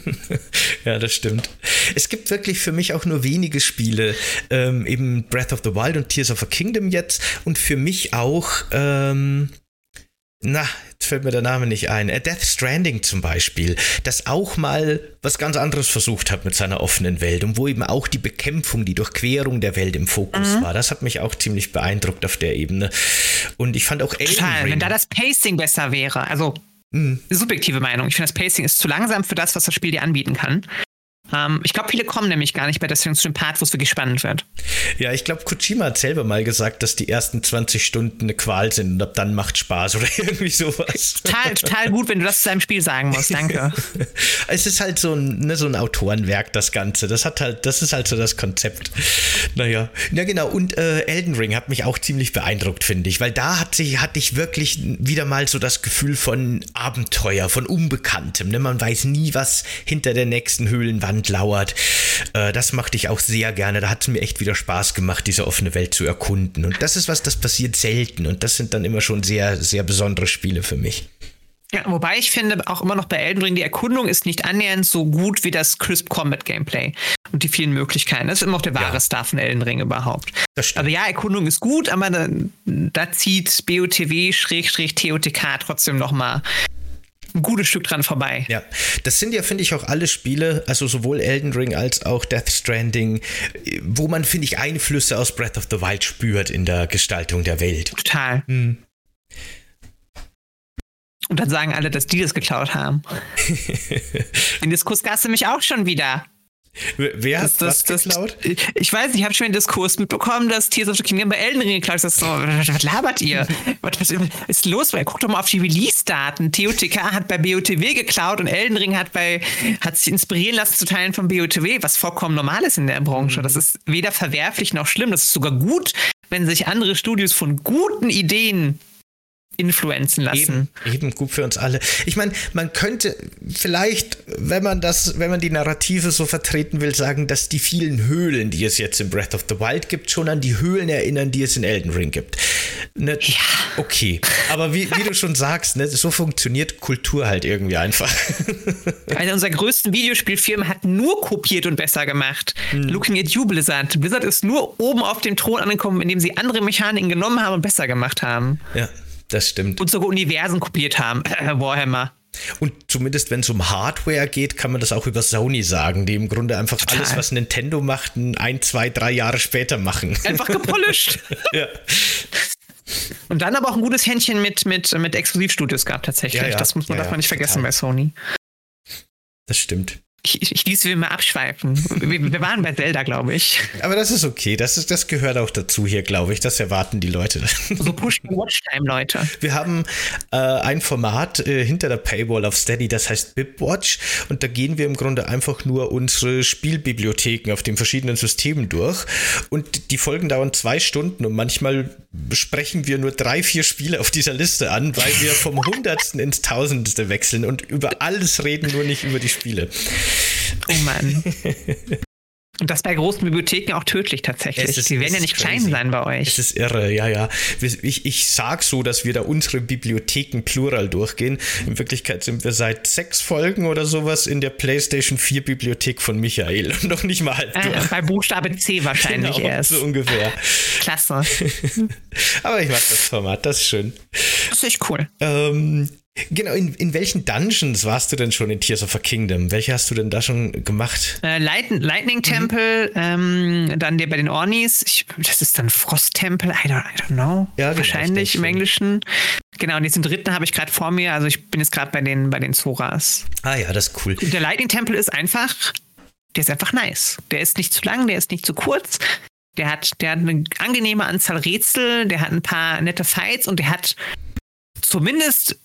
(laughs) ja, das stimmt. Es gibt wirklich für mich auch nur wenige Spiele, ähm, eben Breath of the Wild und Tears of a Kingdom jetzt und für mich auch, ähm, na, jetzt fällt mir der Name nicht ein. A Death Stranding zum Beispiel, das auch mal was ganz anderes versucht hat mit seiner offenen Welt und wo eben auch die Bekämpfung, die Durchquerung der Welt im Fokus mhm. war. Das hat mich auch ziemlich beeindruckt auf der Ebene. Und ich fand auch Total, wenn da das Pacing besser wäre. Also mhm. subjektive Meinung. Ich finde, das Pacing ist zu langsam für das, was das Spiel dir anbieten kann. Ähm, ich glaube, viele kommen nämlich gar nicht bei Deswegen zu dem Part, wo es wirklich spannend wird. Ja, ich glaube, Kojima hat selber mal gesagt, dass die ersten 20 Stunden eine Qual sind und ab dann macht Spaß oder (laughs) irgendwie sowas. Total, total gut, wenn du das zu deinem Spiel sagen musst. Danke. (laughs) es ist halt so ein, ne, so ein Autorenwerk, das Ganze. Das hat halt, das ist halt so das Konzept. Naja. Ja, genau. Und äh, Elden Ring hat mich auch ziemlich beeindruckt, finde ich, weil da hat sich, hatte ich wirklich wieder mal so das Gefühl von Abenteuer, von Unbekanntem. Ne? Man weiß nie, was hinter der nächsten Höhlenwand Wand lauert. Äh, das machte ich auch sehr gerne. Da hat es mir echt wieder Spaß gemacht, diese offene Welt zu erkunden. Und das ist was, das passiert selten. Und das sind dann immer schon sehr, sehr besondere Spiele für mich. Ja, wobei ich finde auch immer noch bei Elden Ring, die Erkundung ist nicht annähernd so gut wie das Crisp Combat Gameplay und die vielen Möglichkeiten. Das ist immer noch der wahre ja. Star von Elden Ring überhaupt. Aber ja, Erkundung ist gut, aber da, da zieht BOTW-TOTK trotzdem noch mal ein gutes Stück dran vorbei. Ja, das sind ja, finde ich, auch alle Spiele, also sowohl Elden Ring als auch Death Stranding, wo man, finde ich, Einflüsse aus Breath of the Wild spürt in der Gestaltung der Welt. Total. Hm. Und dann sagen alle, dass die das geklaut haben. (laughs) In Diskurs gab es mich auch schon wieder. Wer hat das, das, geklaut? Das, ich weiß nicht, ich habe schon einen Diskurs mitbekommen, dass Tears of the Kingdom bei Elden Ring geklaut ist. So, was labert ihr? (laughs) was, was, ist los? Guckt doch mal auf die Release-Daten. TOTK hat bei BOTW geklaut und Elden Ring hat, bei, hat sich inspirieren lassen zu Teilen von BOTW, was vollkommen normal ist in der Branche. Das ist weder verwerflich noch schlimm. Das ist sogar gut, wenn sich andere Studios von guten Ideen influenzen lassen. Eben, eben gut für uns alle. Ich meine, man könnte vielleicht, wenn man das, wenn man die Narrative so vertreten will, sagen, dass die vielen Höhlen, die es jetzt in Breath of the Wild gibt, schon an die Höhlen erinnern, die es in Elden Ring gibt. Ne? Ja. Okay. Aber wie, wie du schon sagst, ne, so funktioniert Kultur halt irgendwie einfach. (laughs) Eine unserer größten Videospielfirmen hat nur kopiert und besser gemacht. Hm. Looking at you, Blizzard. Blizzard ist nur oben auf dem Thron angekommen, indem sie andere Mechaniken genommen haben und besser gemacht haben. Ja das stimmt. Und sogar Universen kopiert haben, (laughs) Warhammer. Und zumindest wenn es um Hardware geht, kann man das auch über Sony sagen, die im Grunde einfach Total. alles, was Nintendo macht, ein, zwei, drei Jahre später machen. Einfach gepolished. (laughs) ja. (laughs) Und dann aber auch ein gutes Händchen mit, mit, mit Exklusivstudios gehabt, tatsächlich. Ja, ja. Das muss man, ja, darf man nicht vergessen total. bei Sony. Das stimmt. Ich, ich ließ wir mal abschweifen. Wir, wir waren bei Zelda, glaube ich. Aber das ist okay. Das, ist, das gehört auch dazu hier, glaube ich. Das erwarten die Leute. (laughs) So push Watchtime, Leute. Wir haben äh, ein Format äh, hinter der Paywall auf Steady, das heißt BibWatch. Und da gehen wir im Grunde einfach nur unsere Spielbibliotheken auf den verschiedenen Systemen durch. Und die Folgen dauern zwei Stunden und manchmal besprechen wir nur drei, vier Spiele auf dieser Liste an, weil wir vom Hundertsten ins Tausendste wechseln und über alles reden, nur nicht über die Spiele. Oh Mann. (laughs) Und das bei großen Bibliotheken auch tödlich tatsächlich. Ist- Die werden ja nicht klein crazy. sein bei euch. Es ist irre, ja, ja. Ich, ich sag so, dass wir da unsere Bibliotheken plural durchgehen. In Wirklichkeit sind wir seit sechs Folgen oder sowas in der PlayStation 4 Bibliothek von Michael und noch nicht mal halb Äh, durch. bei Buchstabe C (laughs) wahrscheinlich Genau, erst. so ungefähr. Klasse. (laughs) Aber ich mag das Format, das ist schön. Das ist echt cool. Ähm, genau, in, in welchen Dungeons warst du denn schon in Tears of a Kingdom? Welche hast du denn da schon gemacht? Äh, Light Lightning Temple, ähm, dann der bei den Ornis, ich, das ist dann Frost Temple, I don't, I don't know. Ja, genau, Wahrscheinlich ich im Englischen. Genau, und diesen dritten habe ich gerade vor mir, also ich bin jetzt gerade bei den, bei den Zoras. Ah ja, das ist cool. Der Lightning Temple ist einfach, der ist einfach nice. Der ist nicht zu lang, der ist nicht zu kurz. Der hat, der hat eine angenehme Anzahl Rätsel, der hat ein paar nette Fights und der hat zumindest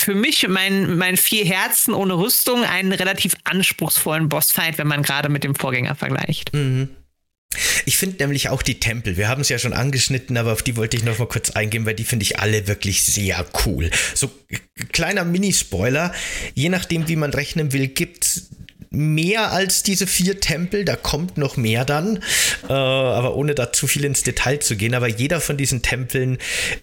für mich, mein, mein vier Herzen ohne Rüstung, einen relativ anspruchsvollen Bossfight, wenn man gerade mit dem Vorgänger vergleicht. Ich finde nämlich auch die Tempel, wir haben es ja schon angeschnitten, aber auf die wollte ich noch mal kurz eingehen, weil die finde ich alle wirklich sehr cool. So kleiner Mini-Spoiler, je nachdem wie man rechnen will, gibt mehr als diese vier Tempel, da kommt noch mehr dann, äh, aber ohne da zu viel ins Detail zu gehen, aber jeder von diesen Tempeln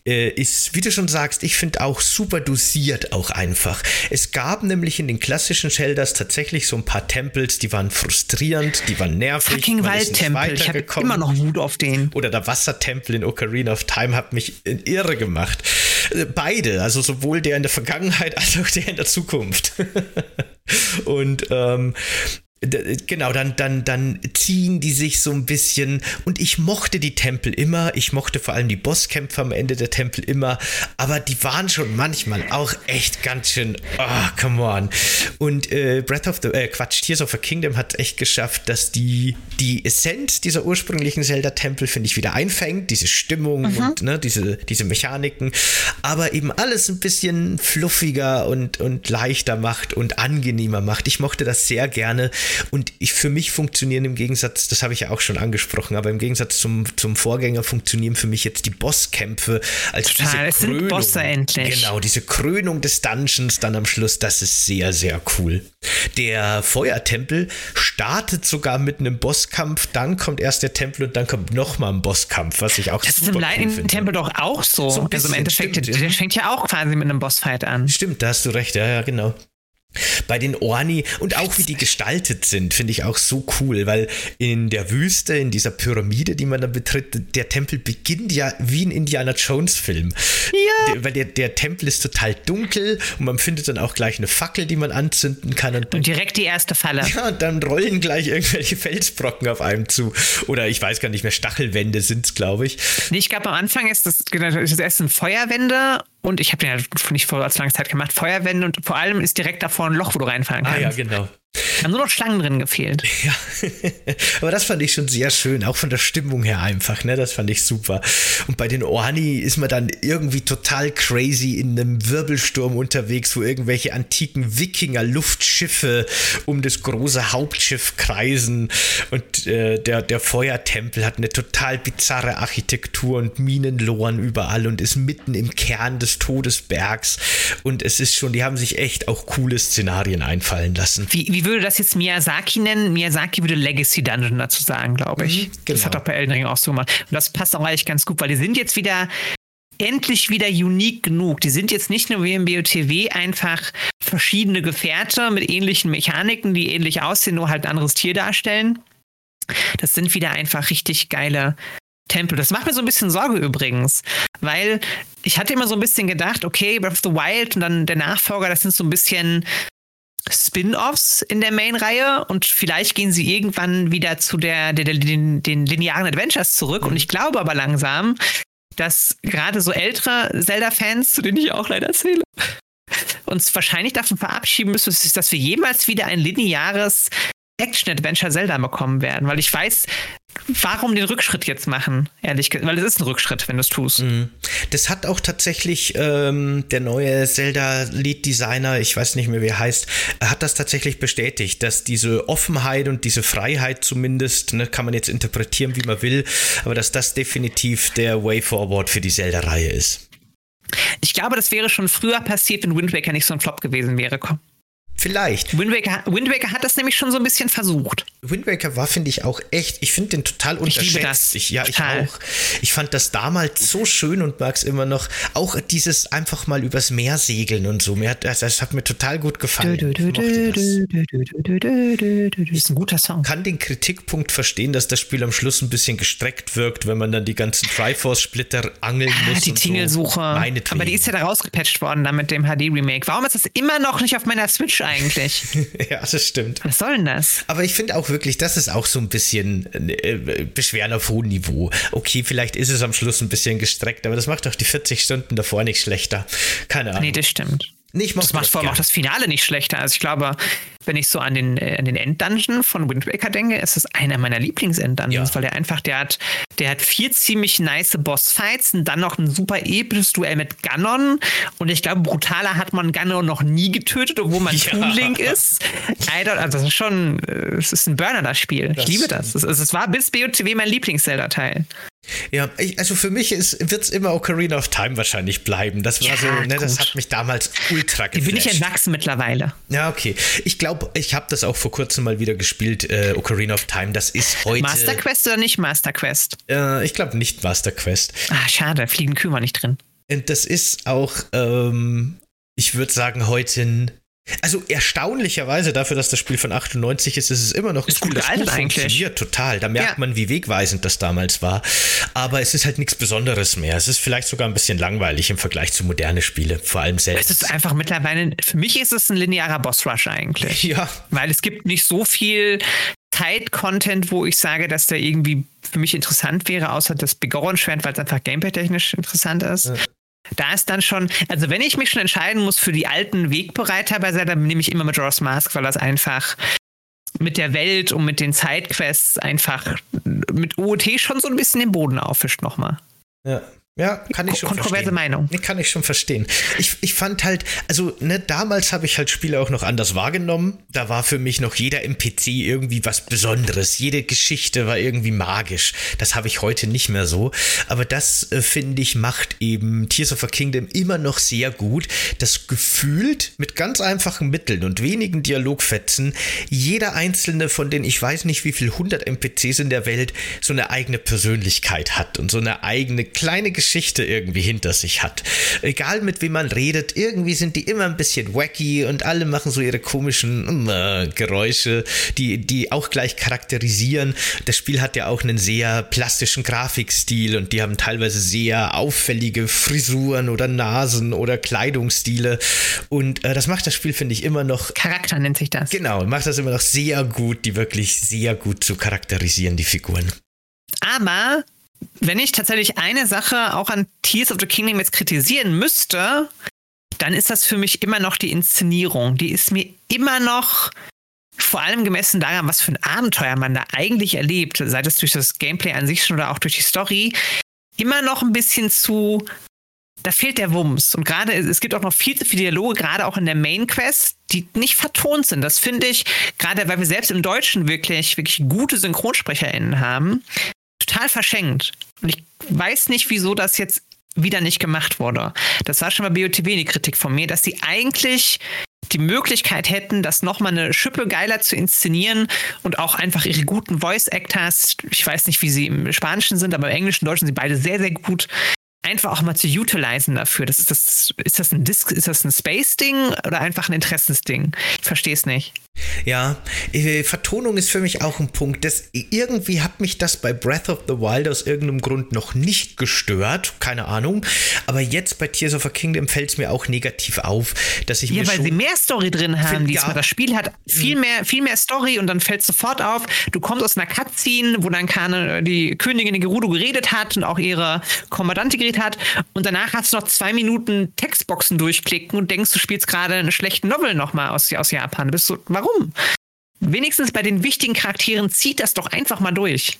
äh, ist, wie du schon sagst, ich finde auch super dosiert auch einfach. Es gab nämlich in den klassischen Shelders tatsächlich so ein paar Tempels, die waren frustrierend, die waren nervig. Fucking Waldtempel, ich habe immer noch Wut auf den. Oder der Wassertempel in Ocarina of Time hat mich in irre gemacht. Beide, also sowohl der in der Vergangenheit (laughs) als auch der in der Zukunft. (laughs) Und ähm, Genau, dann, dann, dann ziehen die sich so ein bisschen. Und ich mochte die Tempel immer. Ich mochte vor allem die Bosskämpfe am Ende der Tempel immer. Aber die waren schon manchmal auch echt ganz schön. Ah, come on. Und äh, Breath of the. Äh, Quatsch, Tears of a Kingdom hat echt geschafft, dass die, die Essenz dieser ursprünglichen Zelda-Tempel, finde ich, wieder einfängt. Diese Stimmung und ne, diese, diese Mechaniken. Aber eben alles ein bisschen fluffiger und, und leichter macht und angenehmer macht. Ich mochte das sehr gerne. Und ich, für mich funktionieren im Gegensatz, das habe ich ja auch schon angesprochen, aber im Gegensatz zum, zum Vorgänger funktionieren für mich jetzt die Bosskämpfe als Total, diese es sind Krönung. Bosse endlich. Genau, diese Krönung des Dungeons dann am Schluss, das ist sehr, sehr cool. Der Feuertempel startet sogar mit einem Bosskampf, dann kommt erst der Tempel und dann kommt nochmal ein Bosskampf, was ich auch Das ist super im cool Lightning finde. Tempel doch auch so. So ein also im bisschen, Endeffekt, stimmt, der fängt ja auch quasi mit einem Bossfight an. Stimmt, da hast du recht, ja, ja, genau. Bei den Orni und auch wie die gestaltet sind, finde ich auch so cool, weil in der Wüste, in dieser Pyramide, die man da betritt, der Tempel beginnt ja wie ein Indiana Jones Film. Ja. Der, weil der, der Tempel ist total dunkel und man findet dann auch gleich eine Fackel, die man anzünden kann und Und direkt die erste Falle. ja, und dann rollen gleich irgendwelche Felsbrocken auf einem zu. Oder ich weiß gar nicht mehr, Stachelwände sind es, glaube ich. Nee, ich glaube, am Anfang ist das, genau, ist das erst ein Feuerwände und ich habe den ja nicht vor als lange Zeit gemacht, Feuerwände und vor allem ist direkt davor ein Loch, wo du reinfallen Ah kannst. ja, genau. Haben nur noch Schlangen drin gefehlt. (laughs) Ja, aber das fand ich schon sehr schön, auch von der Stimmung her einfach, ne? Das fand ich super. Und bei den Orni ist man dann irgendwie total crazy in einem Wirbelsturm unterwegs, wo irgendwelche antiken Wikinger-Luftschiffe um das große Hauptschiff kreisen. Und äh, der, der Feuertempel hat eine total bizarre Architektur und Minenloren überall und ist mitten im Kern des Todesbergs. Und es ist schon, die haben sich echt auch coole Szenarien einfallen lassen. Wie, wie würde das jetzt Miyazaki nennen? Miyazaki würde Legacy Dungeon dazu sagen, glaube ich. Das genau. hat auch bei Elden Ring auch so gemacht. Und das passt auch eigentlich ganz gut, weil die sind jetzt wieder endlich wieder unique genug. Die sind jetzt nicht nur wie im BOTW einfach verschiedene Gefährte mit ähnlichen Mechaniken, die ähnlich aussehen, nur halt ein anderes Tier darstellen. Das sind wieder einfach richtig geile Tempel. Das macht mir so ein bisschen Sorge übrigens, weil ich hatte immer so ein bisschen gedacht, okay, Breath of the Wild und dann der Nachfolger, das sind so ein bisschen Spin-offs in der Main-Reihe und vielleicht gehen sie irgendwann wieder zu der, der, der den, den linearen Adventures zurück. Und ich glaube aber langsam, dass gerade so ältere Zelda-Fans, zu denen ich auch leider zähle, uns wahrscheinlich davon verabschieden müssen, dass wir jemals wieder ein lineares Action-Adventure Zelda bekommen werden, weil ich weiß, warum den Rückschritt jetzt machen, ehrlich gesagt, weil es ist ein Rückschritt, wenn du es tust. Mhm. Das hat auch tatsächlich ähm, der neue Zelda-Lead-Designer, ich weiß nicht mehr, wie er heißt, hat das tatsächlich bestätigt, dass diese Offenheit und diese Freiheit zumindest, ne, kann man jetzt interpretieren, wie man will, aber dass das definitiv der Way Forward für die Zelda-Reihe ist. Ich glaube, das wäre schon früher passiert, wenn Wind Waker nicht so ein Flop gewesen wäre. Vielleicht. Wind Waker, Wind Waker hat das nämlich schon so ein bisschen versucht. Wind Waker war, finde ich, auch echt, ich finde den total unterschätzt. Ich liebe das. Ich, ja, total. ich auch. Ich fand das damals so schön und mag es immer noch. Auch dieses einfach mal übers Meer segeln und so. Mir hat, das, das hat mir total gut gefallen. Du, du, du, ist ein guter Song. kann den Kritikpunkt verstehen, dass das Spiel am Schluss ein bisschen gestreckt wirkt, wenn man dann die ganzen Triforce-Splitter angeln ah, muss. Die Tingelsuche. So. Aber die ist ja da rausgepatcht worden dann mit dem HD-Remake. Warum ist das immer noch nicht auf meiner Switch eigentlich. (laughs) ja, das stimmt. Was soll denn das? Aber ich finde auch wirklich, das ist auch so ein bisschen äh, Beschweren auf hohem Niveau. Okay, vielleicht ist es am Schluss ein bisschen gestreckt, aber das macht doch die 40 Stunden davor nicht schlechter. Keine Ahnung. Nee, das stimmt. Nee, das macht vor allem auch das Finale nicht schlechter. Also ich glaube, wenn ich so an den, äh, an den Enddungeon von Wind Waker denke, ist das einer meiner Lieblings-Enddungeons, ja. weil der einfach, der hat, der hat vier ziemlich nice Bossfights und dann noch ein super episches Duell mit Ganon. Und ich glaube, brutaler hat man Ganon noch nie getötet, obwohl man (laughs) ja. Toon Link ist. also das ist schon, äh, es ist ein Burner, das Spiel. Das ich liebe das. Es, es war bis BOTW mein Lieblings-Zelda-Teil. Ja, ich, also für mich wird es immer Ocarina of Time wahrscheinlich bleiben. Das war ja, so, ne, das hat mich damals ultra geflasht. Die bin ich entwachsen mittlerweile. Ja, okay. Ich glaube, ich habe das auch vor kurzem mal wieder gespielt, äh, Ocarina of Time. Das ist heute. Master Quest oder nicht Master Quest? Äh, ich glaube nicht Master Quest. Ah, schade, Fliegen Kühe war nicht drin. Und das ist auch, ähm, ich würde sagen, heute ein also erstaunlicherweise dafür, dass das Spiel von 98 ist, ist es immer noch ist gut, das gut funktioniert total. Da merkt ja. man, wie wegweisend das damals war. Aber es ist halt nichts Besonderes mehr. Es ist vielleicht sogar ein bisschen langweilig im Vergleich zu modernen Spielen, vor allem selbst. Es ist einfach mittlerweile, für mich ist es ein linearer Boss-Rush eigentlich. Ja. Weil es gibt nicht so viel Zeit-Content, wo ich sage, dass der irgendwie für mich interessant wäre, außer das Begoron-Schwert, weil es einfach gameplay-technisch interessant ist. Ja. Da ist dann schon, also wenn ich mich schon entscheiden muss für die alten Wegbereiter bei Zelda, nehme ich immer mit Majora's Mask, weil das einfach mit der Welt und mit den Sidequests einfach mit OOT schon so ein bisschen den Boden auffischt nochmal. Ja. Ja, kann ich schon Kontroverse verstehen. Meinung. Nee, kann ich schon verstehen. Ich, ich fand halt, also ne, damals habe ich halt Spiele auch noch anders wahrgenommen. Da war für mich noch jeder NPC irgendwie was Besonderes. Jede Geschichte war irgendwie magisch. Das habe ich heute nicht mehr so. Aber das, äh, finde ich, macht eben Tears of a Kingdom immer noch sehr gut. Das gefühlt mit ganz einfachen Mitteln und wenigen Dialogfetzen jeder einzelne von den, ich weiß nicht wie viel hundert NPCs in der Welt, so eine eigene Persönlichkeit hat und so eine eigene kleine Geschichte Geschichte irgendwie hinter sich hat. Egal mit wem man redet, irgendwie sind die immer ein bisschen wacky und alle machen so ihre komischen äh, Geräusche, die, die auch gleich charakterisieren. Das Spiel hat ja auch einen sehr plastischen Grafikstil und die haben teilweise sehr auffällige Frisuren oder Nasen oder Kleidungsstile. Und äh, das macht das Spiel, finde ich, immer noch. Charakter nennt sich das. Genau, macht das immer noch sehr gut, die wirklich sehr gut zu charakterisieren, die Figuren. Aber wenn ich tatsächlich eine Sache auch an Tears of the Kingdom jetzt kritisieren müsste, dann ist das für mich immer noch die Inszenierung. Die ist mir immer noch, vor allem gemessen daran, was für ein Abenteuer man da eigentlich erlebt, sei das durch das Gameplay an sich schon oder auch durch die Story, immer noch ein bisschen zu. Da fehlt der Wumms. Und gerade, es gibt auch noch viel zu viele Dialoge, gerade auch in der Main Quest, die nicht vertont sind. Das finde ich, gerade weil wir selbst im Deutschen wirklich, wirklich gute SynchronsprecherInnen haben, total verschenkt. Und ich weiß nicht, wieso das jetzt wieder nicht gemacht wurde. Das war schon mal BOTW die Kritik von mir, dass sie eigentlich die Möglichkeit hätten, das nochmal eine Schippe geiler zu inszenieren und auch einfach ihre guten Voice-Actors, ich weiß nicht, wie sie im Spanischen sind, aber im Englischen, Deutschen sind sie beide sehr, sehr gut, einfach auch mal zu utilisen dafür. Das ist, das, ist das ein Disk, ist das ein Space-Ding oder einfach ein Interessensding? Ich verstehe es nicht. Ja, äh, Vertonung ist für mich auch ein Punkt. Das, irgendwie hat mich das bei Breath of the Wild aus irgendeinem Grund noch nicht gestört, keine Ahnung. Aber jetzt bei Tears of a Kingdom fällt es mir auch negativ auf, dass ich ja, mir weil sie mehr Story drin haben find, diesmal. Ja. Das Spiel hat viel mhm. mehr, viel mehr Story und dann fällt es sofort auf. Du kommst aus einer Cutscene, wo dann keine, die Königin in Gerudo geredet hat und auch ihre Kommandantin geredet hat und danach hast du noch zwei Minuten Textboxen durchklicken und denkst, du spielst gerade eine schlechte Novel nochmal aus, aus Japan. Du bist so, warum? Wenigstens bei den wichtigen Charakteren zieht das doch einfach mal durch.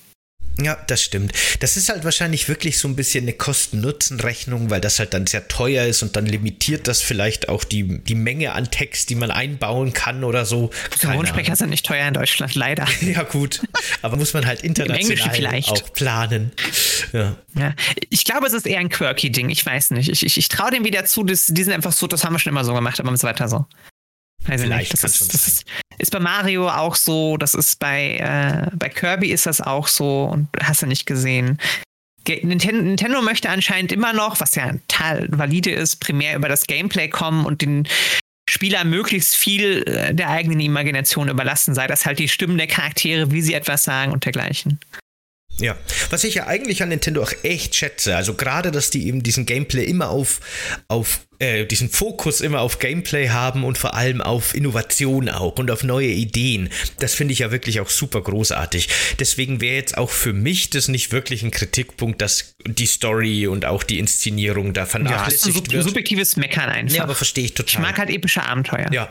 Ja, das stimmt. Das ist halt wahrscheinlich wirklich so ein bisschen eine Kosten-Nutzen-Rechnung, weil das halt dann sehr teuer ist und dann limitiert das vielleicht auch die, die Menge an Text, die man einbauen kann oder so. Synchronsprecher sind nicht teuer in Deutschland, leider. (laughs) Ja, gut. Aber muss man halt (laughs) international auch planen. Ja. ja. Ich glaube, es ist eher ein quirky Ding. Ich weiß nicht. Ich, ich, ich traue dem wieder zu, dass, die sind einfach so, das haben wir schon immer so gemacht, aber es weiter so. Weiß Vielleicht nicht. Das, ist, das ist, ist, bei Mario auch so, das ist bei, äh, bei Kirby ist das auch so und hast du nicht gesehen. Nintendo, Nintendo möchte anscheinend immer noch, was ja total valide ist, primär über das Gameplay kommen und den Spieler möglichst viel äh, der eigenen Imagination überlassen, sei das halt die Stimmen der Charaktere, wie sie etwas sagen und dergleichen. Ja, was ich ja eigentlich an Nintendo auch echt schätze, also gerade, dass die eben diesen Gameplay immer auf, auf äh, diesen Fokus immer auf Gameplay haben und vor allem auf Innovation auch und auf neue Ideen. Das finde ich ja wirklich auch super großartig. Deswegen wäre jetzt auch für mich das nicht wirklich ein Kritikpunkt, dass die Story und auch die Inszenierung da vernachlässigt ja, sub wird. subjektives Meckern einfach. Ja, aber verstehe ich total. Ich mag halt epische Abenteuer. Ja,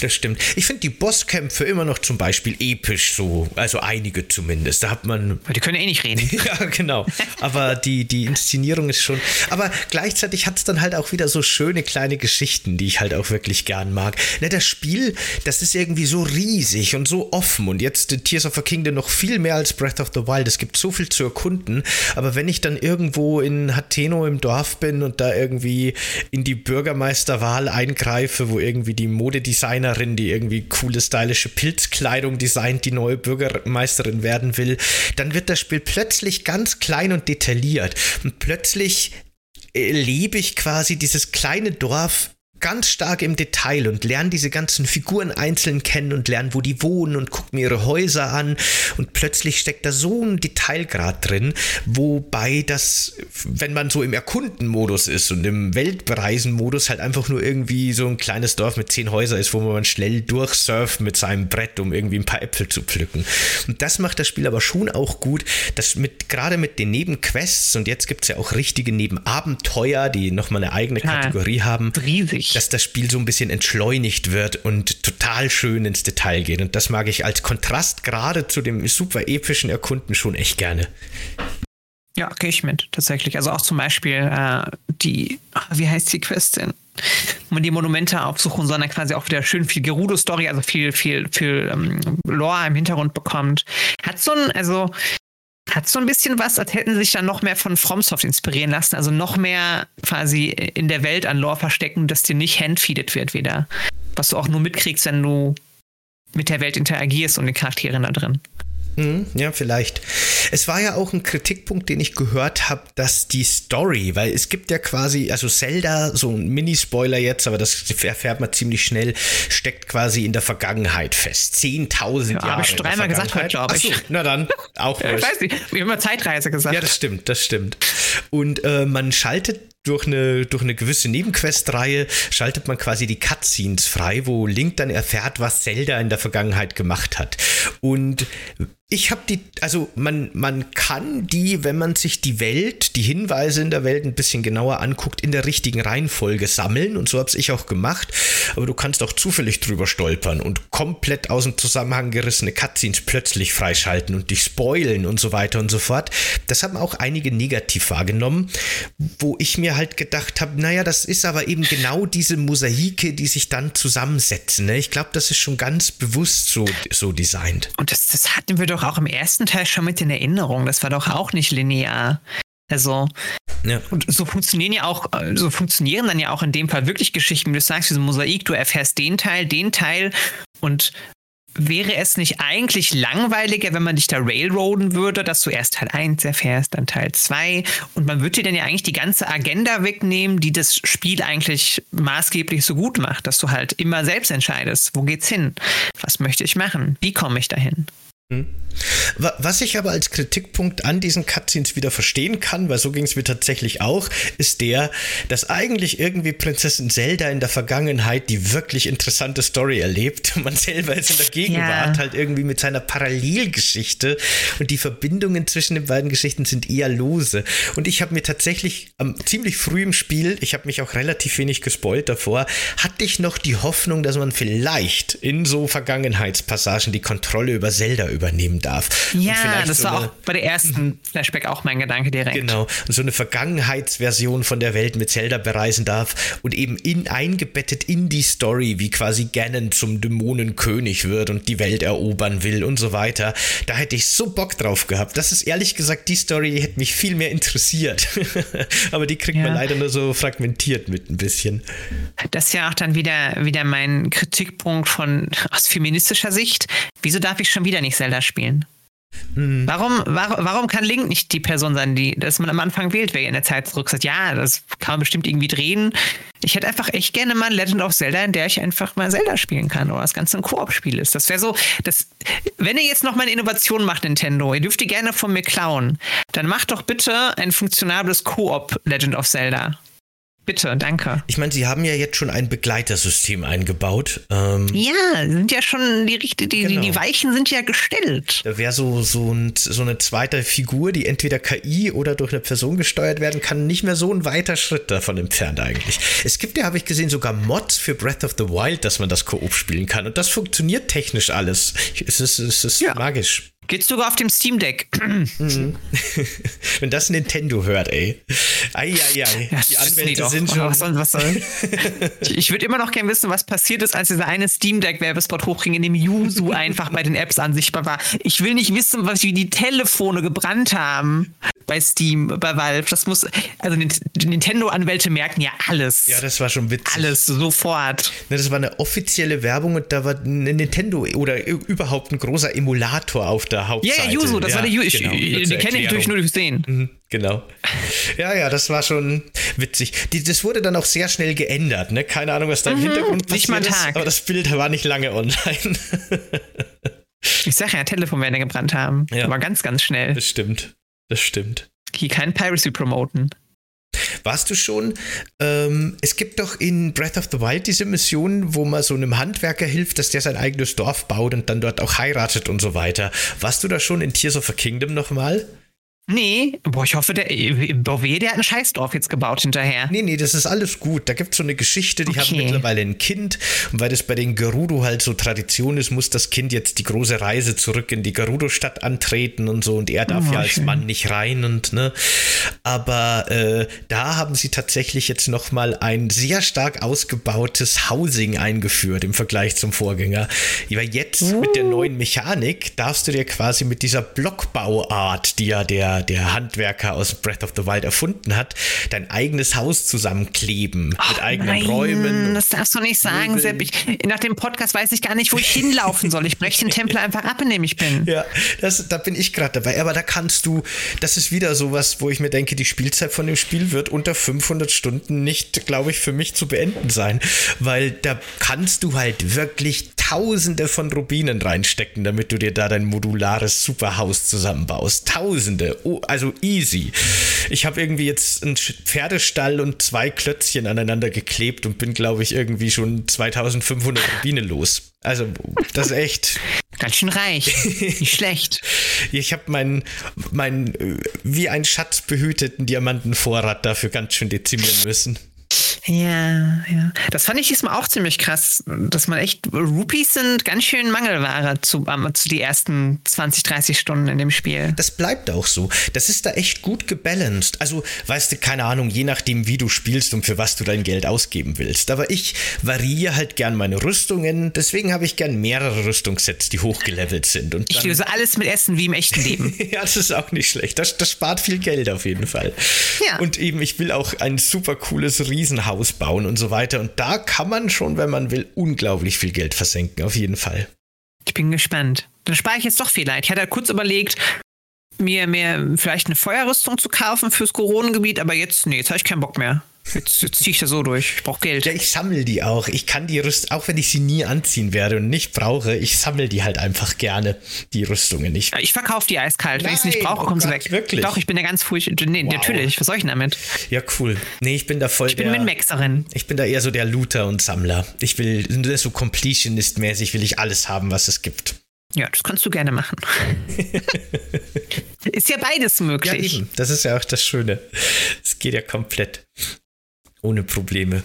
das stimmt. Ich finde die Bosskämpfe immer noch zum Beispiel episch so, also einige zumindest. Da hat man... Die können eh nicht reden. (laughs) ja, genau. Aber die, die Inszenierung ist schon... Aber gleichzeitig hat es dann halt auch wieder so schöne kleine Geschichten, die ich halt auch wirklich gern mag. Ne, das Spiel, das ist irgendwie so riesig und so offen und jetzt Tears of the Kingdom noch viel mehr als Breath of the Wild. Es gibt so viel zu erkunden, aber wenn ich dann irgendwo in Hateno im Dorf bin und da irgendwie in die Bürgermeisterwahl eingreife, wo irgendwie die Modedesignerin, die irgendwie coole stylische Pilzkleidung designt, die neue Bürgermeisterin werden will, dann wird das Spiel plötzlich ganz klein und detailliert und plötzlich erlebe ich quasi dieses kleine Dorf ganz stark im Detail und lerne diese ganzen Figuren einzeln kennen und lerne, wo die wohnen und gucke mir ihre Häuser an und plötzlich steckt da so ein Detailgrad drin, wobei das, wenn man so im Erkunden-Modus ist und im Weltbereisen-Modus halt einfach nur irgendwie so ein kleines Dorf mit zehn Häusern ist, wo man schnell durchsurft mit seinem Brett, um irgendwie ein paar Äpfel zu pflücken. Und das macht das Spiel aber schon auch gut, dass mit, gerade mit den Nebenquests und jetzt gibt es ja auch richtige Nebenabenteuer, die nochmal eine eigene Kategorie haben. Riesig dass das Spiel so ein bisschen entschleunigt wird und total schön ins Detail geht. Und das mag ich als Kontrast gerade zu dem super epischen Erkunden schon echt gerne. Ja, gehe ich mit, tatsächlich. Also auch zum Beispiel äh, die, wie heißt die Quest denn? man die Monumente aufsuchen, sondern quasi auch wieder schön viel Gerudo-Story, also viel, viel, viel ähm, Lore im Hintergrund bekommt. Hat so ein, also hat so ein bisschen was, als hätten sie sich dann noch mehr von FromSoft inspirieren lassen, also noch mehr quasi in der Welt an Lore verstecken, dass dir nicht handfeedet wird wieder. Was du auch nur mitkriegst, wenn du mit der Welt interagierst und den Charakteren da drin. Mhm, ja, vielleicht. Es war ja auch ein Kritikpunkt, den ich gehört habe, dass die Story, weil es gibt ja quasi, also Zelda, so ein Mini-Spoiler jetzt, aber das erfährt man ziemlich schnell, steckt quasi in der Vergangenheit fest. 10.000 ja, Jahre. Habe ich dreimal gesagt heute, glaube ich. Na dann, auch (laughs) ja, Ich weiß nicht, wir haben immer Zeitreise gesagt. Ja, das stimmt, das stimmt. Und äh, man schaltet durch eine, durch eine gewisse Nebenquest-Reihe schaltet man quasi die Cutscenes frei, wo Link dann erfährt, was Zelda in der Vergangenheit gemacht hat. Und ich habe die, also man, man kann die, wenn man sich die Welt, die Hinweise in der Welt ein bisschen genauer anguckt, in der richtigen Reihenfolge sammeln. Und so habe ich auch gemacht. Aber du kannst auch zufällig drüber stolpern und komplett aus dem Zusammenhang gerissene Cutscenes plötzlich freischalten und dich spoilen und so weiter und so fort. Das haben auch einige negativ wahrgenommen, wo ich mir halt gedacht habe, naja, das ist aber eben genau diese Mosaike, die sich dann zusammensetzen. Ne? Ich glaube, das ist schon ganz bewusst so, so designt. Und das, das hatten wir doch doch auch im ersten Teil schon mit in Erinnerung. Das war doch auch nicht linear. Also, ja. und so funktionieren ja auch, so funktionieren dann ja auch in dem Fall wirklich Geschichten, wie du sagst, diese Mosaik, du erfährst den Teil, den Teil und wäre es nicht eigentlich langweiliger, wenn man dich da railroaden würde, dass du erst Teil 1 erfährst, dann Teil 2 und man würde dir dann ja eigentlich die ganze Agenda wegnehmen, die das Spiel eigentlich maßgeblich so gut macht, dass du halt immer selbst entscheidest, wo geht's hin? Was möchte ich machen? Wie komme ich dahin? Hm. Was ich aber als Kritikpunkt an diesen Cutscenes wieder verstehen kann, weil so ging es mir tatsächlich auch, ist der, dass eigentlich irgendwie Prinzessin Zelda in der Vergangenheit die wirklich interessante Story erlebt. Man selber ist in der Gegenwart ja. halt irgendwie mit seiner Parallelgeschichte und die Verbindungen zwischen den beiden Geschichten sind eher lose. Und ich habe mir tatsächlich ähm, ziemlich früh im Spiel, ich habe mich auch relativ wenig gespoilt davor, hatte ich noch die Hoffnung, dass man vielleicht in so Vergangenheitspassagen die Kontrolle über Zelda übernehmen darf. Ja, das so war eine, auch bei der ersten. (laughs) Flashback auch mein Gedanke direkt. Genau, und so eine Vergangenheitsversion von der Welt mit Zelda bereisen darf und eben in, eingebettet in die Story, wie quasi Ganon zum Dämonenkönig wird und die Welt erobern will und so weiter. Da hätte ich so Bock drauf gehabt. Das ist ehrlich gesagt, die Story hätte mich viel mehr interessiert. (laughs) Aber die kriegt ja. man leider nur so fragmentiert mit ein bisschen. Das ist ja auch dann wieder, wieder mein Kritikpunkt von aus feministischer Sicht. Wieso darf ich schon wieder nicht Zelda spielen? Hm. Warum, warum, warum kann Link nicht die Person sein, die, dass man am Anfang wählt, wer in der Zeit zurück sagt, ja, das kann man bestimmt irgendwie drehen. Ich hätte einfach echt gerne mal Legend of Zelda, in der ich einfach mal Zelda spielen kann oder das Ganze ein Koop-Spiel ist. Das wäre so, das, wenn ihr jetzt noch mal eine Innovation macht, Nintendo, ihr dürft die gerne von mir klauen, dann macht doch bitte ein funktionables Koop Legend of Zelda. Bitte, danke. Ich meine, Sie haben ja jetzt schon ein Begleitersystem eingebaut. Ähm, ja, sind ja schon die, die, die, genau. die Weichen sind ja gestellt. Da wäre so, so, ein, so eine zweite Figur, die entweder KI oder durch eine Person gesteuert werden kann, nicht mehr so ein weiter Schritt davon entfernt eigentlich. Es gibt ja, habe ich gesehen, sogar Mods für Breath of the Wild, dass man das Koop spielen kann. Und das funktioniert technisch alles. Es ist, es ist ja. magisch. Geht sogar auf dem Steam Deck. (clears throat) Mhm. (laughs) Wenn das Nintendo hört, ey. Eieiei. Ja, die Anwälte sind schon. Was soll, was soll? (laughs) ich würde immer noch gerne wissen, was passiert ist, als dieser eine Steam Deck Werbespot hochging, in dem Yuzu einfach bei den Apps ansichtbar war. Ich will nicht wissen, was wie die Telefone gebrannt haben bei Steam, bei Valve. Das muss, also die Nintendo-Anwälte merken ja alles. Ja, das war schon witzig. Alles, sofort. Das war eine offizielle Werbung und da war ein Nintendo oder überhaupt ein großer Emulator auf der Hauptseite. Ja, ja, Yuzu, das ja, war der Yuzu. Genau, die kenne ich natürlich nur durch Sehen. Mhm, genau. Ja, ja, das war schon witzig. Die, das wurde dann auch sehr schnell geändert, ne? Keine Ahnung, was da im mhm, Hintergrund passiert nicht mal Tag. ist, aber das Bild war nicht lange online. (laughs) ich sage ja, Telefon werden gebrannt haben. Ja. Aber ganz, ganz schnell. Das stimmt. Das stimmt. Hier kein Piracy promoten. Warst du schon? Ähm, es gibt doch in Breath of the Wild diese Mission, wo man so einem Handwerker hilft, dass der sein eigenes Dorf baut und dann dort auch heiratet und so weiter. Warst du da schon in Tears of a Kingdom nochmal? Nee, boah, ich hoffe, der Bové, der hat ein Scheißdorf jetzt gebaut hinterher. Nee, nee, das ist alles gut. Da gibt es so eine Geschichte, die okay. haben mittlerweile ein Kind. Und weil das bei den Gerudo halt so Tradition ist, muss das Kind jetzt die große Reise zurück in die Gerudo-Stadt antreten und so. Und er darf oh, ja als schön. Mann nicht rein und, ne. Aber äh, da haben sie tatsächlich jetzt nochmal ein sehr stark ausgebautes Housing eingeführt im Vergleich zum Vorgänger. Aber jetzt uh. mit der neuen Mechanik darfst du dir quasi mit dieser Blockbauart, die ja der der, Handwerker aus Breath of the Wild erfunden hat, dein eigenes Haus zusammenkleben oh, mit eigenen nein, Räumen. Das darfst du nicht sagen, Sepp. Ich, nach dem Podcast weiß ich gar nicht, wo ich hinlaufen soll. Ich breche den Tempel einfach ab, in dem ich bin. Ja, das, da bin ich gerade dabei. Aber da kannst du, das ist wieder sowas, wo ich mir denke, die Spielzeit von dem Spiel wird unter 500 Stunden nicht, glaube ich, für mich zu beenden sein. Weil da kannst du halt wirklich Tausende von Rubinen reinstecken, damit du dir da dein modulares Superhaus zusammenbaust. Tausende. Oh, also easy. Ich habe irgendwie jetzt einen Pferdestall und zwei Klötzchen aneinander geklebt und bin, glaube ich, irgendwie schon 2500 Rubine los. Also, das ist echt. (laughs) Ganz schön reich. Nicht schlecht. Ich habe meinen, mein, wie ein Schatz behüteten Diamantenvorrat dafür ganz schön dezimieren müssen. Ja, ja. Das fand ich diesmal auch ziemlich krass, dass man echt, Rupees sind ganz schön Mangelware zu, um, zu die ersten 20, 30 Stunden in dem Spiel. Das bleibt auch so. Das ist da echt gut gebalanced. Also, weißt du, keine Ahnung, je nachdem, wie du spielst und für was du dein Geld ausgeben willst. Aber ich variiere halt gern meine Rüstungen, deswegen habe ich gern mehrere Rüstungssets, die hochgelevelt sind. Und ich löse alles mit Essen wie im echten Leben. (laughs) ja, das ist auch nicht schlecht. Das, das spart viel Geld auf jeden Fall. Ja. Und eben, ich will auch ein super cooles Riesenhaus Haus bauen und so weiter. Und da kann man schon, wenn man will, unglaublich viel Geld versenken, auf jeden Fall. Ich bin gespannt. Dann spare ich jetzt doch vielleicht. Ich hatte kurz überlegt, mir, mir vielleicht eine Feuerrüstung zu kaufen fürs Koronengebiet, aber jetzt, nee, jetzt habe ich keinen Bock mehr. Jetzt, jetzt ziehe ich das so durch. Ich brauche Geld. Ja, ich sammle die auch. Ich kann die Rüstung, auch wenn ich sie nie anziehen werde und nicht brauche, ich sammle die halt einfach gerne, die Rüstungen. Ich, Ich verkaufe die eiskalt. Wenn ich es nicht Nein, brauche, oh kommen sie weg. wirklich? Doch, ich bin da ganz furchtbar. Nee, Wow. natürlich. Was soll ich denn damit? ja, cool. Nee, ich bin da voll Ich bin der. Min-Maxerin. ich bin da eher so der Looter und Sammler. Ich will so Completionist-mäßig will ich alles haben, was es gibt. Ja, das kannst du gerne machen. (laughs) ist ja beides Ja, möglich. eben. Das ist ja auch das Schöne. Es geht ja komplett. Ohne Probleme.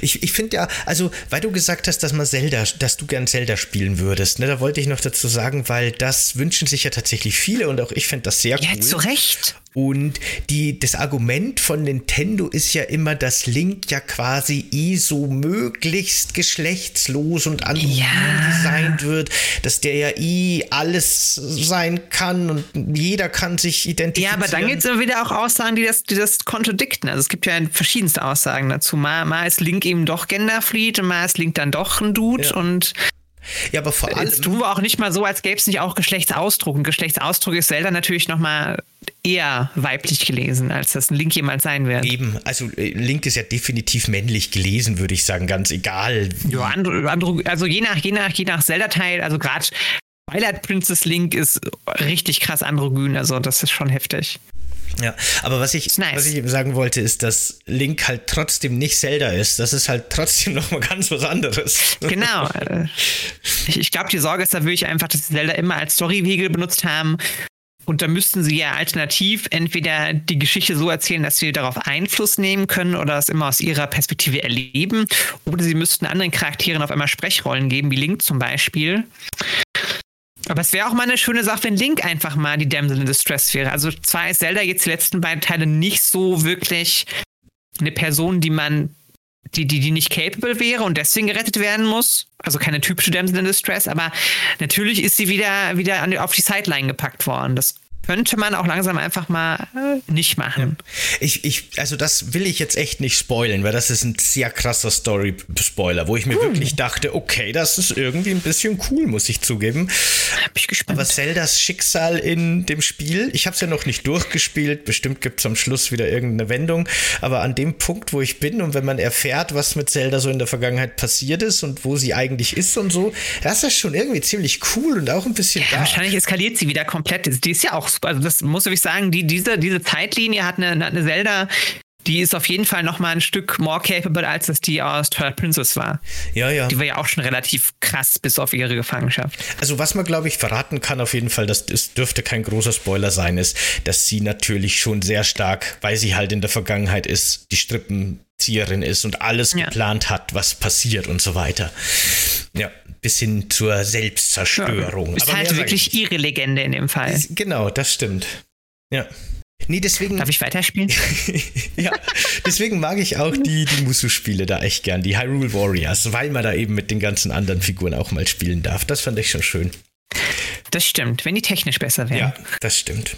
Ich, ich finde ja, also, weil du gesagt hast, dass man Zelda, dass du gern Zelda spielen würdest, ne, da wollte ich noch dazu sagen, weil das wünschen sich ja tatsächlich viele und auch ich finde das sehr Ja, cool. zu Recht. Und die, das Argument von Nintendo ist ja immer, dass Link ja quasi eh so möglichst geschlechtslos und androgyn Ja. designt wird, dass der ja eh alles sein kann und jeder kann sich Ja, identifizieren. aber dann gibt es immer wieder auch Aussagen, die das, die das kontradikten. Also es gibt ja verschiedenste Aussagen dazu. Mal, mal ist Link eben doch genderfluid und mal ist Link dann doch ein Dude Ja. und Ja, aber vor allem. Jetzt tun wir auch nicht mal so, als gäbe es nicht auch Geschlechtsausdruck. Ein Geschlechtsausdruck ist Zelda natürlich noch mal eher weiblich gelesen, als das ein Link jemals sein wird. Eben, also äh, Link ist ja definitiv männlich gelesen, würde ich sagen, ganz egal. Ja, andere, also je nach, je nach, je nach Zelda-Teil, also gerade Twilight Princess Link ist richtig krass androgyn, also das ist schon heftig. Ja, aber was ich, nice. was ich eben sagen wollte, ist, dass Link halt trotzdem nicht Zelda ist. Das ist halt trotzdem (laughs) noch mal ganz was anderes. Genau. (laughs) ich ich glaube, die Sorge ist da wirklich einfach, dass sie Zelda immer als Story-Wegel benutzt haben. Und da müssten sie ja alternativ entweder die Geschichte so erzählen, dass sie darauf Einfluss nehmen können oder es immer aus ihrer Perspektive erleben. Oder sie müssten anderen Charakteren auf einmal Sprechrollen geben, wie Link zum Beispiel. Aber es wäre auch mal eine schöne Sache, wenn Link einfach mal die Damsel in Distress wäre. Also zwar ist Zelda jetzt die letzten beiden Teile nicht so wirklich eine Person, die man die, die, die nicht capable wäre und deswegen gerettet werden muss. Also keine typische Damsel in Distress, aber natürlich ist sie wieder, wieder an, auf die Sideline gepackt worden. Das könnte man auch langsam einfach mal äh, nicht machen. Ich, ich, also das will ich jetzt echt nicht spoilen, weil das ist ein sehr krasser Story-Spoiler, wo ich mir wirklich dachte, okay, das ist irgendwie ein bisschen cool, muss ich zugeben. Hab ich gespannt. Aber Zeldas Schicksal in dem Spiel, ich habe es ja noch nicht durchgespielt, bestimmt gibt es am Schluss wieder irgendeine Wendung, aber an dem Punkt, wo ich bin und wenn man erfährt, was mit Zelda so in der Vergangenheit passiert ist und wo sie eigentlich ist und so, das ist schon irgendwie ziemlich cool und auch ein bisschen Ja, wahrscheinlich eskaliert sie wieder komplett. Die ist ja auch super. Also das muss ich sagen, die, diese, diese Zeitlinie hat eine, eine Zelda, die ist auf jeden Fall noch mal ein Stück more capable, als es die aus Twilight Princess war. Ja, ja. Die war ja auch schon relativ krass bis auf ihre Gefangenschaft. Also was man, glaube ich, verraten kann auf jeden Fall, das, das dürfte kein großer Spoiler sein, ist, dass sie natürlich schon sehr stark, weil sie halt in der Vergangenheit ist, die Strippenzieherin ist und alles Ja. geplant hat, was passiert und so weiter. Ja, bis hin zur Selbstzerstörung. Ist Aber halt wirklich ihre Legende in dem Fall. Genau, das stimmt. Ja. Nee, deswegen, Darf ich weiterspielen? (laughs) ja, deswegen mag ich auch die, die Musu-Spiele da echt gern, die Hyrule Warriors, weil man da eben mit den ganzen anderen Figuren auch mal spielen darf. Das fand ich schon schön. Das stimmt, wenn die technisch besser wären. Ja, das stimmt.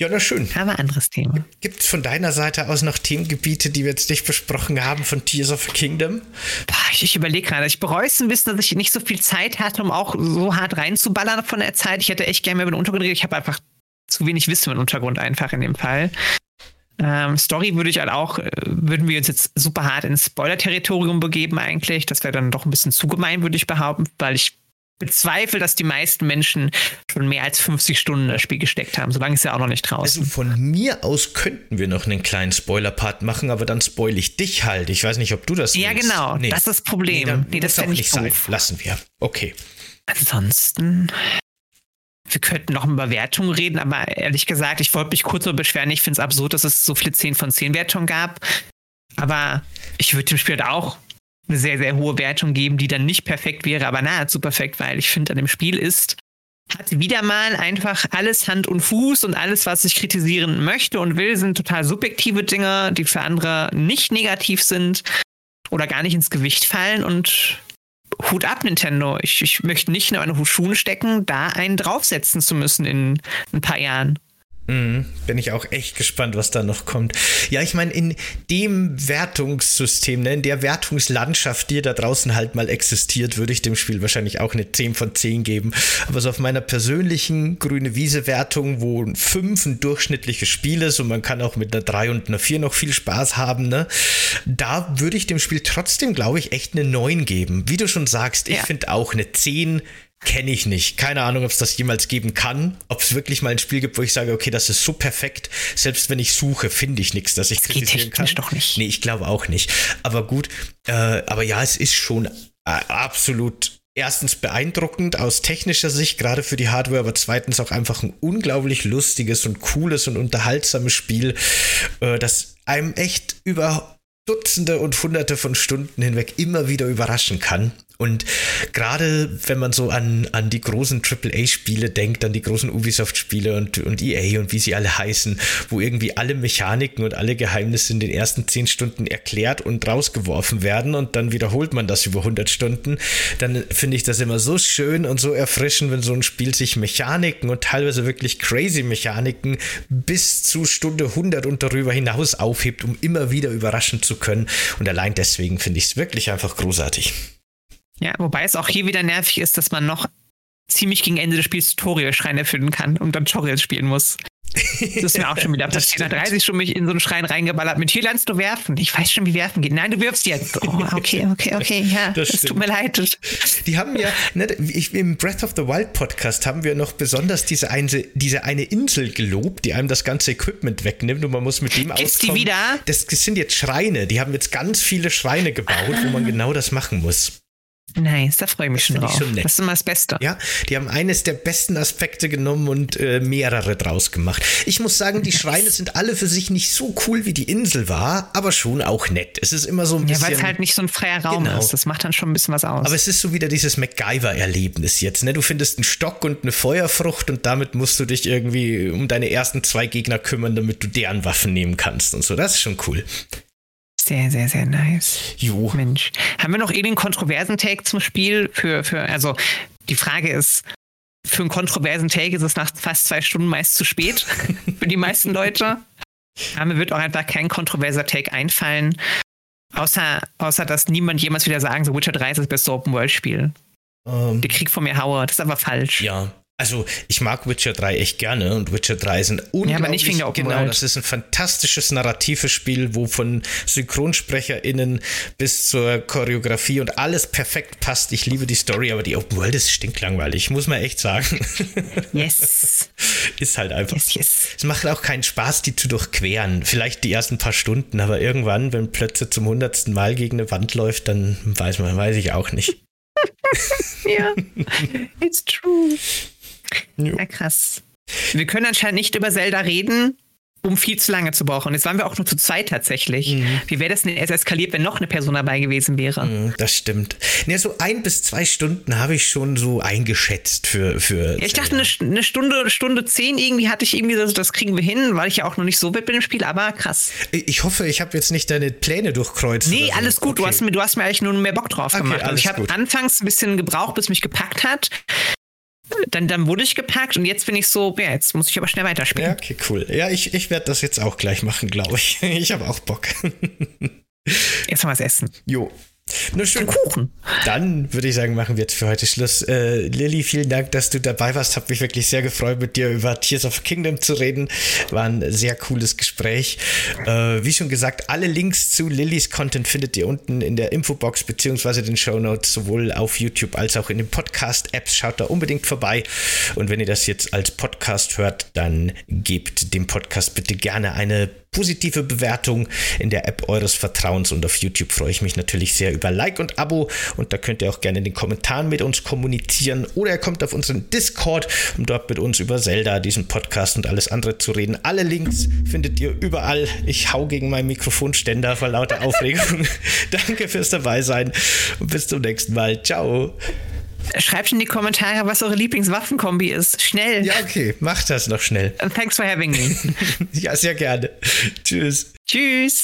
Ja, na schön. Aber anderes Thema. Gibt es von deiner Seite aus noch Themengebiete, die wir jetzt nicht besprochen haben von Tears of the Kingdom? Boah, ich, ich überlege gerade, ich bereue es ein bisschen, dass ich nicht so viel Zeit hatte, um auch so hart reinzuballern von der Zeit. Ich hätte echt gerne mehr über den Untergrund geredet. Ich habe einfach zu wenig Wissen über den Untergrund einfach in dem Fall. Ähm, Story würde ich halt auch, äh, würden wir uns jetzt super hart ins Spoiler-Territorium begeben eigentlich. Das wäre dann doch ein bisschen zu gemein, würde ich behaupten, weil ich bezweifle, dass die meisten Menschen schon mehr als 50 Stunden das Spiel gesteckt haben. Solange ist ja auch noch nicht draußen. Also von mir aus könnten wir noch einen kleinen Spoiler-Part machen, aber dann spoil ich dich halt. Ich weiß nicht, ob du das Ja, willst. genau. Das ist das Problem. Nee, Nee, das ich nicht sein. doof. Lassen wir. Okay. Ansonsten, wir könnten noch über Wertungen reden, aber ehrlich gesagt, ich wollte mich kurz darüber beschweren. Ich finde es absurd, dass es so viele 10 von 10 Wertungen gab. Aber ich würde dem Spiel halt auch eine sehr, sehr hohe Wertung geben, die dann nicht perfekt wäre, aber nahezu perfekt, weil ich finde, an dem Spiel ist, hat wieder mal einfach alles Hand und Fuß und alles, was ich kritisieren möchte und will, sind total subjektive Dinge, die für andere nicht negativ sind oder gar nicht ins Gewicht fallen und Hut ab, Nintendo. Ich, ich möchte nicht in meine Schuhen stecken, da einen draufsetzen zu müssen in ein paar Jahren. Mhm, bin ich auch echt gespannt, was da noch kommt. Ja, ich meine, in dem Wertungssystem, ne, in der Wertungslandschaft, die da draußen halt mal existiert, würde ich dem Spiel wahrscheinlich auch eine 10 von 10 geben. Aber so auf meiner persönlichen grüne Wiese-Wertung, wo ein 5 ein durchschnittliches Spiel ist und man kann auch mit einer 3 und einer 4 noch viel Spaß haben, ne, da würde ich dem Spiel trotzdem, glaube ich, echt eine 9 geben. Wie du schon sagst, ich Ja. finde auch eine 10 kenne ich nicht. Keine Ahnung, ob es das jemals geben kann. Ob es wirklich mal ein Spiel gibt, wo ich sage, okay, das ist so perfekt. Selbst wenn ich suche, finde ich nichts, das ich geht kritisieren kann. technisch doch nicht. Nee, ich glaube auch nicht. Aber gut, äh, aber ja, es ist schon äh, absolut erstens beeindruckend aus technischer Sicht, gerade für die Hardware, aber zweitens auch einfach ein unglaublich lustiges und cooles und unterhaltsames Spiel, äh, das einem echt über Dutzende und Hunderte von Stunden hinweg immer wieder überraschen kann. Und gerade wenn man so an, an die großen AAA-Spiele denkt, an die großen Ubisoft-Spiele und, und EA und wie sie alle heißen, wo irgendwie alle Mechaniken und alle Geheimnisse in den ersten 10 Stunden erklärt und rausgeworfen werden und dann wiederholt man das über 100 Stunden, dann finde ich das immer so schön und so erfrischend, wenn so ein Spiel sich Mechaniken und teilweise wirklich crazy Mechaniken bis zu Stunde 100 und darüber hinaus aufhebt, um immer wieder überraschen zu können. Und allein deswegen finde ich es wirklich einfach großartig. Ja, wobei es auch hier wieder nervig ist, dass man noch ziemlich gegen Ende des Spiels Tutorial-Schreine erfüllen kann und dann Tutorials spielen muss. Das ist mir auch schon wieder (laughs) Das. Nach stimmt. 30 Stunden mich in so einen Schrein reingeballert. Mit hier lernst du werfen. Ich weiß schon, wie werfen geht. Nein, du wirfst jetzt. Oh, okay, okay, okay. Ja, Das es tut mir leid. Die haben ja, ne, ich, im Breath of the Wild Podcast haben wir noch besonders diese eine, diese eine Insel gelobt, die einem das ganze Equipment wegnimmt und man muss mit dem Gibt's die auskommen. wieder? Das sind jetzt Schreine, die haben jetzt ganz viele Schreine gebaut, wo man genau das machen muss. Nice, da freue ich mich schon find ich drauf. schon nett. das ist immer das Beste. Ja, die haben eines der besten Aspekte genommen und äh, mehrere draus gemacht. Ich muss sagen, die Schreine sind alle für sich nicht so cool, wie die Insel war, aber schon auch nett. Es ist immer so ein Ja, bisschen. weil es halt nicht so ein freier Raum Genau. ist. Das macht dann schon ein bisschen was aus. Aber es ist so wieder dieses MacGyver-Erlebnis jetzt. Ne? Du findest einen Stock und eine Feuerfrucht und damit musst du dich irgendwie um deine ersten zwei Gegner kümmern, damit du deren Waffen nehmen kannst und so. Das ist schon cool. Sehr, sehr, sehr nice. Jo. Mensch. Haben wir noch irgendeinen kontroversen Take zum Spiel? Für, für, also, die Frage ist, für einen kontroversen Take ist es nach fast zwei Stunden meist zu spät (laughs) für die meisten Leute. Aber mir wird auch einfach kein kontroverser Take einfallen. Außer, außer, dass niemand jemals wieder sagen, so Witcher 3 ist das beste Open-World-Spiel. Ähm, Der Krieg von mir Hauer, das ist aber falsch. Ja. Also, ich mag Witcher 3 echt gerne und Witcher 3 ist ein unglaublich, aber nicht wegen der Open genau, World. das ist ein fantastisches narratives Spiel, wo von SynchronsprecherInnen bis zur Choreografie und alles perfekt passt. Ich liebe die Story, aber die Open World ist stinklangweilig, muss man echt sagen. (laughs) Yes. ist halt einfach. Yes, yes. Es macht auch keinen Spaß, die zu durchqueren. Vielleicht die ersten paar Stunden, aber irgendwann, wenn plötzlich zum hundertsten Mal gegen eine Wand läuft, dann weiß man, weiß ich auch nicht. (laughs) Ja, (laughs) it's true. Jo. Ja, krass. Wir können anscheinend nicht über Zelda reden, um viel zu lange zu brauchen. Jetzt waren wir auch nur zu zweit tatsächlich. Wie wäre das denn erst eskaliert, wenn noch eine Person dabei gewesen wäre? Mm, Das stimmt. Ne, so ein bis zwei Stunden habe ich schon so eingeschätzt für. für Ja, ich dachte, eine, eine Stunde, Stunde zehn irgendwie hatte ich irgendwie so, das kriegen wir hin, weil ich ja auch noch nicht so weit bin im Spiel, aber krass. ich hoffe, ich habe jetzt nicht deine Pläne durchkreuzt. Nee, so. alles gut. Du, Okay. hast mir, du hast mir eigentlich nur mehr Bock drauf Okay, gemacht. Also ich habe anfangs ein bisschen gebraucht, bis mich gepackt hat. Dann, dann wurde ich gepackt und jetzt bin ich so, ja, jetzt muss ich aber schnell weiterspielen. Ja, okay, cool. Ja, ich, ich werde das jetzt auch gleich machen, glaube ich. (laughs) Ich habe auch Bock. (laughs) Jetzt mal was essen. Jo. Na schön. Kuchen. Dann würde ich sagen, machen wir jetzt für heute Schluss. Äh, Lilly, vielen Dank, dass du dabei warst. Hab mich wirklich sehr gefreut, mit dir über Tears of Kingdom zu reden. War ein sehr cooles Gespräch. Äh, wie schon gesagt, alle Links zu Lillys Content findet ihr unten in der Infobox beziehungsweise den Show Notes, sowohl auf YouTube als auch in den Podcast-Apps. Schaut da unbedingt vorbei. Und wenn ihr das jetzt als Podcast hört, dann gebt dem Podcast bitte gerne eine positive Bewertung in der App eures Vertrauens und auf YouTube freue ich mich natürlich sehr über Like und Abo und da könnt ihr auch gerne in den Kommentaren mit uns kommunizieren oder ihr kommt auf unseren Discord, um dort mit uns über Zelda, diesen Podcast und alles andere zu reden. Alle Links findet ihr überall. Ich hau gegen meinen Mikrofonständer vor lauter (laughs) Aufregung. Danke fürs dabei sein und bis zum nächsten Mal. Ciao. Schreibt in die Kommentare, was eure Lieblingswaffenkombi ist. Schnell. Ja, okay, macht das noch schnell. And thanks for having me. (laughs) Ja, sehr gerne. Tschüss. Tschüss.